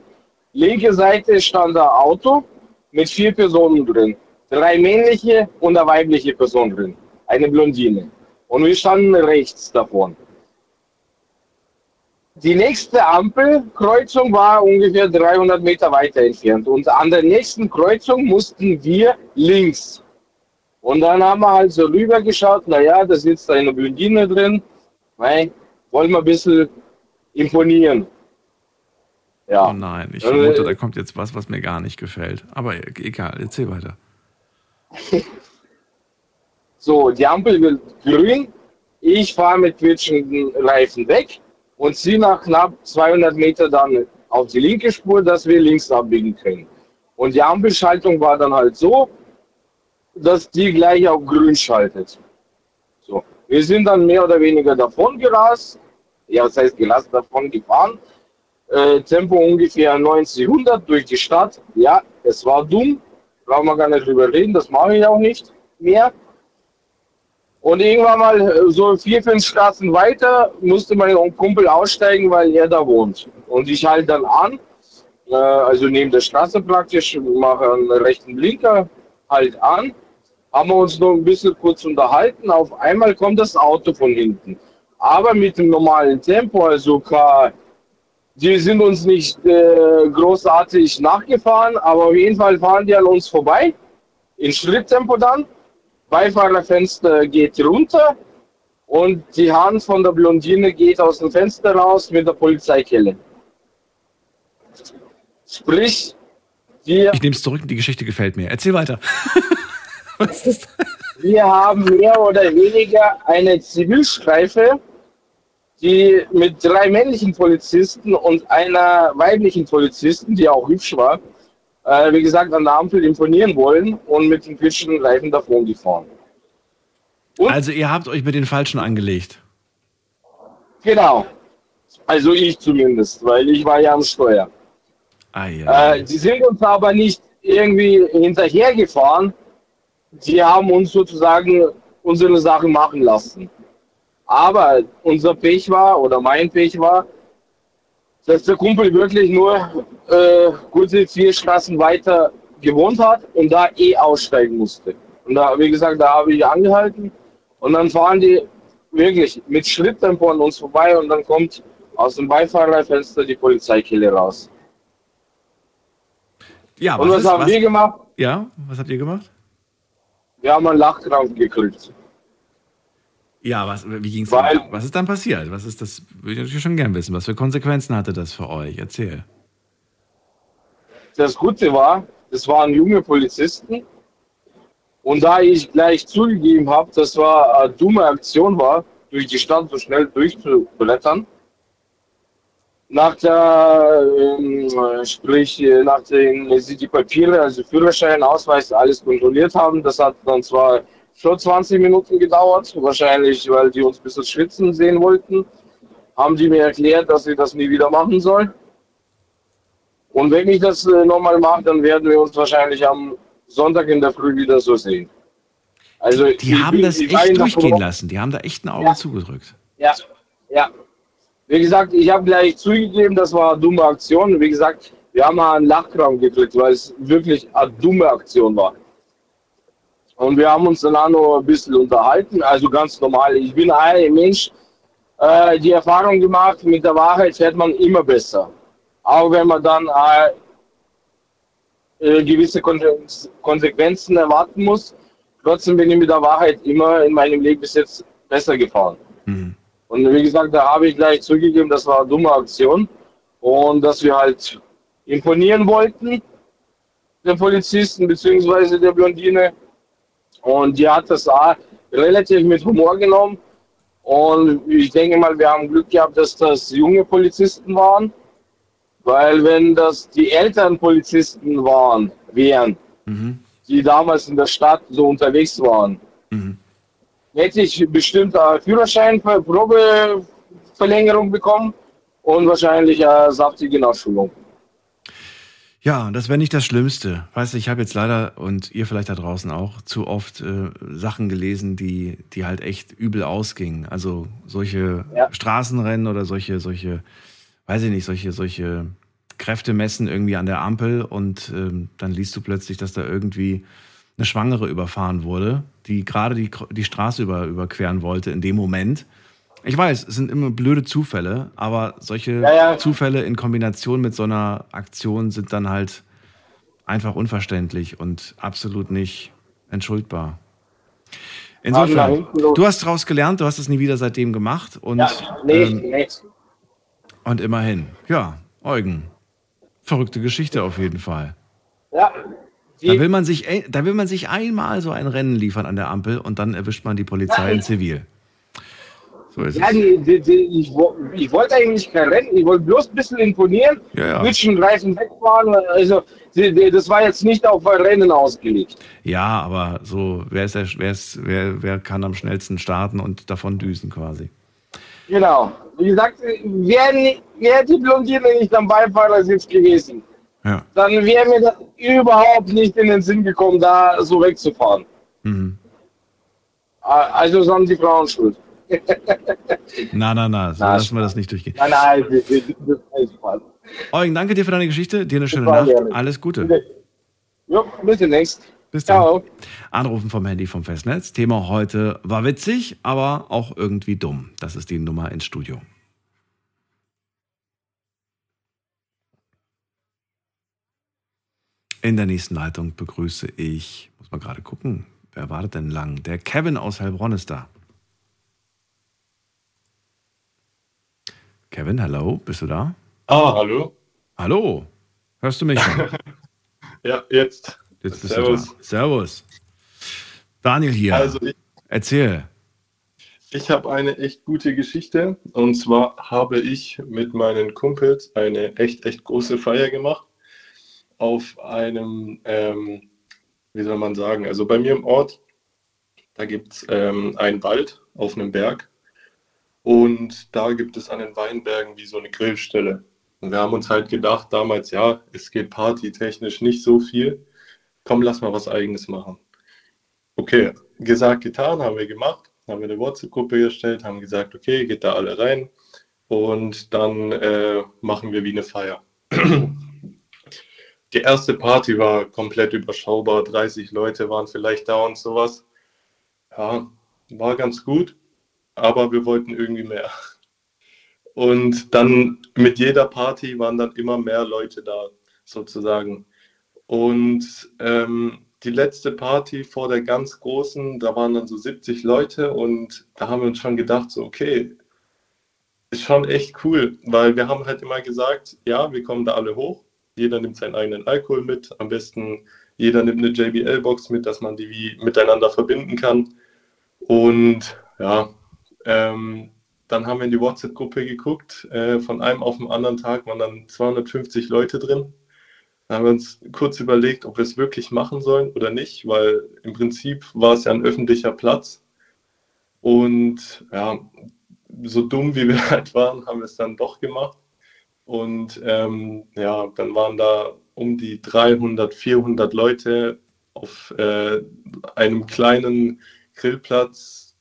Linke Seite stand ein Auto mit vier Personen drin. Drei männliche und eine weibliche Person drin. Eine Blondine. Und wir standen rechts davon. Die nächste Ampelkreuzung war ungefähr 300 Meter weiter entfernt. Und an der nächsten Kreuzung mussten wir links. Und dann haben wir halt so rüber geschaut, naja, da sitzt eine Blondine drin. Nein, wollen wir ein bisschen imponieren. Ja. Oh nein, ich Äh, vermute, da kommt jetzt was, was mir gar nicht gefällt. Aber e- egal, erzähl weiter. So, die Ampel wird grün. Ich fahre mit quietschenden Reifen weg und ziehe nach knapp 200 Meter dann auf die linke Spur, dass wir links abbiegen können. Und die Ampelschaltung war dann halt so, dass die gleich auf grün schaltet. So, wir sind dann mehr oder weniger davon gerast. Ja, was heißt gerast, davon gefahren. Äh, Tempo ungefähr 90, 100 durch die Stadt. Ja, es war dumm. Brauchen wir gar nicht drüber reden, das mache ich auch nicht mehr. Und irgendwann mal äh, so vier, fünf Straßen weiter musste mein Kumpel aussteigen, weil er da wohnt. Und ich halte dann an, äh, also neben der Straße praktisch, mache einen rechten Blinker, halt an, haben wir uns noch ein bisschen kurz unterhalten. Auf einmal kommt das Auto von hinten. Aber mit dem normalen Tempo, also K, die sind uns nicht äh, großartig nachgefahren, aber auf jeden Fall fahren die an uns vorbei, in Schritttempo dann. Beifahrerfenster geht runter und die Hand von der Blondine geht aus dem Fenster raus mit der Polizeikelle. Sprich, wir, Ich nehme es zurück, die Geschichte gefällt mir. Erzähl weiter. wir haben mehr oder weniger eine Zivilstreife, die mit drei männlichen Polizisten und einer weiblichen Polizisten, die auch hübsch war, äh, wie gesagt, an der Ampel imponieren wollen und mit den quietschenden Reifen davon gefahren. Also ihr habt euch mit den Falschen angelegt. Genau. Also ich zumindest, weil ich war ja am Steuer. Äh, die sind uns aber nicht irgendwie hinterhergefahren. Die haben uns sozusagen unsere Sachen machen lassen. Aber unser Pech war, oder mein Pech war, dass der Kumpel wirklich nur äh, gute vier Straßen weiter gewohnt hat und da eh aussteigen musste. Und da, wie gesagt, da habe ich angehalten und dann fahren die wirklich mit Schritttempo an uns vorbei und dann kommt aus dem Beifahrerfenster die Polizeikille raus. Ja, und was, ist- haben wir gemacht? Ja, was habt ihr gemacht? Wir haben einen Lachkrampf gekriegt. Ja, was, wie ging's Weil- Was ist dann passiert? Was ist das? Würde ich natürlich schon gern wissen. Was für Konsequenzen hatte das für euch? Erzähl. Das Gute war, es waren junge Polizisten. Und da ich gleich zugegeben habe, das war eine dumme Aktion war, durch die Stadt so schnell durchzublättern, nach der, ähm, sprich, äh, nachdem sie die Papiere, also Führerschein, Ausweis, alles kontrolliert haben. Das hat dann zwar schon 20 Minuten gedauert, wahrscheinlich, weil die uns ein bisschen schwitzen sehen wollten. Haben die mir erklärt, dass ich das nie wieder machen soll. Und wenn ich das äh, nochmal mache, dann werden wir uns wahrscheinlich am Sonntag in der Früh wieder so sehen. Also Die ich haben bin- das echt durchgehen lassen. Die haben da echt ein Auge zugedrückt. Ja, ja. Wie gesagt, ich habe gleich zugegeben, das war eine dumme Aktion. Wie gesagt, wir haben mal einen Lachkram gekriegt, weil es wirklich eine dumme Aktion war. Und wir haben uns dann auch noch ein bisschen unterhalten, also ganz normal. Ich bin ein Mensch, äh, die Erfahrung gemacht, mit der Wahrheit fährt man immer besser. Auch wenn man dann äh, äh, gewisse Konse- Konsequenzen erwarten muss. Trotzdem bin ich mit der Wahrheit immer in meinem Leben bis jetzt besser gefahren. Und wie gesagt, da habe ich gleich zugegeben, das war eine dumme Aktion. Und dass wir halt imponieren wollten, den Polizisten bzw. der Blondine. Und die hat das auch relativ mit Humor genommen. Und ich denke mal, wir haben Glück gehabt, dass das junge Polizisten waren. Weil wenn das die älteren Polizisten waren, wären, die damals in der Stadt so unterwegs waren, hätte ich bestimmt eine Führerschein für Probeverlängerung bekommen und wahrscheinlich eine saftige Nachschulung. Ja, und das wäre nicht das Schlimmste. Weißt du, ich habe jetzt leider, und ihr vielleicht da draußen auch, zu oft äh, Sachen gelesen, die, die halt echt übel ausgingen. Also solche Straßenrennen oder solche, solche, weiß ich nicht, solche, solche Kräftemessen irgendwie an der Ampel und ähm, dann liest du plötzlich, dass da irgendwie eine Schwangere überfahren wurde, die gerade die, die Straße über, überqueren wollte in dem Moment. Ich weiß, es sind immer blöde Zufälle, aber solche Ja, ja. Zufälle in Kombination mit so einer Aktion sind dann halt einfach unverständlich und absolut nicht entschuldbar. Insofern, du hast daraus gelernt, du hast es nie wieder seitdem gemacht und, Ja, nee, ähm, nee. und immerhin. Ja, Eugen, verrückte Geschichte auf jeden Fall. Ja, Da will, man sich, ey, da will man sich einmal so ein Rennen liefern an der Ampel und dann erwischt man die Polizei Ja, in Zivil. So ist Ja, es. die, die, die, ich, ich wollte eigentlich kein Rennen, ich wollte bloß ein bisschen imponieren, Ja, ja. Reifen wegfahren. Also, das war jetzt nicht auf ein Rennen ausgelegt. Ja, aber so, wer, ist der, wer, ist, wer, wer kann am schnellsten starten und davon düsen quasi? Genau. Wie gesagt, wäre wär die Blondine nicht am Beifahrersitz gewesen, Ja. dann wäre mir das überhaupt nicht in den Sinn gekommen, da so wegzufahren. Mhm. Also sind die Frauen schuld. Na, na, na, so Na, lassen wir das nicht durchgehen. Nein, nein, das- das ist Spaß. Eugen, danke dir für deine Geschichte. Dir eine schöne Nacht. gerne. Alles Gute. Jo, bis demnächst. Bis dann. Anrufen vom Handy vom Festnetz. Thema heute war witzig, aber auch irgendwie dumm. Das ist die Nummer ins Studio. In der nächsten Leitung begrüße ich, muss mal gerade gucken, wer wartet denn lang? Der Kevin aus Heilbronn ist da. Kevin, hallo, bist du da? Ah, hallo. Hallo, hörst du mich schon? Ja, jetzt. Jetzt bist Servus. du da. Servus. Daniel hier. Also ich, Erzähl. ich habe eine echt gute Geschichte. Und zwar habe ich mit meinen Kumpels eine echt, echt große Feier gemacht. Auf einem, ähm, wie soll man sagen, also bei mir im Ort, da gibt es ähm, einen Wald auf einem Berg. Und da gibt es an den Weinbergen wie so eine Grillstelle. Und wir haben uns halt gedacht, damals, ja, es geht partytechnisch nicht so viel. Komm, lass mal was Eigenes machen. Okay, gesagt, getan, haben wir gemacht, haben wir eine WhatsApp-Gruppe erstellt, haben gesagt, okay, geht da alle rein und dann äh, machen wir wie eine Feier. Die erste Party war komplett überschaubar, 30 Leute waren vielleicht da und sowas. Ja, war ganz gut, aber wir wollten irgendwie mehr. Und dann mit jeder Party waren dann immer mehr Leute da, sozusagen. Und ähm, die letzte Party vor der ganz großen, da waren dann so 70 Leute und da haben wir uns schon gedacht, so, okay, ist schon echt cool, weil wir haben halt immer gesagt, ja, wir kommen da alle hoch, jeder nimmt seinen eigenen Alkohol mit, am besten jeder nimmt eine JBL-Box mit, dass man die wie miteinander verbinden kann. Und ja, ähm, dann haben wir in die WhatsApp-Gruppe geguckt. Äh, von einem auf den anderen Tag waren dann 250 Leute drin. Da haben wir uns kurz überlegt, ob wir es wirklich machen sollen oder nicht, weil im Prinzip war es ja ein öffentlicher Platz. Und ja, so dumm wie wir halt waren, haben wir es dann doch gemacht. Und ähm, ja, dann waren da um die 300, 400 Leute auf äh, einem kleinen Grillplatz,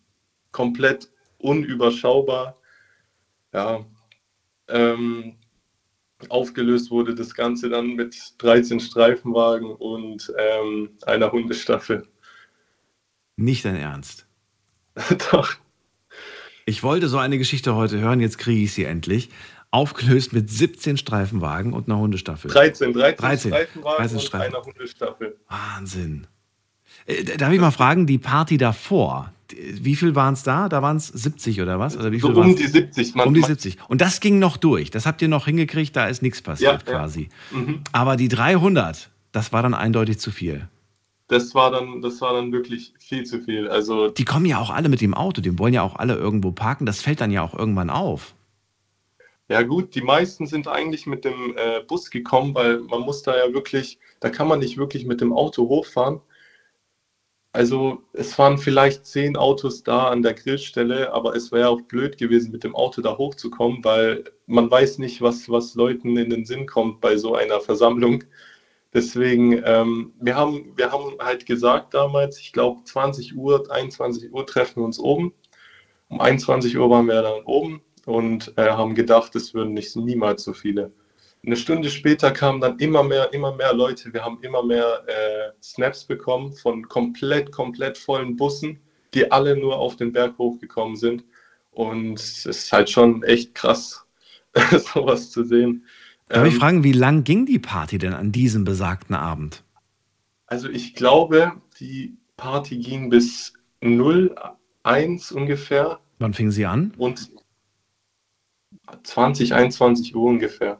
komplett unüberschaubar. Ja, ähm, aufgelöst wurde das Ganze dann mit 13 Streifenwagen und ähm, einer Hundestaffel. Nicht dein Ernst. Doch. Ich wollte so eine Geschichte heute hören, jetzt kriege ich sie endlich. Aufgelöst mit 17 Streifenwagen und einer Hundestaffel. 13, 13, 13 Streifenwagen 13 und Streifen. einer Hundestaffel. Wahnsinn. Äh, darf ich mal fragen, die Party davor, wie viel waren es da? Da waren es 70 oder was? Oder wie So um die 70. Man- um die man- 70. Und das ging noch durch. Das habt ihr noch hingekriegt, da ist nichts passiert Ja, ja. quasi. Mhm. Aber die 300, das war dann eindeutig zu viel. Das war dann, das war dann wirklich viel zu viel. Also Die kommen ja auch alle mit dem Auto, die wollen ja auch alle irgendwo parken. Das fällt dann ja auch irgendwann auf. Ja gut, die meisten sind eigentlich mit dem äh, Bus gekommen, weil man muss da ja wirklich, da kann man nicht wirklich mit dem Auto hochfahren. Also es waren vielleicht zehn Autos da an der Grillstelle, aber es wäre auch blöd gewesen, mit dem Auto da hochzukommen, weil man weiß nicht, was, was Leuten in den Sinn kommt bei so einer Versammlung. Deswegen, ähm, wir haben, wir haben halt gesagt damals, ich glaube 20 Uhr, 21 Uhr treffen wir uns oben. Um 21 Uhr waren wir dann oben und äh, haben gedacht, es würden nicht niemals so viele. Eine Stunde später kamen dann immer mehr, immer mehr Leute. Wir haben immer mehr äh, Snaps bekommen von komplett, komplett vollen Bussen, die alle nur auf den Berg hochgekommen sind. Und es ist halt schon echt krass, sowas zu sehen. Darf ich Ähm, fragen, wie lang ging die Party denn an diesem besagten Abend? Also ich glaube, die Party ging bis 01 ungefähr Wann fing sie an? und 20, 21 Uhr ungefähr.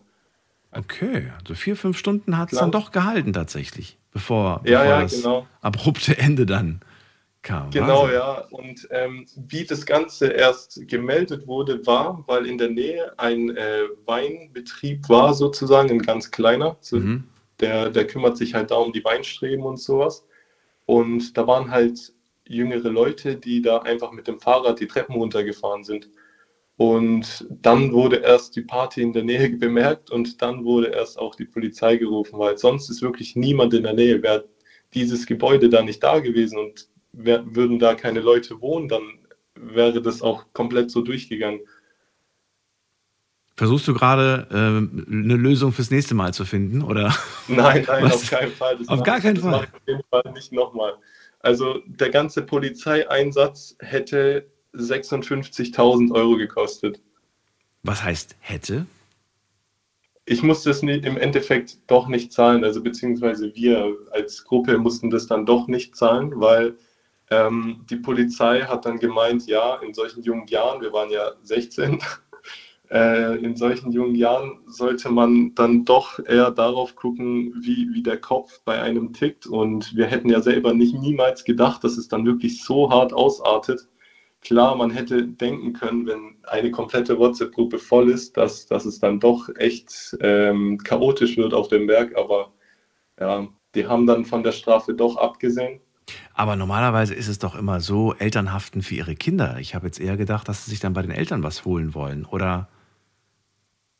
Okay, also vier, fünf Stunden hat es dann doch gehalten tatsächlich, bevor, Ja, bevor ja, das genau. abrupte Ende dann kam. Genau, Wahnsinn. ja. Und ähm, wie das Ganze erst gemeldet wurde, war, weil in der Nähe ein äh, Weinbetrieb war, sozusagen, ein ganz kleiner. So, Mhm. der, der kümmert sich halt da um die Weinstreben und sowas. Und da waren halt jüngere Leute, die da einfach mit dem Fahrrad die Treppen runtergefahren sind. Und dann wurde erst die Party in der Nähe bemerkt und dann wurde erst auch die Polizei gerufen, weil sonst ist wirklich niemand in der Nähe. Wäre dieses Gebäude da nicht da gewesen und wär, würden da keine Leute wohnen, dann wäre das auch komplett so durchgegangen. Versuchst du gerade ähm, eine Lösung fürs nächste Mal zu finden? Oder? Nein, nein, Was? auf keinen Fall. Das Auf mache gar keinen Fall. auf jeden Fall nicht nochmal. Also der ganze Polizeieinsatz hätte 56.000 Euro gekostet. Was heißt hätte? Ich musste es im Endeffekt doch nicht zahlen, also beziehungsweise wir als Gruppe mussten das dann doch nicht zahlen, weil ähm, die Polizei hat dann gemeint, ja, in solchen jungen Jahren, wir waren ja 16, äh, in solchen jungen Jahren sollte man dann doch eher darauf gucken, wie, wie der Kopf bei einem tickt. Und wir hätten ja selber nicht niemals gedacht, dass es dann wirklich so hart ausartet. Klar, man hätte denken können, wenn eine komplette WhatsApp-Gruppe voll ist, dass, dass es dann doch echt ähm, chaotisch wird auf dem Berg. Aber ja, die haben dann von der Strafe doch abgesehen. Aber normalerweise ist es doch immer so, Eltern haften für ihre Kinder. Ich habe jetzt eher gedacht, dass sie sich dann bei den Eltern was holen wollen. Oder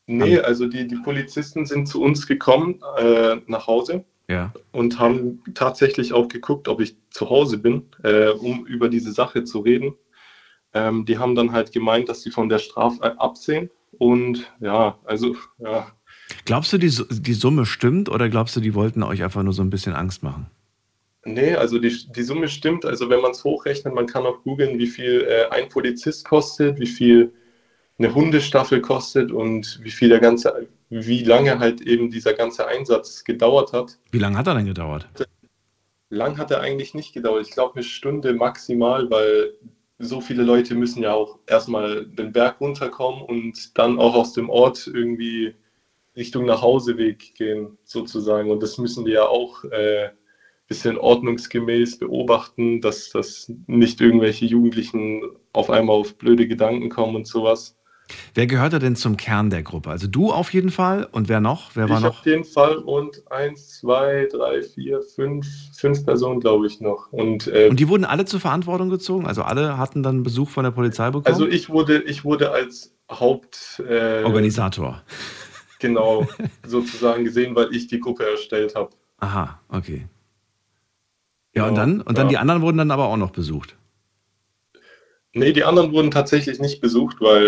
Nee, also die, die Polizisten sind zu uns gekommen äh, nach Hause ja. und haben tatsächlich auch geguckt, ob ich zu Hause bin, äh, um über diese Sache zu reden. Ähm, die haben dann halt gemeint, dass sie von der Strafe absehen. Und ja, also ja, Glaubst du, die, die Summe stimmt oder glaubst du, die wollten euch einfach nur so ein bisschen Angst machen? nee, also die, die Summe stimmt. Also wenn man es hochrechnet, man kann auch googeln, wie viel äh, ein Polizist kostet, wie viel eine Hundestaffel kostet und wie viel der ganze, wie lange halt eben dieser ganze Einsatz gedauert hat. Wie lange hat er denn gedauert? Lang hat er eigentlich nicht gedauert. Ich glaube, eine Stunde maximal, weil so viele Leute müssen ja auch erstmal den Berg runterkommen und dann auch aus dem Ort irgendwie Richtung Nachhauseweg gehen, sozusagen. Und das müssen die ja auch äh, bisschen ordnungsgemäß beobachten, dass, dass nicht irgendwelche Jugendlichen auf einmal auf blöde Gedanken kommen und sowas. Wer gehörte denn zum Kern der Gruppe? Also du auf jeden Fall und wer noch? Wer war ich noch? auf jeden Fall und eins, zwei, drei, vier, fünf, fünf Personen, glaube ich, noch. Und, äh, Und die wurden alle zur Verantwortung gezogen? Also alle hatten dann Besuch von der Polizei bekommen? also ich wurde, ich wurde als Haupt äh, genau sozusagen gesehen, weil ich die Gruppe erstellt habe. Aha, okay. Ja, und Genau, dann? Und dann ja. die anderen wurden dann aber auch noch besucht. Nee, die anderen wurden tatsächlich nicht besucht, weil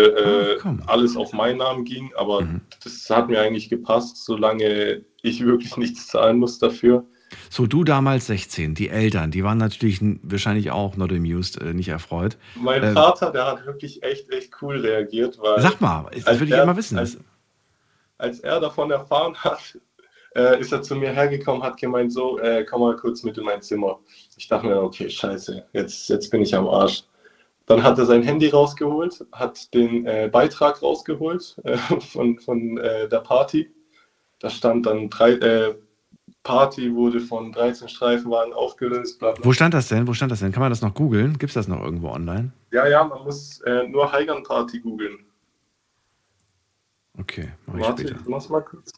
äh, komm. alles auf meinen Namen ging, aber das hat mir eigentlich gepasst, solange ich wirklich nichts zahlen muss dafür. So, du damals 16, die Eltern, die waren natürlich wahrscheinlich auch not amused, äh, nicht erfreut. Mein Äh, Vater, der hat wirklich echt, echt cool reagiert, weil. Sag mal, das würde ich er- mal wissen. Als, als er davon erfahren hat, äh, ist er zu mir hergekommen, hat gemeint, so, äh, komm mal kurz mit in mein Zimmer. Ich dachte mir, okay, scheiße, jetzt, jetzt bin ich am Arsch. Dann hat er sein Handy rausgeholt, hat den äh, Beitrag rausgeholt äh, von, von äh, der Party. Da stand dann drei, äh, Party wurde von 13 Streifenwagen aufgelöst. Bla bla. Wo stand das denn? Wo stand das denn? Kann man das noch googeln? Gibt es das noch irgendwo online? Ja, ja, man muss äh, nur Heigern Party googeln. Okay, mach ich Warte, später. mach's mal kurz.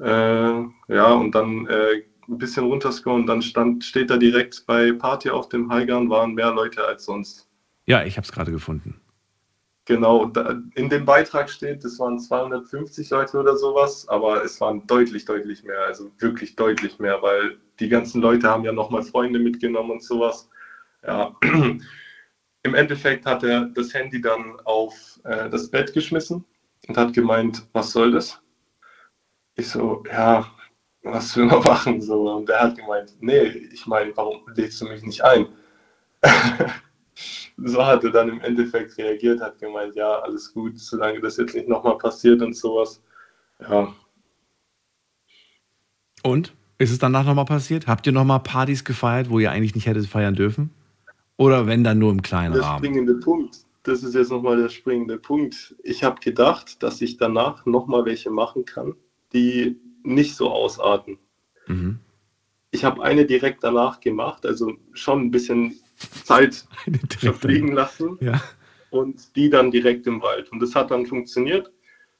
Äh, ja, und dann ein bisschen runterscrollen, dann stand, steht da direkt bei Party auf dem Heigern waren mehr Leute als sonst. Ja, ich habe es gerade gefunden. Genau, in dem Beitrag steht, es waren 250 Leute oder sowas, aber es waren deutlich, deutlich mehr, also wirklich deutlich mehr, weil die ganzen Leute haben ja nochmal Freunde mitgenommen und sowas. Ja, im Endeffekt hat er das Handy dann auf äh, das Bett geschmissen und hat gemeint, was soll das? Ich so, ja, was will man machen? So, und er hat gemeint, nee, ich meine, warum lädst du mich nicht ein? so hat er dann im Endeffekt reagiert, hat gemeint, ja, alles gut, solange das jetzt nicht nochmal passiert und sowas. Ja, Und? Ist es danach nochmal passiert? Habt ihr nochmal Partys gefeiert, wo ihr eigentlich nicht hättet feiern dürfen? Oder wenn dann nur im kleinen der Rahmen? springende Punkt, das ist jetzt nochmal der springende Punkt. Ich habe gedacht, dass ich danach nochmal welche machen kann, die nicht so ausarten. Mhm. Ich habe eine direkt danach gemacht, also schon ein bisschen Zeit verfliegen lassen Ja. und die dann direkt im Wald. Und das hat dann funktioniert.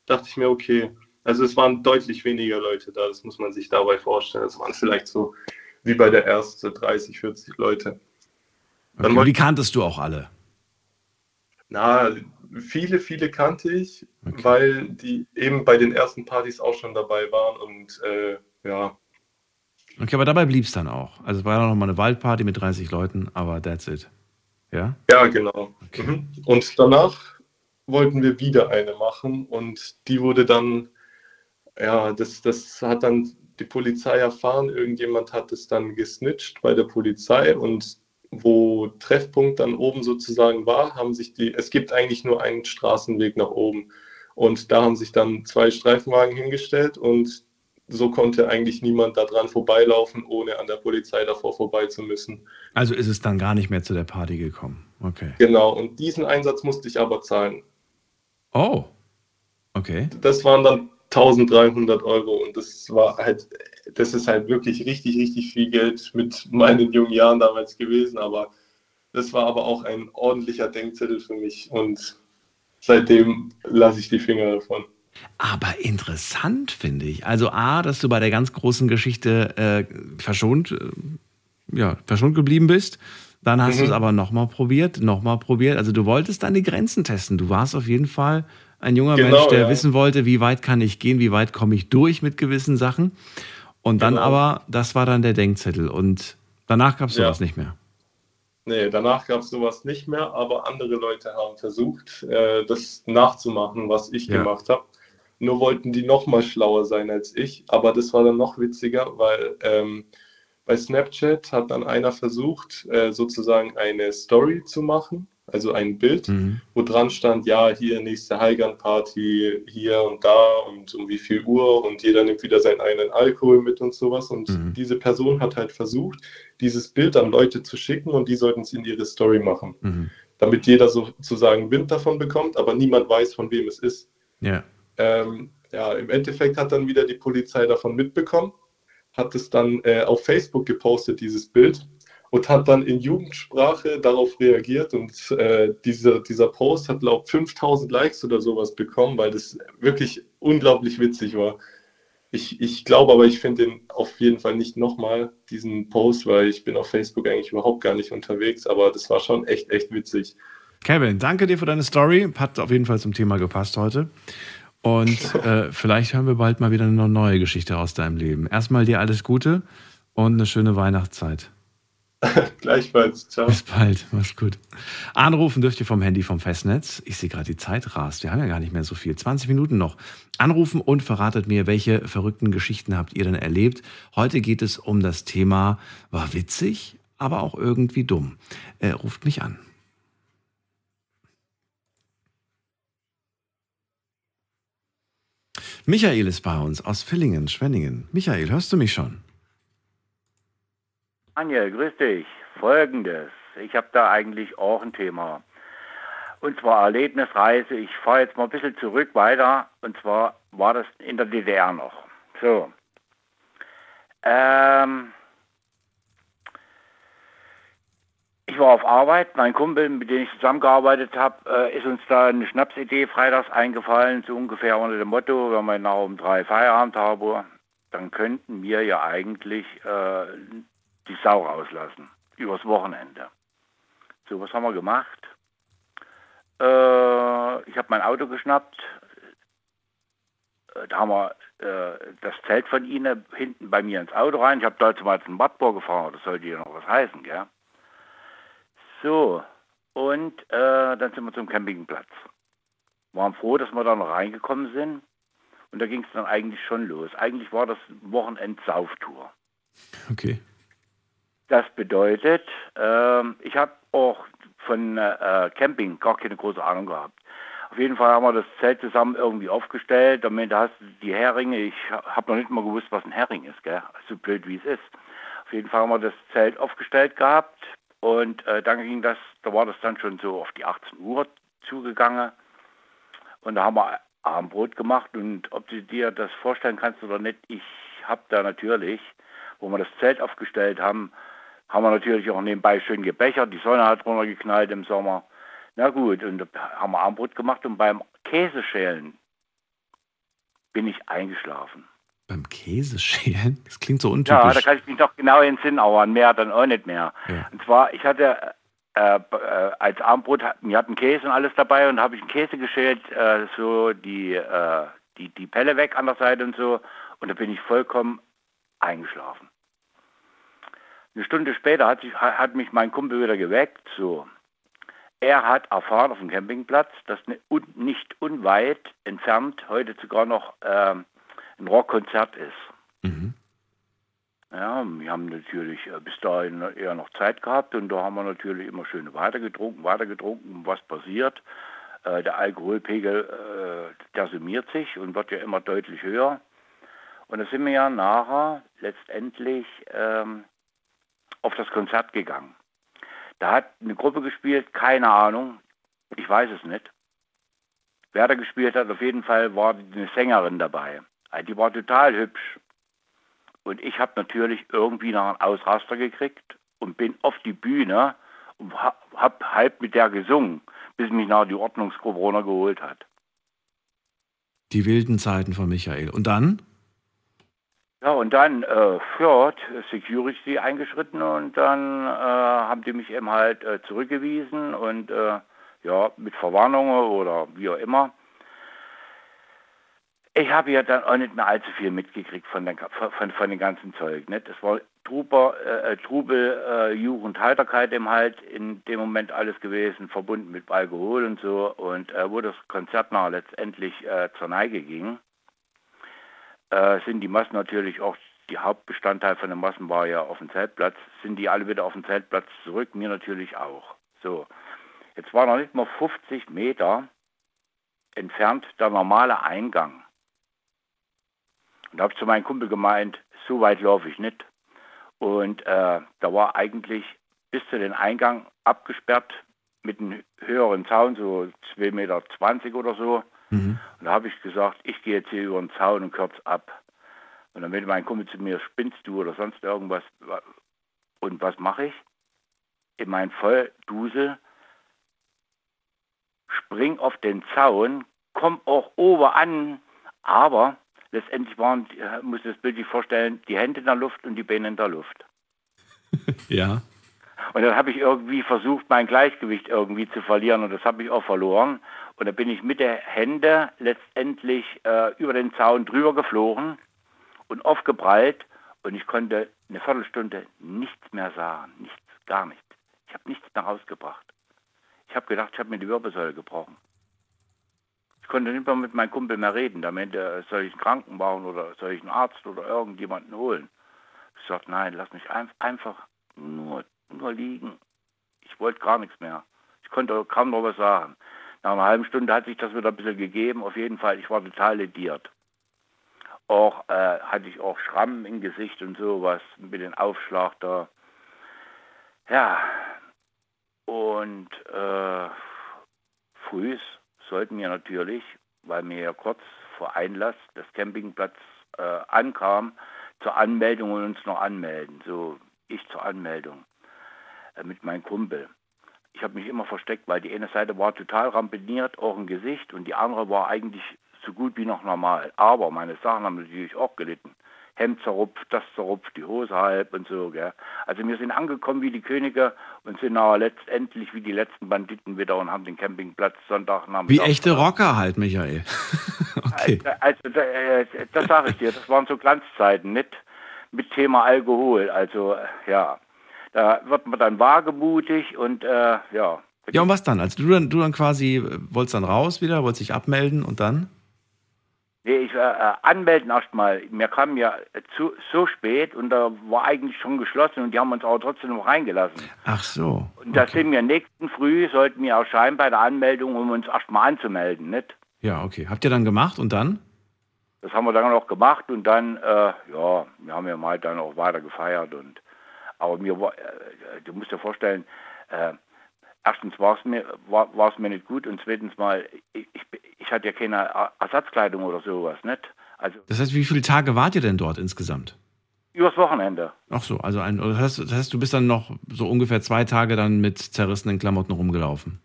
Dachte ich mir, okay, also es waren deutlich weniger Leute da, das muss man sich dabei vorstellen. Es waren vielleicht so wie bei der ersten 30, 40 Leute. Okay. Und die kanntest du auch alle. Na, viele, viele kannte ich, weil die eben bei den ersten Partys auch schon dabei waren und äh, ja, Okay, aber dabei blieb es dann auch. Also es war noch mal eine Waldparty mit 30 Leuten, aber that's it. Ja? Ja, genau. Mhm. Und danach wollten wir wieder eine machen und die wurde dann, ja, das, das hat dann die Polizei erfahren. Irgendjemand hat es dann gesnitcht bei der Polizei und wo Treffpunkt dann oben sozusagen war, haben sich die, es gibt eigentlich nur einen Straßenweg nach oben. Und da haben sich dann zwei Streifenwagen hingestellt und so konnte eigentlich niemand da dran vorbeilaufen, ohne an der Polizei davor vorbei zu müssen. Also ist es dann gar nicht mehr zu der Party gekommen. Okay. Genau, und diesen Einsatz musste ich aber zahlen. Oh. Okay. Das waren dann 1300 Euro und das war halt, das ist halt wirklich richtig, richtig viel Geld mit meinen jungen Jahren damals gewesen, aber das war aber auch ein ordentlicher Denkzettel für mich und seitdem lasse ich die Finger davon. Aber interessant finde ich. Also A, dass du bei der ganz großen Geschichte äh, verschont, äh, ja, verschont geblieben bist. Dann hast Mhm. du es aber nochmal probiert, nochmal probiert. Also du wolltest deine Grenzen testen. Du warst auf jeden Fall ein junger Genau, Mensch, der ja. wissen wollte, wie weit kann ich gehen, wie weit komme ich durch mit gewissen Sachen. Und dann Genau. aber, das war dann der Denkzettel. Und danach gab es Ja. sowas nicht mehr. Nee, danach gab es sowas nicht mehr, aber andere Leute haben versucht, äh, das nachzumachen, was ich Ja. gemacht habe. Nur wollten die noch mal schlauer sein als ich, aber das war dann noch witziger, weil ähm, bei Snapchat hat dann einer versucht, äh, sozusagen eine Story zu machen, also ein Bild, wo dran stand, ja, hier nächste Heigern-Party, hier und da und um wie viel Uhr und jeder nimmt wieder seinen eigenen Alkohol mit und sowas. Und diese Person hat halt versucht, dieses Bild an Leute zu schicken und die sollten es in ihre Story machen, Mhm. damit jeder sozusagen Wind davon bekommt, aber niemand weiß, von wem es ist. Ja. Ähm, ja, im Endeffekt hat dann wieder die Polizei davon mitbekommen, hat es dann äh, auf Facebook gepostet, dieses Bild. und hat dann in Jugendsprache darauf reagiert und äh, dieser, dieser Post hat, glaube ich, 5000 Likes oder sowas bekommen, weil das wirklich unglaublich witzig war. Ich, ich glaube aber, ich finde den auf jeden Fall nicht nochmal, diesen Post, weil ich bin auf Facebook eigentlich überhaupt gar nicht unterwegs, aber das war schon echt, echt witzig. Kevin, danke dir für deine Story. Hat auf jeden Fall zum Thema gepasst heute. Und äh, vielleicht hören wir bald mal wieder eine neue Geschichte aus deinem Leben. Erstmal dir alles Gute und eine schöne Weihnachtszeit. Gleichfalls. Ciao. Bis bald. Mach's gut. Anrufen dürft ihr vom Handy vom Festnetz. Ich sehe gerade, die Zeit rast. Wir haben ja gar nicht mehr so viel. 20 Minuten noch. Anrufen und verratet mir, welche verrückten Geschichten habt ihr denn erlebt. Heute geht es um das Thema, war witzig, aber auch irgendwie dumm. Äh, ruft mich an. Michael ist bei uns aus Villingen, Schwenningen. Michael, hörst du mich schon? Daniel, grüß dich. Folgendes. Ich habe da eigentlich auch ein Thema. Und zwar Erlebnisreise. Ich fahre jetzt mal ein bisschen zurück weiter. Und zwar war das in der DDR noch. So. Ähm, ich war auf Arbeit. Mein Kumpel, mit dem ich zusammengearbeitet habe, äh, ist uns da eine Schnapsidee freitags eingefallen, so ungefähr unter dem Motto, wenn wir nach um drei Feierabend haben, dann könnten wir ja eigentlich äh, die Sau rauslassen. Übers Wochenende. So, was haben wir gemacht? Äh, ich habe mein Auto geschnappt. Äh, da haben wir äh, das Zelt von ihnen hinten bei mir ins Auto rein. Ich habe damals einen Wartburg gefahren. Das sollte ja noch was heißen, gell? So, und äh, dann sind wir zum Campingplatz. Waren froh, dass wir da noch reingekommen sind. Und da ging es dann eigentlich schon los. Eigentlich war das Wochenend-Sauftour. Okay. Das bedeutet, äh, ich habe auch von äh, Camping gar keine große Ahnung gehabt. Auf jeden Fall haben wir das Zelt zusammen irgendwie aufgestellt. Damit hast du die Heringe. Ich habe noch nicht mal gewusst, was ein Hering ist, gell? So blöd wie es ist. Auf jeden Fall haben wir das Zelt aufgestellt gehabt. Und äh, dann ging das, da war das dann schon so auf die 18 Uhr zugegangen. Und da haben wir Abendbrot gemacht. Und ob du dir das vorstellen kannst oder nicht, ich habe da natürlich, wo wir das Zelt aufgestellt haben, haben wir natürlich auch nebenbei schön gebechert. Die Sonne hat runtergeknallt im Sommer. Na gut, und da haben wir Abendbrot gemacht und beim Käseschälen bin ich eingeschlafen. Beim Käseschälen? Das klingt so untypisch. Ja, da kann ich mich noch genau entsinnen, aber an mehr dann auch nicht mehr. Ja. Und zwar, ich hatte äh, äh, als Abendbrot, wir hatten Käse und alles dabei und habe ich einen Käse geschält, äh, so die, äh, die, die Pelle weg an der Seite und so. Und da bin ich vollkommen eingeschlafen. Eine Stunde später hat, sich, hat mich mein Kumpel wieder geweckt. So. Er hat erfahren auf dem Campingplatz, dass ne, nicht unweit entfernt heute sogar noch ähm, ein Rockkonzert ist. Mhm. Ja, wir haben natürlich äh, bis dahin eher noch Zeit gehabt und da haben wir natürlich immer schön weiter getrunken, weiter getrunken. Was passiert? Äh, der Alkoholpegel, äh, der summiert sich und wird ja immer deutlich höher. Und da sind wir ja nachher letztendlich ähm, auf das Konzert gegangen. Da hat eine Gruppe gespielt, keine Ahnung, ich weiß es nicht. Wer da gespielt hat, auf jeden Fall war eine Sängerin dabei. Die war total hübsch. Und ich habe natürlich irgendwie noch einen Ausraster gekriegt und bin auf die Bühne und habe halb mit der gesungen, bis mich nachher die Ordnungsgruppe runtergeholt hat. Die wilden Zeiten von Michael. Und dann? Ja, und dann, äh, hat Security eingeschritten und dann äh, haben die mich eben halt äh, zurückgewiesen und äh, ja, mit Verwarnungen oder wie auch immer. Ich habe ja dann auch nicht mehr allzu viel mitgekriegt von, der, von, von dem ganzen Zeug. Nicht? Es war Truber, äh, Trubel, äh, Jugend, Heiterkeit eben halt in dem Moment alles gewesen, verbunden mit Alkohol und so. Und äh, wo das Konzert nachher letztendlich äh, zur Neige ging, äh, sind die Massen natürlich auch, die Hauptbestandteil von den Massen war ja auf dem Zeltplatz, sind die alle wieder auf dem Zeltplatz zurück, mir natürlich auch. So, jetzt war noch nicht mal 50 Meter entfernt der normale Eingang. Und da habe ich zu meinem Kumpel gemeint, so weit laufe ich nicht. Und äh, da war eigentlich bis zu den Eingang abgesperrt mit einem höheren Zaun, so 2,20 Meter oder so. Mhm. Und da habe ich gesagt, ich gehe jetzt hier über den Zaun und kürze ab. Und dann meinte mein Kumpel zu mir, spinnst du oder sonst irgendwas? Und was mache ich? in mein Volldusel, spring auf den Zaun, komm auch oben an, aber letztendlich waren, äh, muss das Bild sich vorstellen, die Hände in der Luft und die Beine in der Luft. Ja. Und dann habe ich irgendwie versucht, mein Gleichgewicht irgendwie zu verlieren und das habe ich auch verloren. Und dann bin ich mit der Hände letztendlich äh, über den Zaun drüber geflogen und aufgeprallt und ich konnte eine Viertelstunde nichts mehr sagen, nichts, gar nichts. Ich habe nichts mehr rausgebracht. Ich habe gedacht, ich habe mir die Wirbelsäule gebrochen. Ich konnte nicht mehr mit meinem Kumpel mehr reden. Da meinte er, soll ich einen Krankenwagen oder soll ich einen Arzt oder irgendjemanden holen? Ich sagte, nein, lass mich ein, einfach nur, nur liegen. Ich wollte gar nichts mehr. Ich konnte kaum noch was sagen. Nach einer halben Stunde hat sich das wieder ein bisschen gegeben. Auf jeden Fall, ich war total lediert. Auch äh, hatte ich auch Schrammen im Gesicht und sowas mit dem Aufschlag da. Ja, und äh, früh sollten wir natürlich, weil wir ja kurz vor Einlass des Campingplatz äh, ankam, zur Anmeldung und uns noch anmelden. So ich zur Anmeldung äh, mit meinem Kumpel. Ich habe mich immer versteckt, weil die eine Seite war total ramponiert, auch im Gesicht, und die andere war eigentlich so gut wie noch normal. Aber meine Sachen haben natürlich auch gelitten. Hemd zerrupft, das zerrupft, die Hose halb und so. Gell. Also wir sind angekommen wie die Könige und sind aber letztendlich wie die letzten Banditen wieder und haben den Campingplatz Sonntagnachmittag. Wie echte Rocker halt, Michael. okay. Also, also äh, das sage ich dir, das waren so Glanzzeiten, nicht mit Thema Alkohol. Also ja, da wird man dann wagemutig und äh, ja. Ja, und was dann? Also du dann, du dann quasi äh, wolltest dann raus wieder, wolltest dich abmelden und dann? Nee, ich äh, äh anmelden erstmal. Wir kamen ja zu, so spät und da war eigentlich schon geschlossen und die haben uns aber trotzdem noch reingelassen. Ach so. Und da sind wir nächsten Früh, sollten wir erscheinen bei der Anmeldung, um uns erstmal anzumelden, nicht? Ja, okay. Habt ihr dann gemacht und dann? Das haben wir dann noch gemacht und dann, äh, ja, wir haben ja mal dann auch weiter gefeiert und aber mir war, äh, du musst dir vorstellen, äh, erstens war es mir, war, war es mir nicht gut und zweitens mal, ich, ich, hatte ja keine Ersatzkleidung oder sowas, nicht? Also Das heißt, wie viele Tage wart ihr denn dort insgesamt? übers Wochenende. Ach so, also ein, das heißt, das heißt, du bist dann noch so ungefähr zwei Tage dann mit zerrissenen Klamotten rumgelaufen.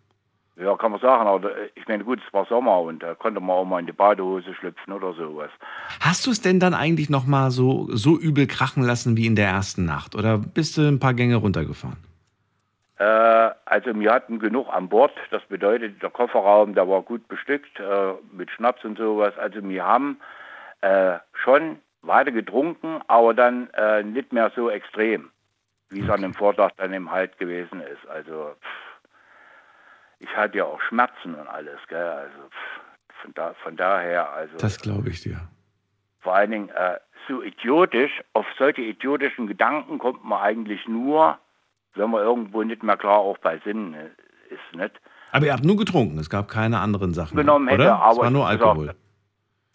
Ja, kann man sagen, aber ich meine, gut, es war Sommer und da konnte man auch mal in die Badehose schlüpfen oder sowas. Hast du es denn dann eigentlich noch mal so, so übel krachen lassen wie in der ersten Nacht? Oder bist du ein paar Gänge runtergefahren? Äh, also wir hatten genug an Bord. Das bedeutet, der Kofferraum, der war gut bestückt äh, mit Schnaps und sowas. Also wir haben äh, schon weiter getrunken, aber dann äh, nicht mehr so extrem, wie es an dem Vortag dann eben halt gewesen ist. Also pff, ich hatte ja auch Schmerzen und alles, gell? Also pff, von, da, von daher, also Das glaube ich dir. vor allen Dingen äh, so idiotisch, auf solche idiotischen Gedanken kommt man eigentlich nur, wenn man irgendwo nicht mehr klar auch bei Sinnen ist, nicht? Aber ihr habt nur getrunken, es gab keine anderen Sachen. Genommen hätte, oder? aber es war nur Alkohol. gesagt,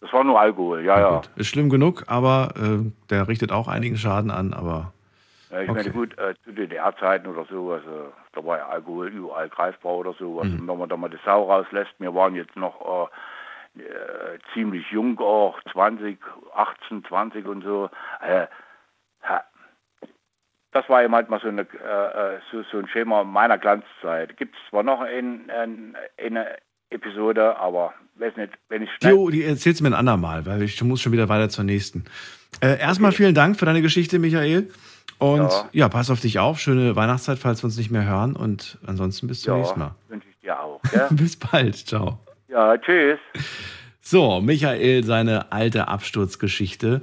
Das war nur Alkohol, ja, ja. Ist schlimm genug, aber äh, der richtet auch einigen Schaden an, aber Ja, ich Okay. meine, gut, äh, zu DDR-Zeiten oder sowas, äh, da war ja Alkohol überall greifbar oder sowas. Mhm. Und wenn man da mal die Sau rauslässt, wir waren jetzt noch äh, äh, ziemlich jung auch, 20, 18, 20 und so. Das war eben halt mal so, eine, äh, äh, so, so ein Schema meiner Glanzzeit. Gibt es zwar noch in, in, in eine Episode, aber weiß nicht, wenn ich schnell... die, die erzählst du mir ein andermal, weil ich muss schon wieder weiter zur nächsten. Äh, erstmal vielen Dank für deine Geschichte, Michael. Und ja. Ja. pass auf dich auf. Schöne Weihnachtszeit, falls wir uns nicht mehr hören. Und ansonsten bis zum Ja, nächsten Mal. wünsche ich dir auch. Gell? bis bald. Ciao. ja, tschüss. So, Michael, seine alte Absturzgeschichte.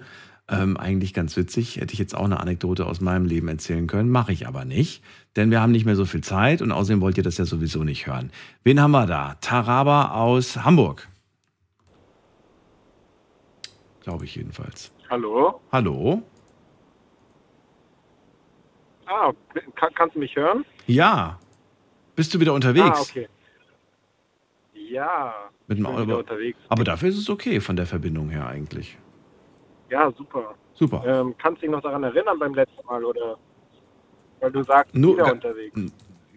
Ähm, eigentlich ganz witzig. Hätte ich jetzt auch eine Anekdote aus meinem Leben erzählen können. Mache ich aber nicht. Denn wir haben nicht mehr so viel Zeit und außerdem wollt ihr das ja sowieso nicht hören. Wen haben wir da? Taraba aus Hamburg. Glaube ich jedenfalls. Hallo? Hallo? Ah, kann, kannst du mich hören? Ja. Bist du wieder unterwegs? Ah, okay. Ja, Mit dem Auto. Aber dafür ist es okay von der Verbindung her eigentlich. Ja, super. Super. Ähm, kannst du dich noch daran erinnern beim letzten Mal oder? Weil du sagst, Nur- wieder unterwegs.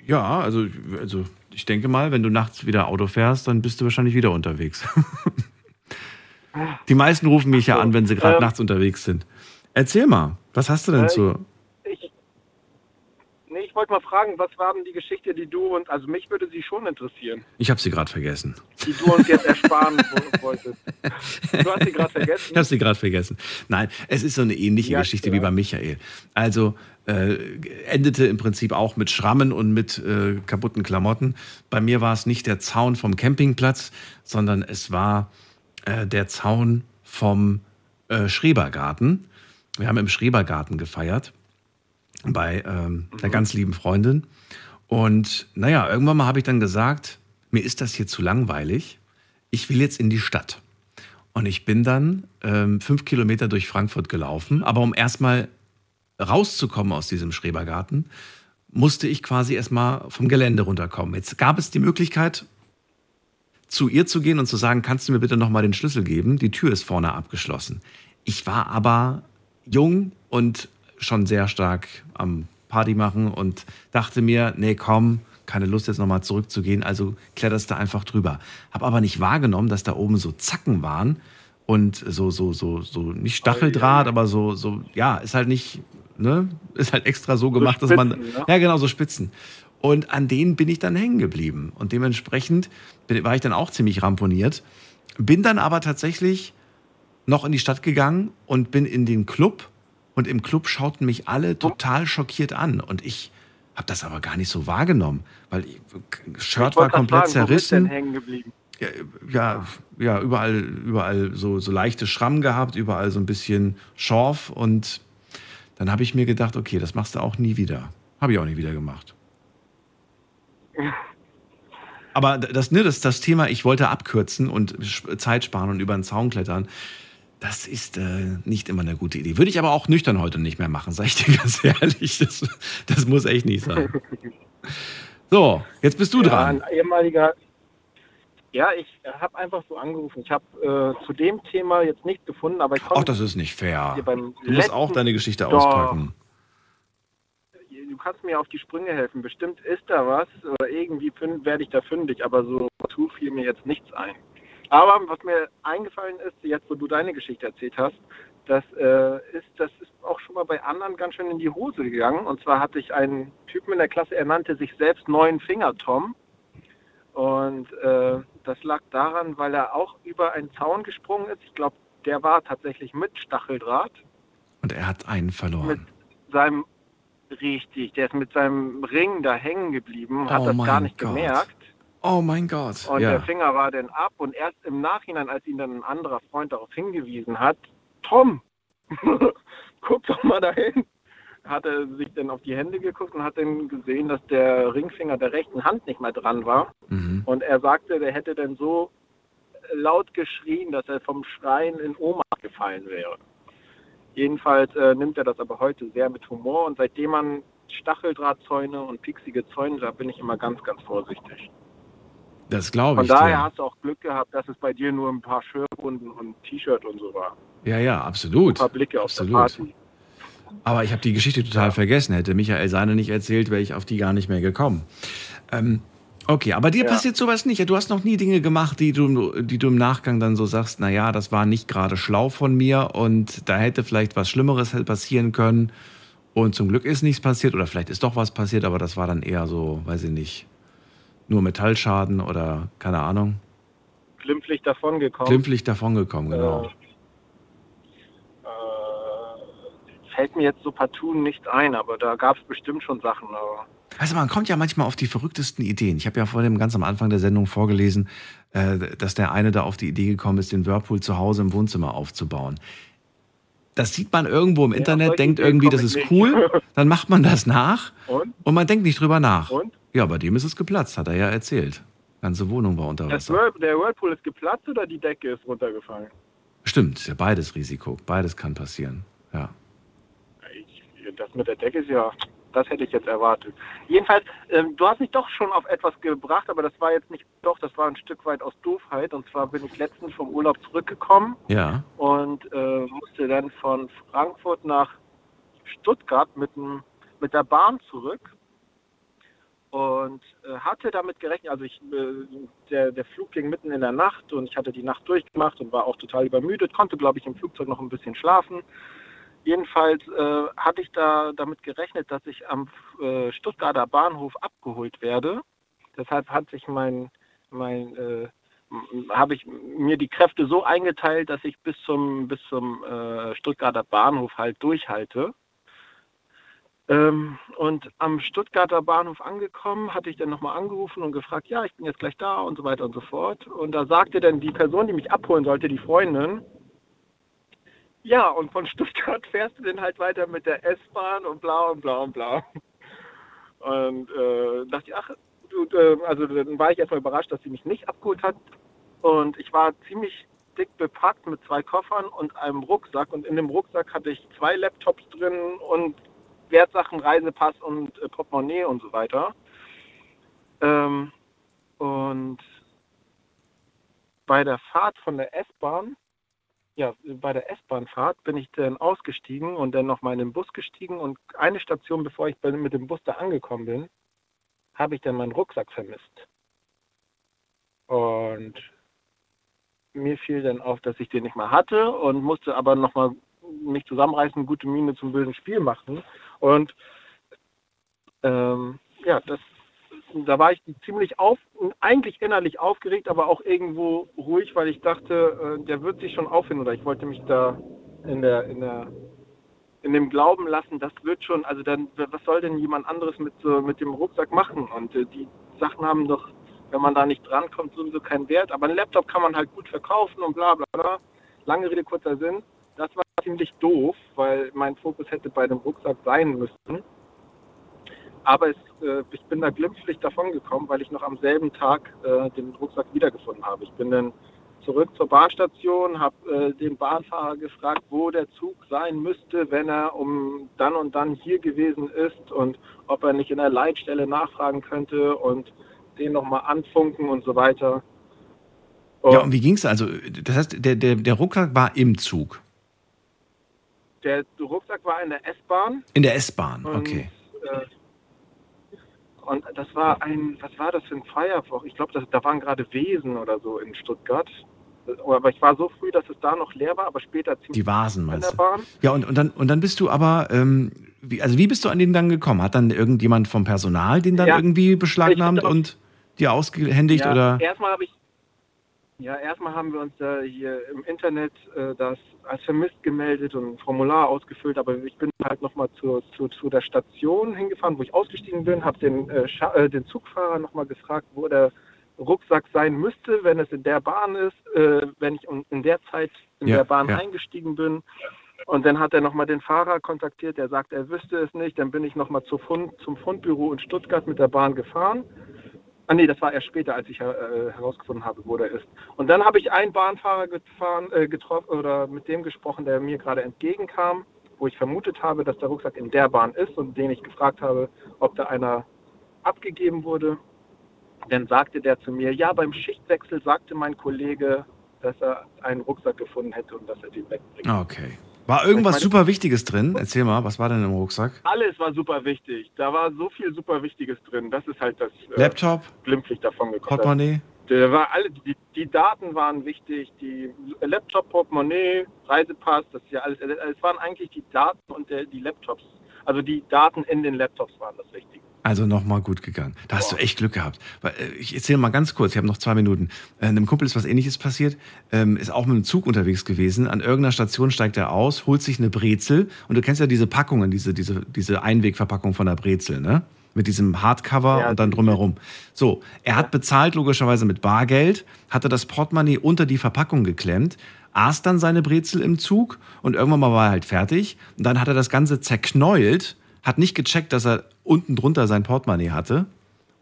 Ja, also, also ich denke mal, wenn du nachts wieder Auto fährst, dann bist du wahrscheinlich wieder unterwegs. Die meisten rufen mich ja an, wenn sie gerade ähm, nachts unterwegs sind. Erzähl mal, was hast du denn äh, zu. Wollte mal fragen, was war denn die Geschichte, die du und, also mich würde sie schon interessieren, Ich habe sie gerade vergessen. die du uns jetzt ersparen wo- wolltest. Du hast sie gerade vergessen. Ich habe sie gerade vergessen. Nein, es ist so eine ähnliche Ja, Geschichte klar. wie bei Michael. Also äh, endete im Prinzip auch mit Schrammen und mit äh, kaputten Klamotten. Bei mir war es nicht der Zaun vom Campingplatz, sondern es war äh, der Zaun vom äh, Schrebergarten. Wir haben im Schrebergarten gefeiert bei ähm, einer ganz lieben Freundin. Und naja, irgendwann mal habe ich dann gesagt, mir ist das hier zu langweilig. Ich will jetzt in die Stadt. Und ich bin dann ähm, fünf Kilometer durch Frankfurt gelaufen. Aber um erstmal rauszukommen aus diesem Schrebergarten, musste ich quasi erstmal vom Gelände runterkommen. Jetzt gab es die Möglichkeit, zu ihr zu gehen und zu sagen, kannst du mir bitte nochmal den Schlüssel geben? Die Tür ist vorne abgeschlossen. Ich war aber jung und schon sehr stark am Party machen und dachte mir, nee, komm, keine Lust jetzt nochmal zurückzugehen, also kletterst du einfach drüber. Hab aber nicht wahrgenommen, dass da oben so Zacken waren und so, so, so, so, nicht Stacheldraht, aber so, so, ja, ist halt nicht, ne, ist halt extra so gemacht, dass man, Spitzen, ne? ja, genau, so Spitzen. Und an denen bin ich dann hängen geblieben. Und dementsprechend war ich dann auch ziemlich ramponiert. Bin dann aber tatsächlich noch in die Stadt gegangen und bin in den Club. Und im Club schauten mich alle total schockiert an. Und ich habe das aber gar nicht so wahrgenommen, weil ich, Shirt Ich war komplett fragen, du denn zerrissen. hängen geblieben? Ja, ja, ja, überall, überall so, so leichte Schrammen gehabt, überall so ein bisschen Schorf. Und dann habe ich mir gedacht, okay, das machst du auch nie wieder. Habe ich auch nie wieder gemacht. Aber das, ne, das, das Thema, ich wollte abkürzen und Zeit sparen und über den Zaun klettern, das ist äh, nicht immer eine gute Idee. Würde ich aber auch nüchtern heute nicht mehr machen, sag ich dir ganz ehrlich. Das, das muss echt nicht sein. So, jetzt bist du ja, dran. Ein ehemaliger. Ja, ich habe einfach so angerufen. Ich habe äh, zu dem Thema jetzt nichts gefunden, aber ich konnte Ach, das ist nicht fair. Du musst auch deine Geschichte Doch. auspacken. Du kannst mir auf die Sprünge helfen. Bestimmt ist da was oder irgendwie werde ich da fündig, aber so tu fiel mir jetzt nichts ein. Aber was mir eingefallen ist, jetzt wo du deine Geschichte erzählt hast, das äh, ist, das ist auch schon mal bei anderen ganz schön in die Hose gegangen. Und zwar hatte ich einen Typen in der Klasse, er nannte sich selbst Neun Finger Tom. Und äh, das lag daran, weil er auch über einen Zaun gesprungen ist. Ich glaube, der war tatsächlich mit Stacheldraht. Und er hat einen verloren. Mit seinem, richtig, der ist mit seinem Ring da hängen geblieben, hat Oh das mein gar nicht Gott. gemerkt. Oh mein Gott. Und ja. der Finger war dann ab und erst im Nachhinein, als ihn dann ein anderer Freund darauf hingewiesen hat, Tom, guck doch mal dahin, hat er sich dann auf die Hände geguckt und hat dann gesehen, dass der Ringfinger der rechten Hand nicht mehr dran war. Mhm. Und er sagte, der hätte dann so laut geschrien, dass er vom Schreien in Ohnmacht gefallen wäre. Jedenfalls äh, nimmt er das aber heute sehr mit Humor und seitdem man Stacheldrahtzäune und pieksige Zäune, da bin ich immer ganz, ganz vorsichtig. Das glaube Von ich daher dir. hast du auch Glück gehabt, dass es bei dir nur ein paar Schürfwunden und T-Shirt und so war. Ja, ja, absolut. Ein paar Blicke auf der absolut. Party. Aber ich habe die Geschichte total vergessen. Hätte Michael seine nicht erzählt, wäre ich auf die gar nicht mehr gekommen. Ähm, okay, aber dir Ja. passiert sowas nicht. Du hast noch nie Dinge gemacht, die du, die du im Nachgang dann so sagst, naja, das war nicht gerade schlau von mir und da hätte vielleicht was Schlimmeres passieren können. Und zum Glück ist nichts passiert oder vielleicht ist doch was passiert, aber das war dann eher so, weiß ich nicht, nur Metallschaden oder keine Ahnung. Glimpflich davongekommen. Glimpflich davongekommen, genau. Äh, fällt mir jetzt so partout nichts ein, aber da gab es bestimmt schon Sachen. Also man kommt ja manchmal auf die verrücktesten Ideen. Ich habe ja vor dem ganz am Anfang der Sendung vorgelesen, äh, dass der eine da auf die Idee gekommen ist, den Whirlpool zu Hause im Wohnzimmer aufzubauen. Das sieht man irgendwo im Internet, solche denkt irgendwie, das ich ist nicht. cool, dann macht man das nach Und? man denkt nicht drüber nach. Und? Ja, bei dem ist es geplatzt, hat er ja erzählt. Ganze Wohnung war unter Wasser. Whirl der Whirlpool ist geplatzt oder die Decke ist runtergefallen? Stimmt, ist ja beides Risiko. Beides kann passieren. Ja. Das mit der Decke ist ja, das hätte ich jetzt erwartet. Jedenfalls, ähm, du hast mich doch schon auf etwas gebracht, aber das war jetzt nicht doch, das war ein Stück weit aus Doofheit. Und zwar bin ich letztens vom Urlaub zurückgekommen Ja. und äh, musste dann von Frankfurt nach Stuttgart mit, dem, mit der Bahn zurück und äh, hatte damit gerechnet, also ich, äh, der, der Flug ging mitten in der Nacht und ich hatte die Nacht durchgemacht und war auch total übermüdet, konnte glaube ich im Flugzeug noch ein bisschen schlafen. Jedenfalls äh, hatte ich da damit gerechnet, dass ich am äh, Stuttgarter Bahnhof abgeholt werde. Deshalb hat sich mein, mein äh, habe ich mir die Kräfte so eingeteilt, dass ich bis zum bis zum äh, Stuttgarter Bahnhof halt durchhalte. Ähm, und am Stuttgarter Bahnhof angekommen, hatte ich dann nochmal angerufen und gefragt, ja, ich bin jetzt gleich da und so weiter und so fort. Und da sagte dann die Person, die mich abholen sollte, die Freundin, ja, und von Stuttgart fährst du dann halt weiter mit der S-Bahn und bla und bla und bla. Und äh, dachte ich, ach, du, äh, also dann war ich erstmal überrascht, dass sie mich nicht abgeholt hat. Und ich war ziemlich dick bepackt mit zwei Koffern und einem Rucksack. Und in dem Rucksack hatte ich zwei Laptops drin und Wertsachen, Reisepass und äh, Portemonnaie und so weiter. Ähm, und bei der Fahrt von der S-Bahn, ja, bei der S-Bahn-Fahrt bin ich dann ausgestiegen und dann noch mal in den Bus gestiegen und eine Station, bevor ich mit dem Bus da angekommen bin, habe ich dann meinen Rucksack vermisst. Und mir fiel dann auf, dass ich den nicht mehr hatte und musste aber noch mal mich zusammenreißen, gute Miene zum bösen Spiel machen. Und ähm, ja, das, da war ich ziemlich auf, eigentlich innerlich aufgeregt, aber auch irgendwo ruhig, weil ich dachte, äh, der wird sich schon auffinden oder ich wollte mich da in der, in der, in dem Glauben lassen, das wird schon, also dann, was soll denn jemand anderes mit so, mit dem Rucksack machen? Und äh, die Sachen haben doch, wenn man da nicht drankommt, sowieso keinen Wert. Aber einen Laptop kann man halt gut verkaufen und bla bla bla. Lange Rede, kurzer Sinn. Das war ziemlich doof, weil mein Fokus hätte bei dem Rucksack sein müssen. Aber es, äh, ich bin da glimpflich davon gekommen, weil ich noch am selben Tag äh, den Rucksack wiedergefunden habe. Ich bin dann zurück zur Bahnstation, habe äh, den Bahnfahrer gefragt, wo der Zug sein müsste, wenn er um dann und dann hier gewesen ist und ob er nicht in der Leitstelle nachfragen könnte und den nochmal anfunken und so weiter. Ja, und wie ging's also? Das heißt, der, der, der Rucksack war im Zug. Der Rucksack war in der S-Bahn. In der S-Bahn, Und, okay. äh, Und das war ein, was war das für ein Feierwoch? Ich glaube, da waren gerade Wesen oder so in Stuttgart. Aber ich war so früh, dass es da noch leer war, aber später ziemlich Die Vasen in meinst du? Ja, und, und, dann, und dann bist du aber, ähm, wie, also wie bist du an den dann gekommen? Hat dann irgendjemand vom Personal den dann Ja, irgendwie beschlagnahmt und dir ausgehändigt ja, oder? Erstmal habe ich, ja, erstmal haben wir uns äh, hier im Internet äh, das als vermisst gemeldet und ein Formular ausgefüllt, aber ich bin halt nochmal zu, zu, zu der Station hingefahren, wo ich ausgestiegen bin, habe den, äh, äh, den Zugfahrer nochmal gefragt, wo der Rucksack sein müsste, wenn es in der Bahn ist, äh, wenn ich um- in der Zeit in Ja, der Bahn ja. eingestiegen bin. Und dann hat er nochmal den Fahrer kontaktiert, der sagt, er wüsste es nicht. Dann bin ich nochmal zu Fund, zum Fundbüro in Stuttgart mit der Bahn gefahren. Ah nee, das war erst später, als ich äh, herausgefunden habe, wo der ist. Und dann habe ich einen Bahnfahrer gefahren, äh, getroffen oder mit dem gesprochen, der mir gerade entgegenkam, wo ich vermutet habe, dass der Rucksack in der Bahn ist und den ich gefragt habe, ob da einer abgegeben wurde. Dann sagte der zu mir, ja, beim Schichtwechsel sagte mein Kollege, dass er einen Rucksack gefunden hätte und dass er den wegbringt. Okay. War irgendwas meine- super Wichtiges drin? Erzähl mal, was war denn im Rucksack? Alles war super wichtig. Da war so viel super Wichtiges drin. Das ist halt das äh, Laptop, glimpflich davon gekommen. Portemonnaie? Da war alle, die, die Daten waren wichtig, die Laptop, Portemonnaie, Reisepass, das ist ja alles. Es waren eigentlich die Daten und der, die Laptops. Also die Daten in den Laptops waren das Wichtige. Also nochmal gut gegangen. Da hast du echt Glück gehabt. Äh, Ich erzähle mal ganz kurz, ich habe noch zwei Minuten. Äh, Einem Kumpel ist was ähnliches passiert, ähm, ist auch mit dem Zug unterwegs gewesen. An irgendeiner Station steigt er aus, holt sich eine Brezel und du kennst ja diese Packungen, diese, diese, diese Einwegverpackung von der Brezel, ne? Mit diesem Hardcover Ja, und dann drumherum. So, er hat bezahlt logischerweise mit Bargeld, hatte das Portemonnaie unter die Verpackung geklemmt, aß dann seine Brezel im Zug und irgendwann mal war er halt fertig. Und dann hat er das Ganze zerknäult, hat nicht gecheckt, dass er unten drunter sein Portemonnaie hatte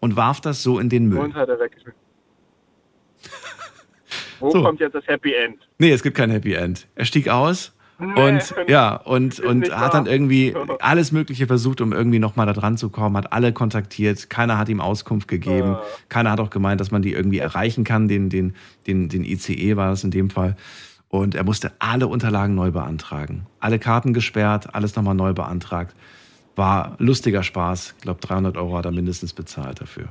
und warf das so in den Müll. Und hat er weggeschmissen. Wo So. kommt jetzt das Happy End? Nee, es gibt kein Happy End. Er stieg aus Nee, und ja, und, und hat dann irgendwie alles Mögliche versucht, um irgendwie nochmal da dran zu kommen, hat alle kontaktiert, keiner hat ihm Auskunft gegeben, Ah. keiner hat auch gemeint, dass man die irgendwie erreichen kann, den, den, den, den ICE war das in dem Fall. Und er musste alle Unterlagen neu beantragen. Alle Karten gesperrt, alles nochmal neu beantragt. War lustiger Spaß. Ich glaube, 300 Euro hat er mindestens bezahlt dafür.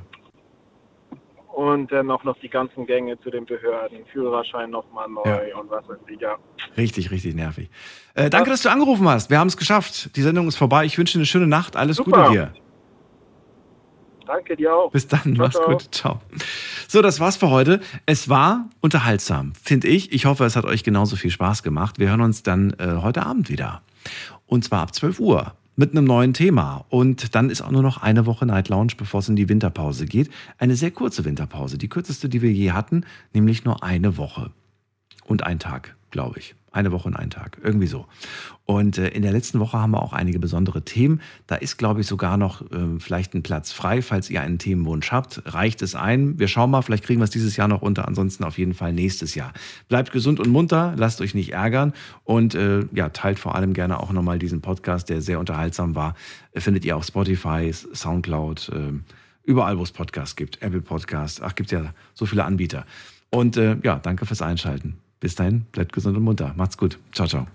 Und dann auch noch die ganzen Gänge zu den Behörden, Führerschein nochmal neu Ja. und was weiß ich, ja. Richtig, richtig nervig. Äh, danke, dass du angerufen hast. Wir haben es geschafft. Die Sendung ist vorbei. Ich wünsche dir eine schöne Nacht. Alles Super. Gute dir. Danke dir auch. Bis dann, Ciao, mach's ciao. gut. Ciao. So, das war's für heute. Es war unterhaltsam, finde ich. Ich hoffe, es hat euch genauso viel Spaß gemacht. Wir hören uns dann äh, heute Abend wieder. Und zwar ab 12 Uhr mit einem neuen Thema. Und dann ist auch nur noch eine Woche Night Lounge, bevor es in die Winterpause geht. Eine sehr kurze Winterpause. Die kürzeste, die wir je hatten, nämlich nur eine Woche. Und ein Tag, glaube ich. Eine Woche und ein Tag. Irgendwie so. Und äh, in der letzten Woche haben wir auch einige besondere Themen. Da ist, glaube ich, sogar noch äh, vielleicht ein Platz frei, falls ihr einen Themenwunsch habt. Reicht es ein. Wir schauen mal, vielleicht kriegen wir es dieses Jahr noch unter. Ansonsten auf jeden Fall nächstes Jahr. Bleibt gesund und munter, lasst euch nicht ärgern und äh, ja, teilt vor allem gerne auch nochmal diesen Podcast, der sehr unterhaltsam war. Äh, findet ihr auf Spotify, Soundcloud, äh, überall, wo es Podcasts gibt. Apple Podcast. Ach, gibt ja so viele Anbieter. Und äh, ja, danke fürs Einschalten. Bis dahin, bleibt gesund und munter. Macht's gut. Ciao, ciao.